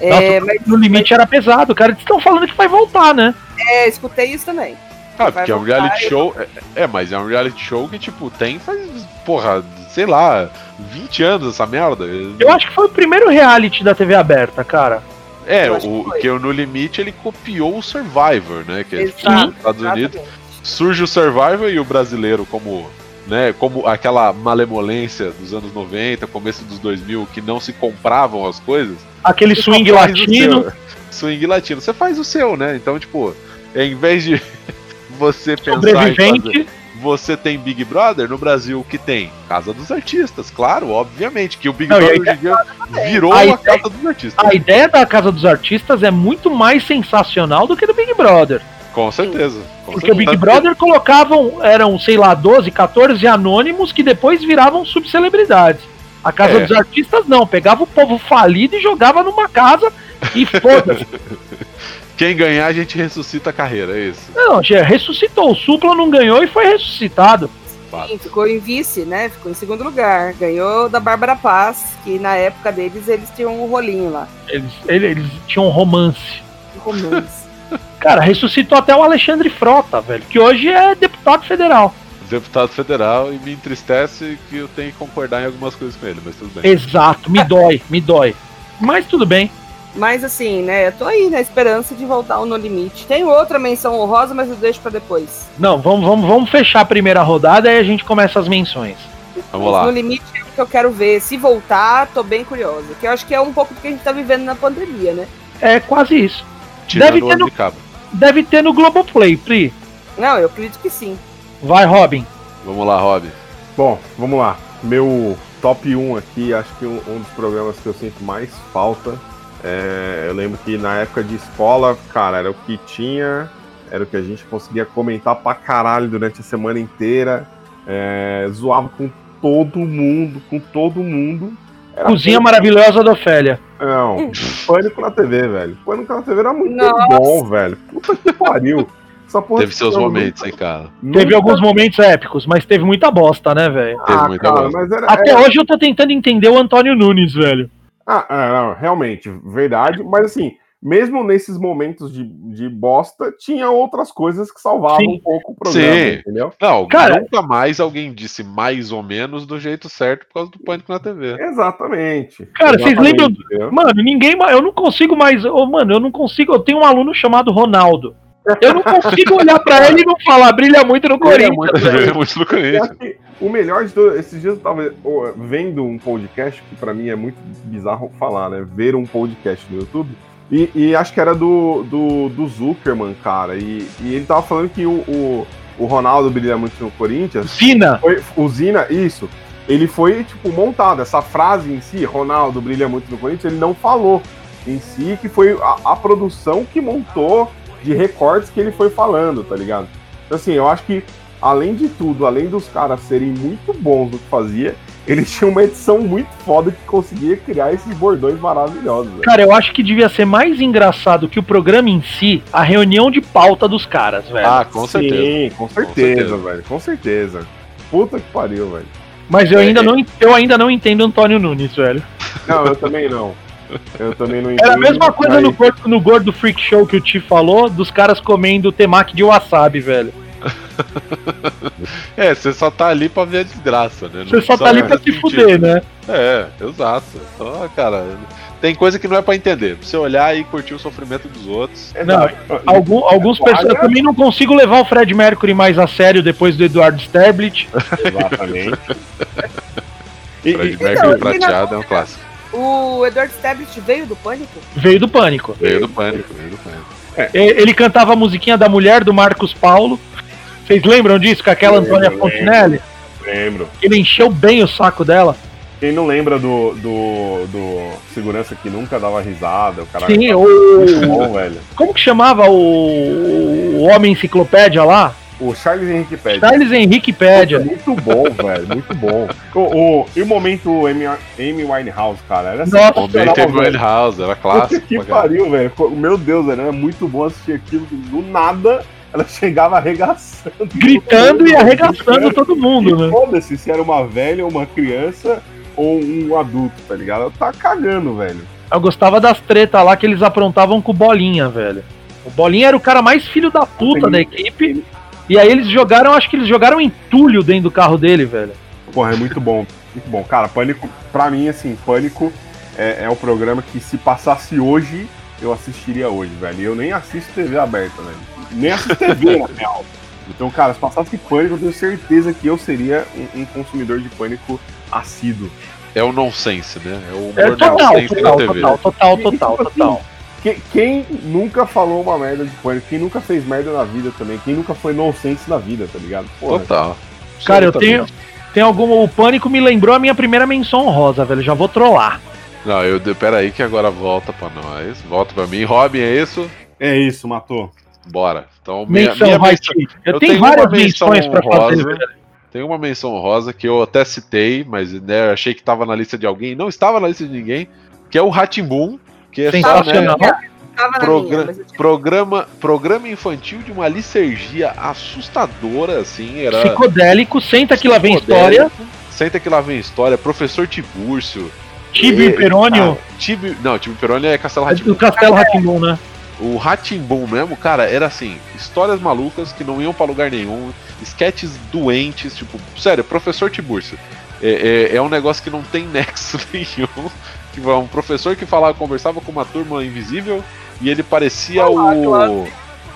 É, mas No limite era pesado, cara. Eles estão falando que vai voltar, né? é, escutei isso também. Ah, porque é um reality show. É, é, mas é um reality show que, tipo, tem faz, porra, sei lá, 20 anos essa merda. Eu acho que foi o primeiro reality da TV aberta, cara. É, Eu o que o No Limite ele copiou o Survivor, né? Que é tipo, nos Estados Unidos. exatamente. Surge o Survivor e o brasileiro como, né, como aquela malemolência dos anos 90, começo dos 2000, que não se compravam as coisas. Aquele swing latino. seu. Swing latino. Você faz o seu, né? Então, tipo, em vez de você pensar em fazer, você tem Big Brother no Brasil o que tem Casa dos Artistas, claro, obviamente que o Big Não, Brother hoje dia virou Aí a Casa dos Artistas. A ideia da Casa dos Artistas é muito mais sensacional do que do Big Brother. Com certeza. com Porque o Big certeza. Brother colocavam, eram, sei lá, 12, 14 anônimos que depois viravam subcelebridades. A Casa É. dos Artistas não, pegava o povo falido e jogava numa casa e foda-se. [laughs] Quem ganhar, a gente ressuscita a carreira, é isso. Não, já ressuscitou. O Supla não ganhou e foi ressuscitado. Sim, ficou em vice, né? Ficou em segundo lugar. Ganhou da Bárbara Paz, que na época deles eles tinham um rolinho lá. Eles, ele- eles tinham um romance. Um romance. [laughs] Cara, ressuscitou até o Alexandre Frota, velho, que hoje é deputado federal. Deputado federal e me entristece que eu tenho que concordar em algumas coisas com ele, mas tudo bem. Exato, me dói, me dói. Mas tudo bem. Mas assim, né? Eu tô aí na esperança de voltar ao No Limite. Tem outra menção honrosa, mas eu deixo pra depois. Não, vamos, vamos, vamos fechar a primeira rodada e a gente começa as menções. Vamos lá. No Limite é o que eu quero ver. Se voltar, tô bem curiosa. Que eu acho que é um pouco do que a gente tá vivendo na pandemia, né? É quase isso. Tirando deve o ter no- de. Deve ter no Globoplay, Pri. Não, eu acredito que sim. Vai, Robin. Vamos lá, Rob. Bom, vamos lá. Meu top 1 aqui, acho que um, um dos programas que eu sinto mais falta. É, eu lembro que na época de escola, cara, era o que tinha, era o que a gente conseguia comentar pra caralho durante a semana inteira. é, zoava com todo mundo, com todo mundo. Era Cozinha pânico- maravilhosa da Ofélia. Não, [laughs] pânico na TV, velho. Pânico na TV era muito Nossa. bom, velho. Puta que pariu. Essa porra Teve seus eu momentos, nunca- hein, cara. Teve nunca- alguns momentos épicos, mas teve muita bosta, né, velho? Teve Ah, muita cara, bosta. mas era, Até era- hoje eu tô tentando entender o Antônio Nunes, velho. Ah, ah, não, realmente, verdade. Mas assim, mesmo nesses momentos de, de bosta, tinha outras coisas que salvavam Sim. um pouco o programa, Sim. entendeu? Não, Cara- nunca mais alguém disse mais ou menos do jeito certo por causa do pânico na TV. Exatamente. Cara, vocês Exatamente, lembram- entendeu? Mano, ninguém. Eu não consigo mais. ô, mano, eu não consigo. Eu tenho um aluno chamado Ronaldo. Eu não consigo olhar pra ele e não falar, brilha muito no Brilha Corinthians. muito. Veio muito no Corinthians. o melhor de tudo, esses dias eu tava vendo um podcast, que pra mim é muito bizarro falar, né? Ver um podcast no YouTube. E, e acho que era do, do, do Zuckerman, cara. E, e ele tava falando que o, o, o Ronaldo brilha muito no Corinthians. Fina. Foi, usina, isso. Ele foi, tipo, montado. Essa frase em si, Ronaldo brilha muito no Corinthians, ele não falou em si, que foi a, a produção que montou de recortes que ele foi falando, tá ligado? Então, assim, eu acho que, além de tudo, além dos caras serem muito bons no que fazia, eles [laughs] tinham uma edição muito foda que conseguia criar esses bordões maravilhosos. velho. Cara, eu acho que devia ser mais engraçado que o programa em si, a reunião de pauta dos caras, velho. Ah, com certeza. Sim, com certeza, certeza. velho. Com certeza. Puta que pariu, velho. Mas eu é, ainda, é. não, eu ainda não entendo Antônio Nunes, velho. Não, eu também não. Eu também não entendo. Era a mesma coisa no gordo, no gordo Freak Show que o Ti falou, dos caras comendo temaki de wasabi, velho. É, você só tá ali pra ver a desgraça, né? Você só tá ali pra se precisa sentir. fuder, né? É, exato. Então, cara, tem coisa que não é pra entender. Pra você olhar e curtir o sofrimento dos outros. Não, Algum, alguns Olha- pessoas. Eu também não consigo levar o Fred Mercury mais a sério depois do Eduardo Sterblit. Exatamente. [laughs] Fred e- Mercury e na prateado é um clássico. O Edward Stablitt veio do Pânico? Veio do pânico. Veio do pânico, veio do pânico. E- Ele cantava a musiquinha da mulher do Marcos Paulo. Vocês lembram disso? Com aquela Lembro, Antônia lembro. Fontinelli? Lembro. Ele encheu bem o saco dela. Quem não lembra do, do, do segurança que nunca dava risada, o cara. Sim, o. bom, velho. Como que chamava o, o Homem Enciclopédia lá? O Charles Henrique Pede. Charles Henrique Pédia. Muito bom, [laughs] velho. Muito bom. O, o- e o momento Amy, Amy Winehouse, cara? Era Nossa, sensacional, teve o velho. House, era Puta clássico. que pariu, velho. Meu Deus, velho. Era muito bom assistir aquilo. Do nada, ela [laughs] chegava arregaçando. Gritando e arregaçando todo mundo, E né? foda-se se era uma velha, uma criança ou um adulto, tá ligado? Ela tá cagando, velho. Eu gostava das tretas lá que eles aprontavam com o Bolinha, velho. O Bolinha era o cara mais filho da puta da equipe. E aí eles jogaram, acho que eles jogaram entulho dentro do carro dele, velho. Porra, é muito bom. Muito bom. Cara, Pânico, pra mim, assim, Pânico é, é um programa que se passasse hoje, eu assistiria hoje, velho. E eu nem assisto TV aberta, velho. Nem assisto TV, [laughs] na real. Então, cara, se passasse Pânico, eu tenho certeza que eu seria um, um consumidor de Pânico assíduo. É o nonsense, né? É o É humor total, nonsense total, da TV. total, total, total, total. Que- Quem nunca falou uma merda de Pânico? Quem nunca fez merda na vida também? Quem nunca foi nonsense na vida, tá ligado? Porra, Total. Cara, eu tenho, tenho alguma. O Pânico me lembrou a minha primeira menção honrosa, velho. Já vou trollar. Não, eu. Pera aí que agora volta pra nós. Volta pra mim. Robin, é isso? É isso, matou. Bora. Então, minha, Menção, minha menção-. Eu, eu tenho tenho várias uma menção menções pra fazer, honrosa. velho. Tem uma menção rosa que eu até citei, mas né, achei que tava na lista de alguém. Não estava na lista de ninguém, que é o Ratimbum, que é Sensacional. Progra- minha, programa, programa infantil de uma licergia assustadora, assim, era Psicodélico, senta que lá vem história. Senta que lá vem história, professor Tibúrcio. Tibio e Perônio. Ah, Tibio, não, Tibio Peroni é Castelo Ratimbum. Castelo Ratimbun, né? O Ratimbum mesmo, cara, era assim, histórias malucas que não iam pra lugar nenhum, sketches doentes, tipo, sério, professor Tibúrcio. É, é, é um negócio que não tem [laughs] nexo nenhum. Tipo, é um professor que falava, conversava com uma turma invisível e ele parecia Olá, o. claro.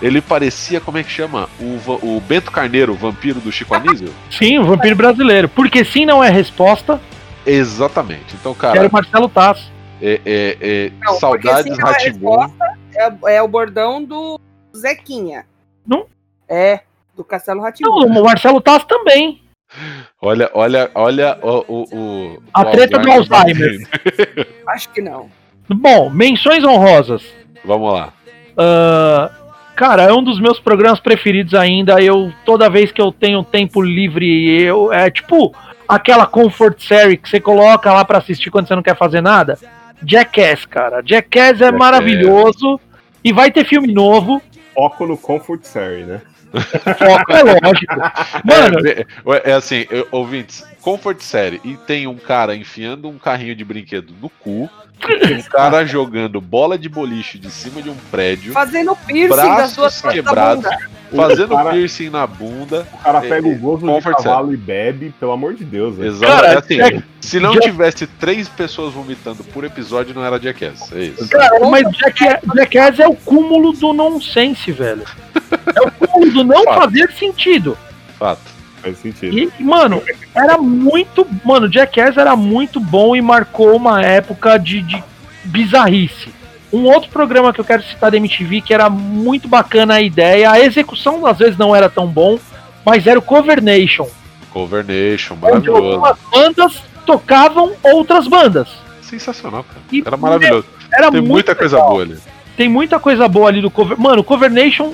Ele parecia, como é que chama? O, o Bento Carneiro, o vampiro do Chico Anísio? [laughs] Sim, o vampiro brasileiro. Porque sim não é resposta. Exatamente. Então, Quero cara, o Marcelo Tass. é, é, é, Não, saudades não é é, é o bordão do Zequinha. Não? É, do Castelo Não, Ratimbu. o Marcelo Tass também. Olha, olha, olha o. o, o A o treta do Alzheimer. Acho que não. Bom, menções honrosas. Vamos lá. Ah, cara, é um dos meus programas preferidos ainda. Eu toda vez que eu tenho tempo livre, eu é tipo aquela comfort série que você coloca lá pra assistir quando você não quer fazer nada. Jackass, cara. Jackass é Jackass. maravilhoso e vai ter filme novo. Foco no Comfort Série, né? Foco é lógico. Mano, é, é, é assim, eu- ouvintes, Comfort Série e tem um cara enfiando um carrinho de brinquedo no cu, um cara jogando bola de boliche de cima de um prédio, Fazendo piercing das braços da quebrados, bunda. [laughs] fazendo cara- piercing na bunda. O cara pega é, o gozo de cavalo e bebe, pelo amor de Deus. Exato. Cara, é assim, se não tivesse três pessoas vomitando por episódio, não era Jackass. É isso. cara, mas Jackass, Jackass é o cúmulo do nonsense, velho. É o cúmulo do não Fato. fazer sentido. Fato. Faz sentido. E, mano, era muito. Mano, Jackass era muito bom e marcou uma época de, de bizarrice. Um outro programa que eu quero citar da MTV que era muito bacana a ideia, a execução às vezes não era tão bom, mas era o Cover Nation, Cover Nation, onde maravilhoso. algumas bandas tocavam outras bandas. Sensacional, cara. E, Era maravilhoso. Era Tem muita coisa legal. boa ali. Tem muita coisa boa ali do Cover. Mano, Cover Nation,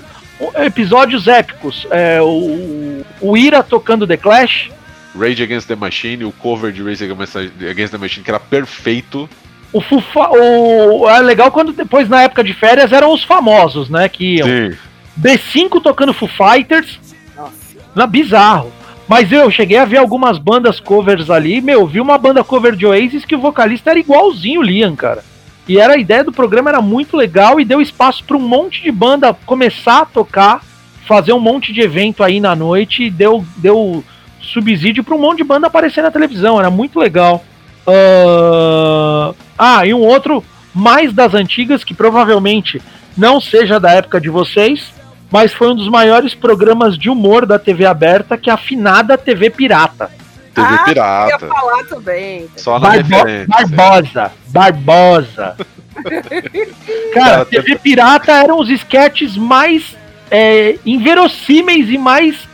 episódios épicos. É, o, o Ira tocando The Clash. Rage Against the Machine, o cover de Rage Against the Machine, que era perfeito. O Fufa, o, é legal quando depois, na época de férias, eram os famosos, né? Que iam. Sim. B5 tocando Foo Fighters, Nossa. na bizarro. Mas eu cheguei a ver algumas bandas covers ali. Meu, vi uma banda cover de Oasis que o vocalista era igualzinho o Liam, cara. E era a ideia do programa era muito legal e deu espaço para um monte de banda começar a tocar, fazer um monte de evento aí na noite e deu, deu subsídio para um monte de banda aparecer na televisão. Era muito legal. Ah, Ah, e um outro mais das antigas que provavelmente não seja da época de vocês, mas foi um dos maiores programas de humor da TV aberta, que é a afinada TV Pirata. TV Ah, Eu ia Pirata. falar também. Só na Barbo referência. Barbosa, Barbosa. [laughs] Cara, Cara, TV Pirata eram os sketches mais é, inverossímeis e mais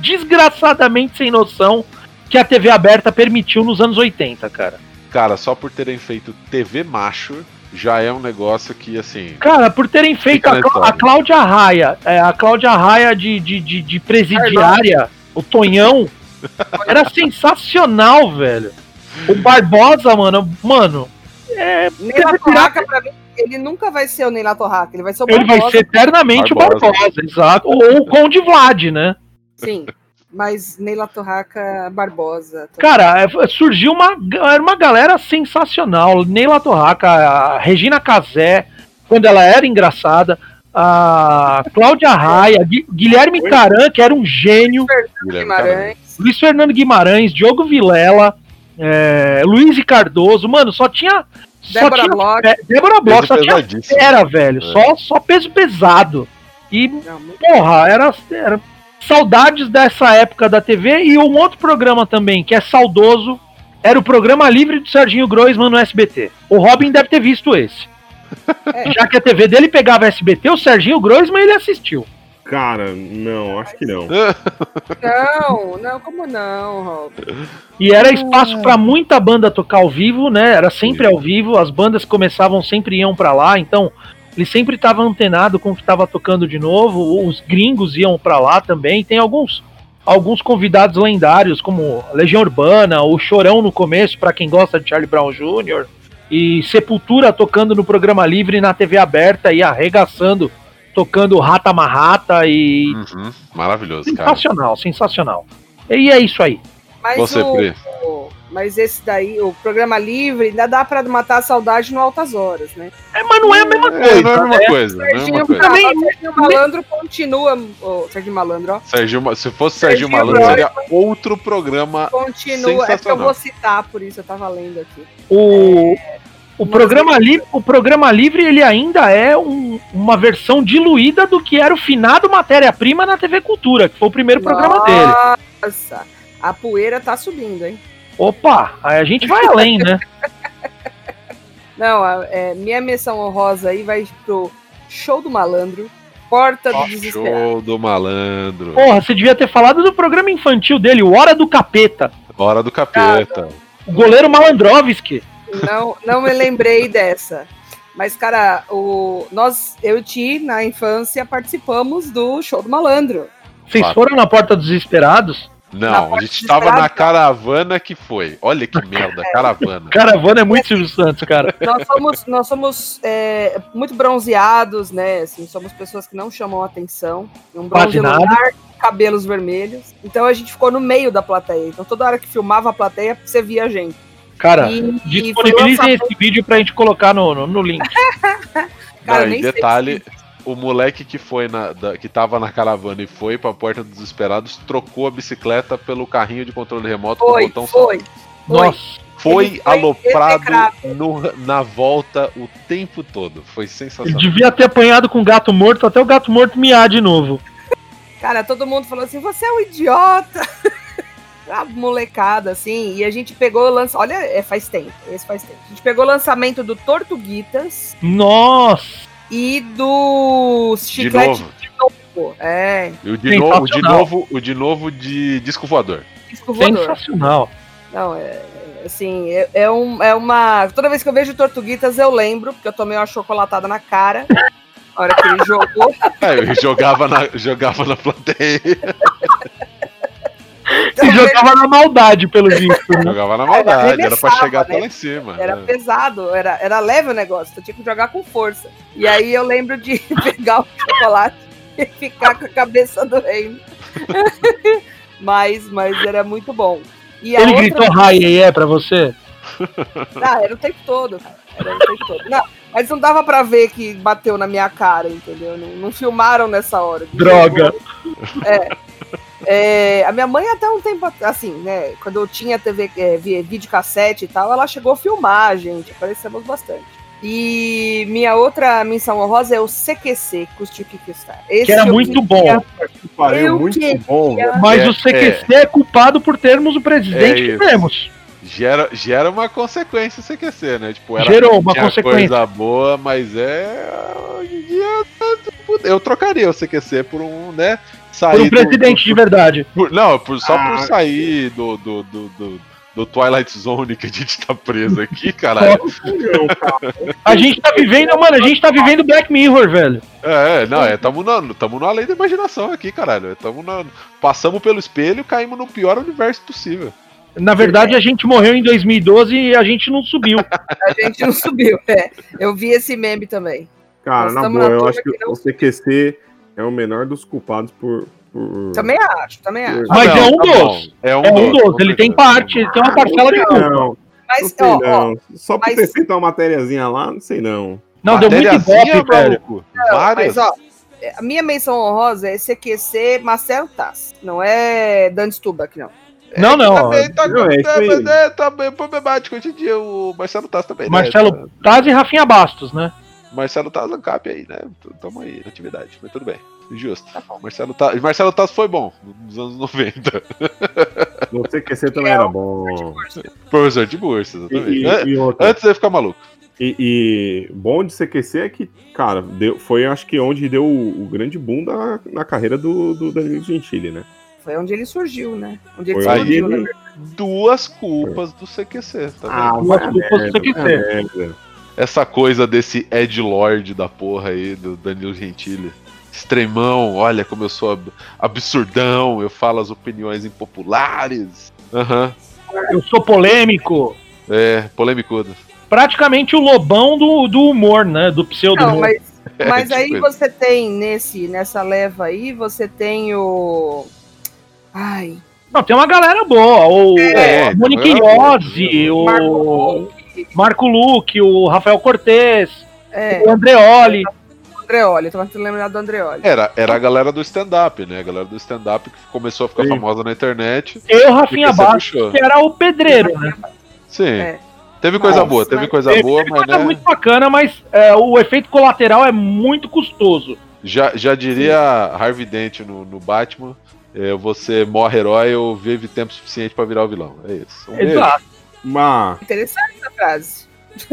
desgraçadamente sem noção que a TV aberta permitiu nos anos 80, cara. Cara, só por terem feito TV macho, já é um negócio que, assim. Cara, por terem feito a, a Cláudia Raia, é, a Cláudia Raia de, de, de, de presidiária, o Tonhão, [laughs] era sensacional, velho. O Barbosa, mano, mano, é, Neila Torraca, pra mim, ele nunca vai ser o Neila Torraca, ele vai ser o ele vai Barbosa. ser eternamente Barbosa. o Barbosa, exato. Ou o Conde Vlad, né? Sim, mas Neila Torraca Barbosa. Cara, é, surgiu uma, era uma galera sensacional. Neila Torraca, a Regina Casé, quando ela era engraçada, a Cláudia Raia, Gui- Guilherme Caran, que era um gênio, Caranha. Guimarães. Luiz Fernando Guimarães, Diogo Vilela, é, Luiz e Cardoso, mano, só tinha. Só Débora tinha Bloch. é, Débora Bloch, só tinha fera, velho. É. Só, só peso pesado. E, Não, porra, era, era saudades dessa época da TV e um outro programa também, que é saudoso, era o programa livre do Serginho Groisman no SBT. O Robin deve ter visto esse. É. [laughs] Já que a TV dele pegava SBT, o Serginho Groisman ele assistiu. Cara, não, acho que não. [laughs] Não, não, como não, Rob? E era espaço pra muita banda tocar ao vivo, né? Era sempre ao vivo, as bandas que começavam sempre iam pra lá, então ele sempre estava antenado com o que estava tocando de novo. Os gringos iam pra lá também. Tem alguns alguns convidados lendários como Legião Urbana, o Chorão no começo pra quem gosta de Charlie Brown Jr. e Sepultura tocando no programa livre na TV aberta e arregaçando tocando Rata Marrata e Uhum, Maravilhoso, cara. sensacional, sensacional. E é isso aí. Mas, Você, o, Pri. o- mas esse daí, o programa livre, ainda dá pra matar a saudade no Altas Horas, né? É, mas não é a mesma É, coisa. não é a mesma né? coisa. Não é a mesma Serginho, coisa. Também- ah, Serginho Malandro continua. O Serginho Malandro, ó. Serginho se fosse Serginho Serginho Malandro, seria outro programa. Continua. É que eu vou citar, por isso eu tava lendo aqui. O, o, Mas programa livre, o programa livre ele ainda é um- uma versão diluída do que era o finado Matéria-Prima na TV Cultura, que foi o primeiro programa dele. Nossa, a poeira tá subindo, hein? Opa, aí a gente vai além, né? [laughs] Não, a- é, minha menção honrosa aí vai pro Show do Malandro, Porta do Desesperado. Show do malandro. Porra, você devia ter falado do programa infantil dele, o Hora do Capeta. Hora do capeta. O goleiro Malandrovski. Não, não me lembrei dessa. Mas, cara, o, nós, eu e Ti, na infância, participamos do Show do Malandro. Vocês foram na Porta dos Desesperados? Não, Na a gente tava na caravana que foi. Olha que merda, [laughs] caravana. Caravana é muito Silvio Santos, cara. [laughs] Nós somos, nós somos é, muito bronzeados, né? Assim, somos pessoas que não chamam atenção. Um bronze lunar, cabelos vermelhos. Então a gente ficou no meio da plateia. Então toda hora que filmava a plateia, você via a gente. Cara, E- e disponibilizem lançamento- esse vídeo pra gente colocar no, no, no link. [laughs] Cara, Não, e nem sei detalhe, o moleque que foi na, da- que tava na caravana e foi pra porta dos desesperados trocou a bicicleta pelo carrinho de controle remoto com o Foi, botão só. foi. Foi. Nossa, Foi Ele foi aloprado no- na volta o tempo todo. Foi ele sensacional. devia ter apanhado com o gato morto até o gato morto miar de novo. Cara, todo mundo falou assim: você é um idiota. [laughs] A molecada, assim, e a gente pegou o lançamento. Olha, é, faz tempo, esse faz tempo. A gente pegou o lançamento do Tortuguitas Nossa! E do De Chiclete novo. de novo. É, E o de, novo, de novo, o de novo de disco voador. disco voador. Sensacional. Não, é. Assim, é, é um, é uma. Toda vez que eu vejo Tortuguitas, eu lembro, porque eu tomei uma chocolatada na cara. Na hora que ele jogou. [laughs] É, eu jogava na, jogava na plateia. [laughs] E jogava na maldade, pelo [laughs] visto. Né? Jogava na maldade, era pra arremessava, chegar até né? lá em cima. Era é. pesado, era, era leve o negócio, tu tinha que jogar com força. E aí eu lembro de [laughs] pegar o chocolate e ficar com a cabeça do reino. [laughs] mas, mas era muito bom. E Ele outra- gritou hi, é pra você? Ah, era o tempo todo, cara. Era o tempo todo. Não, mas não dava pra ver que bateu na minha cara, entendeu? Não, não filmaram nessa hora. Droga. É, a minha mãe até um tempo assim, né? Quando eu tinha TV, é, vi- videocassete e tal, ela chegou a filmar, a gente. Aparecemos bastante. E minha outra menção honrosa é o CQC, Custe o que custar. Esse Que era muito queria- bom. Que pariu, Eu muito queria- bom. Mas É, o CQC é. culpado por termos o presidente É que temos. Gera, gera uma consequência se aquecer, né? Tipo, era, Gerou uma consequência. coisa boa, mas é. Hoje em dia. tudo- Eu trocaria o CQC por um, né? Sair Por um do- presidente de do- verdade. [laughs] por- não, por- só por Ah. sair do, do, do, do, do Twilight Zone que a gente tá preso aqui, caralho. Não, [laughs] cara. A gente tá vivendo, mano, a gente tá vivendo Black Mirror, velho. É, é, não, é, tamo na, tamo na lei da imaginação aqui, caralho. Tamo na, passamos pelo espelho e caímos no pior universo possível. Na verdade, a gente morreu em 2012 e a gente não subiu. [laughs] A gente não subiu, é. Eu vi esse meme também. Cara, Nós na boa, na eu acho que que não- o CQC é o menor dos culpados por. por... Também acho, também acho. Mas Ah, é um tá dos. É um É um dos. dos, ele tem parte, ele tem uma parcela de Não, culpa. não, Mas, sei ó, não. Só por mas- ter feito uma matériazinha lá, não sei não. Não, deu muito ibope, velho. Várias. mas ó, a minha menção honrosa é CQC Marcelo Tass. Não é Dan Stubach, não. Não, não. Também tá, Não, é tá, né, tá bem problemático hoje em dia. O Marcelo Taz também. né? Marcelo Taz e Rafinha Bastos, né? Marcelo Taz Ancap aí, né? Tamo aí na atividade, mas tudo bem. Justo. Marcelo Taz, Marcelo Taz foi bom nos anos 90. No CQC também era bom. Professor de bursa, E, exatamente. e, e outra. Antes de ficar maluco. E, e bom de CQC é que, cara, deu, foi acho que onde deu o, o grande boom da, na carreira do, do Danilo Gentili, né? Foi onde ele surgiu, né? Onde ele Foi aí surgiu, ele- na verdade. Duas culpas do CQC, tá vendo? Duas culpas do CQC. a merda. Essa coisa desse Ed Lord da porra aí, do Danilo Gentili. Extremão, olha como eu sou ab- absurdão, eu falo as opiniões impopulares. Aham, Eu sou polêmico. é, polêmicudo. Praticamente o lobão do, do humor, né? Do pseudo Não, humor. mas, [laughs] mas tipo aí isso. você tem nesse, nessa leva aí, você tem o. Ai. Não, tem uma galera boa. O É, Iozzi, o Marco Marco Luque, o Rafael Cortez, É, o Andreoli. Andreoli, tô tentando lembrar do Andreoli. Era, era a galera do stand-up, né? A galera do stand-up que começou a ficar Sim. famosa na internet. Eu, Rafinha puxou. que era o pedreiro, né? Sim. É. Teve coisa Mas- boa, teve coisa Teve- boa, teve mas coisa né, muito bacana, mas é, o efeito colateral é muito custoso. já, já diria Harvey Dent no, no Batman. é, você morre herói ou vive tempo suficiente pra virar o vilão. É isso. Um beijo, Exato. Mas, Interessante essa frase.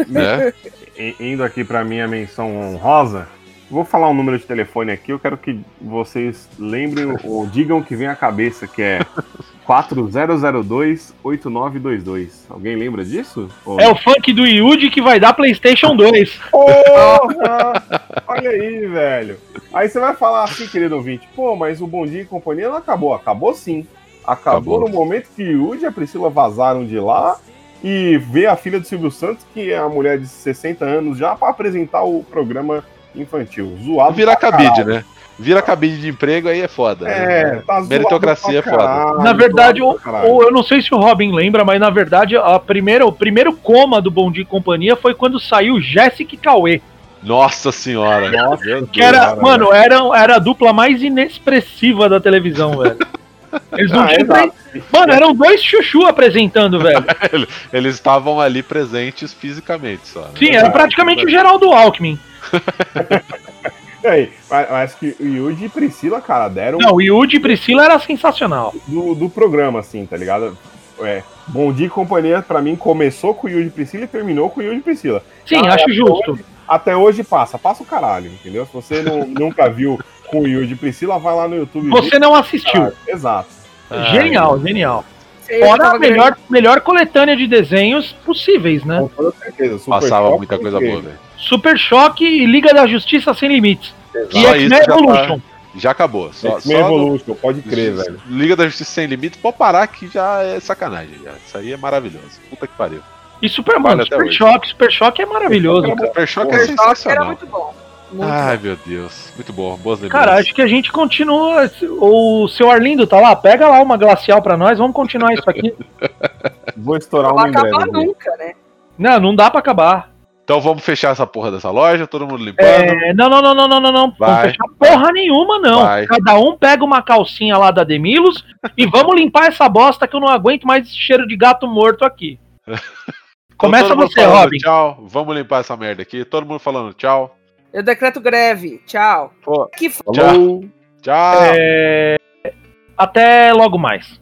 né? [laughs] indo aqui pra minha menção honrosa, vou falar um número de telefone aqui, eu quero que vocês lembrem ou digam o que vem à cabeça, que é [laughs] 4002-8922. Alguém lembra disso? Ou É o funk do Yuji que vai dar PlayStation 2. Porra! Olha aí, velho. Aí você vai falar assim, querido ouvinte, pô, mas o Bom Dia e Companhia não acabou. Acabou sim. Acabou, Acabou. no momento que o Yudi e a Priscila vazaram de lá e vê a filha do Silvio Santos, que é a mulher de 60 anos, já pra apresentar o programa infantil. Zoado Vira cabide, né? Vira cabide de emprego, aí é foda. É, né? tá zoado Meritocracia é foda. Na verdade, zoado o, pra caralho. o- eu não sei se o Robin lembra, mas na verdade a primeira, o primeiro coma do Bom Dia e Companhia foi quando saiu Jéssica e Cauê. Nossa senhora. Nossa, Que era, Cara, mano, era, era a dupla mais inexpressiva da televisão, velho. [laughs] Eles não Ah, tinham. exato. Mano, eram dois chuchu apresentando, velho. [laughs] Eles estavam ali presentes fisicamente só. né? Sim, era praticamente o Geraldo Alckmin. [laughs] Aí, mas, mas que o Yudi e Priscila, cara, deram Não, o Yudi e Priscila era sensacional. do, do programa, assim, tá ligado? É, Bom Dia e Companhia, pra mim, começou com o Yudi e Priscila e terminou com o Yudi e Priscila. Sim, Ah, acho é, justo. Até hoje passa, passa o caralho, entendeu? Se você não- [laughs] nunca viu com o e Priscila, vai lá no YouTube. e Você não assistiu. cara. Exato. Ah, Genial, genial. Sei, eu Fora a melhor, melhor coletânea de desenhos possíveis, né? Com toda certeza. Super Passava Choque muita coisa boa, velho. Super Choque e Liga da Justiça Sem Limites. E X-Men isso já tá- Evolution. Já acabou. Só, X-Men só no- Evolution, pode crer, velho. Liga da Justiça Sem Limites, pode parar que já é sacanagem. Já. Isso aí é maravilhoso. Puta que pariu. E Super, mano, até Super hoje. Choque, Super Choque é maravilhoso. Super Choque é Choque era sensacional. muito bom. Muito Ai, bom. meu Deus. Muito bom. Boas lembranças. Cara, acho que a gente continua. O seu Arlindo tá lá? Pega lá uma glacial pra nós, vamos continuar isso aqui. [laughs] Vou estourar Não uma vai em breve. acabar nunca, né? Não, não dá pra acabar. Então vamos fechar essa porra dessa loja, todo mundo limpando. É, não, não, não, não, não, não, não. Não Vai. fechar porra nenhuma, não. Vai. Cada um pega uma calcinha lá da Demilos [laughs] e vamos limpar essa bosta que eu não aguento mais esse cheiro de gato morto aqui. [laughs] Então, Começa você, falando Robin. Tchau. Vamos limpar essa merda aqui. Todo mundo falando tchau. Eu decreto greve. Tchau. Pô, Que f... Falou. Tchau. É, Até logo mais.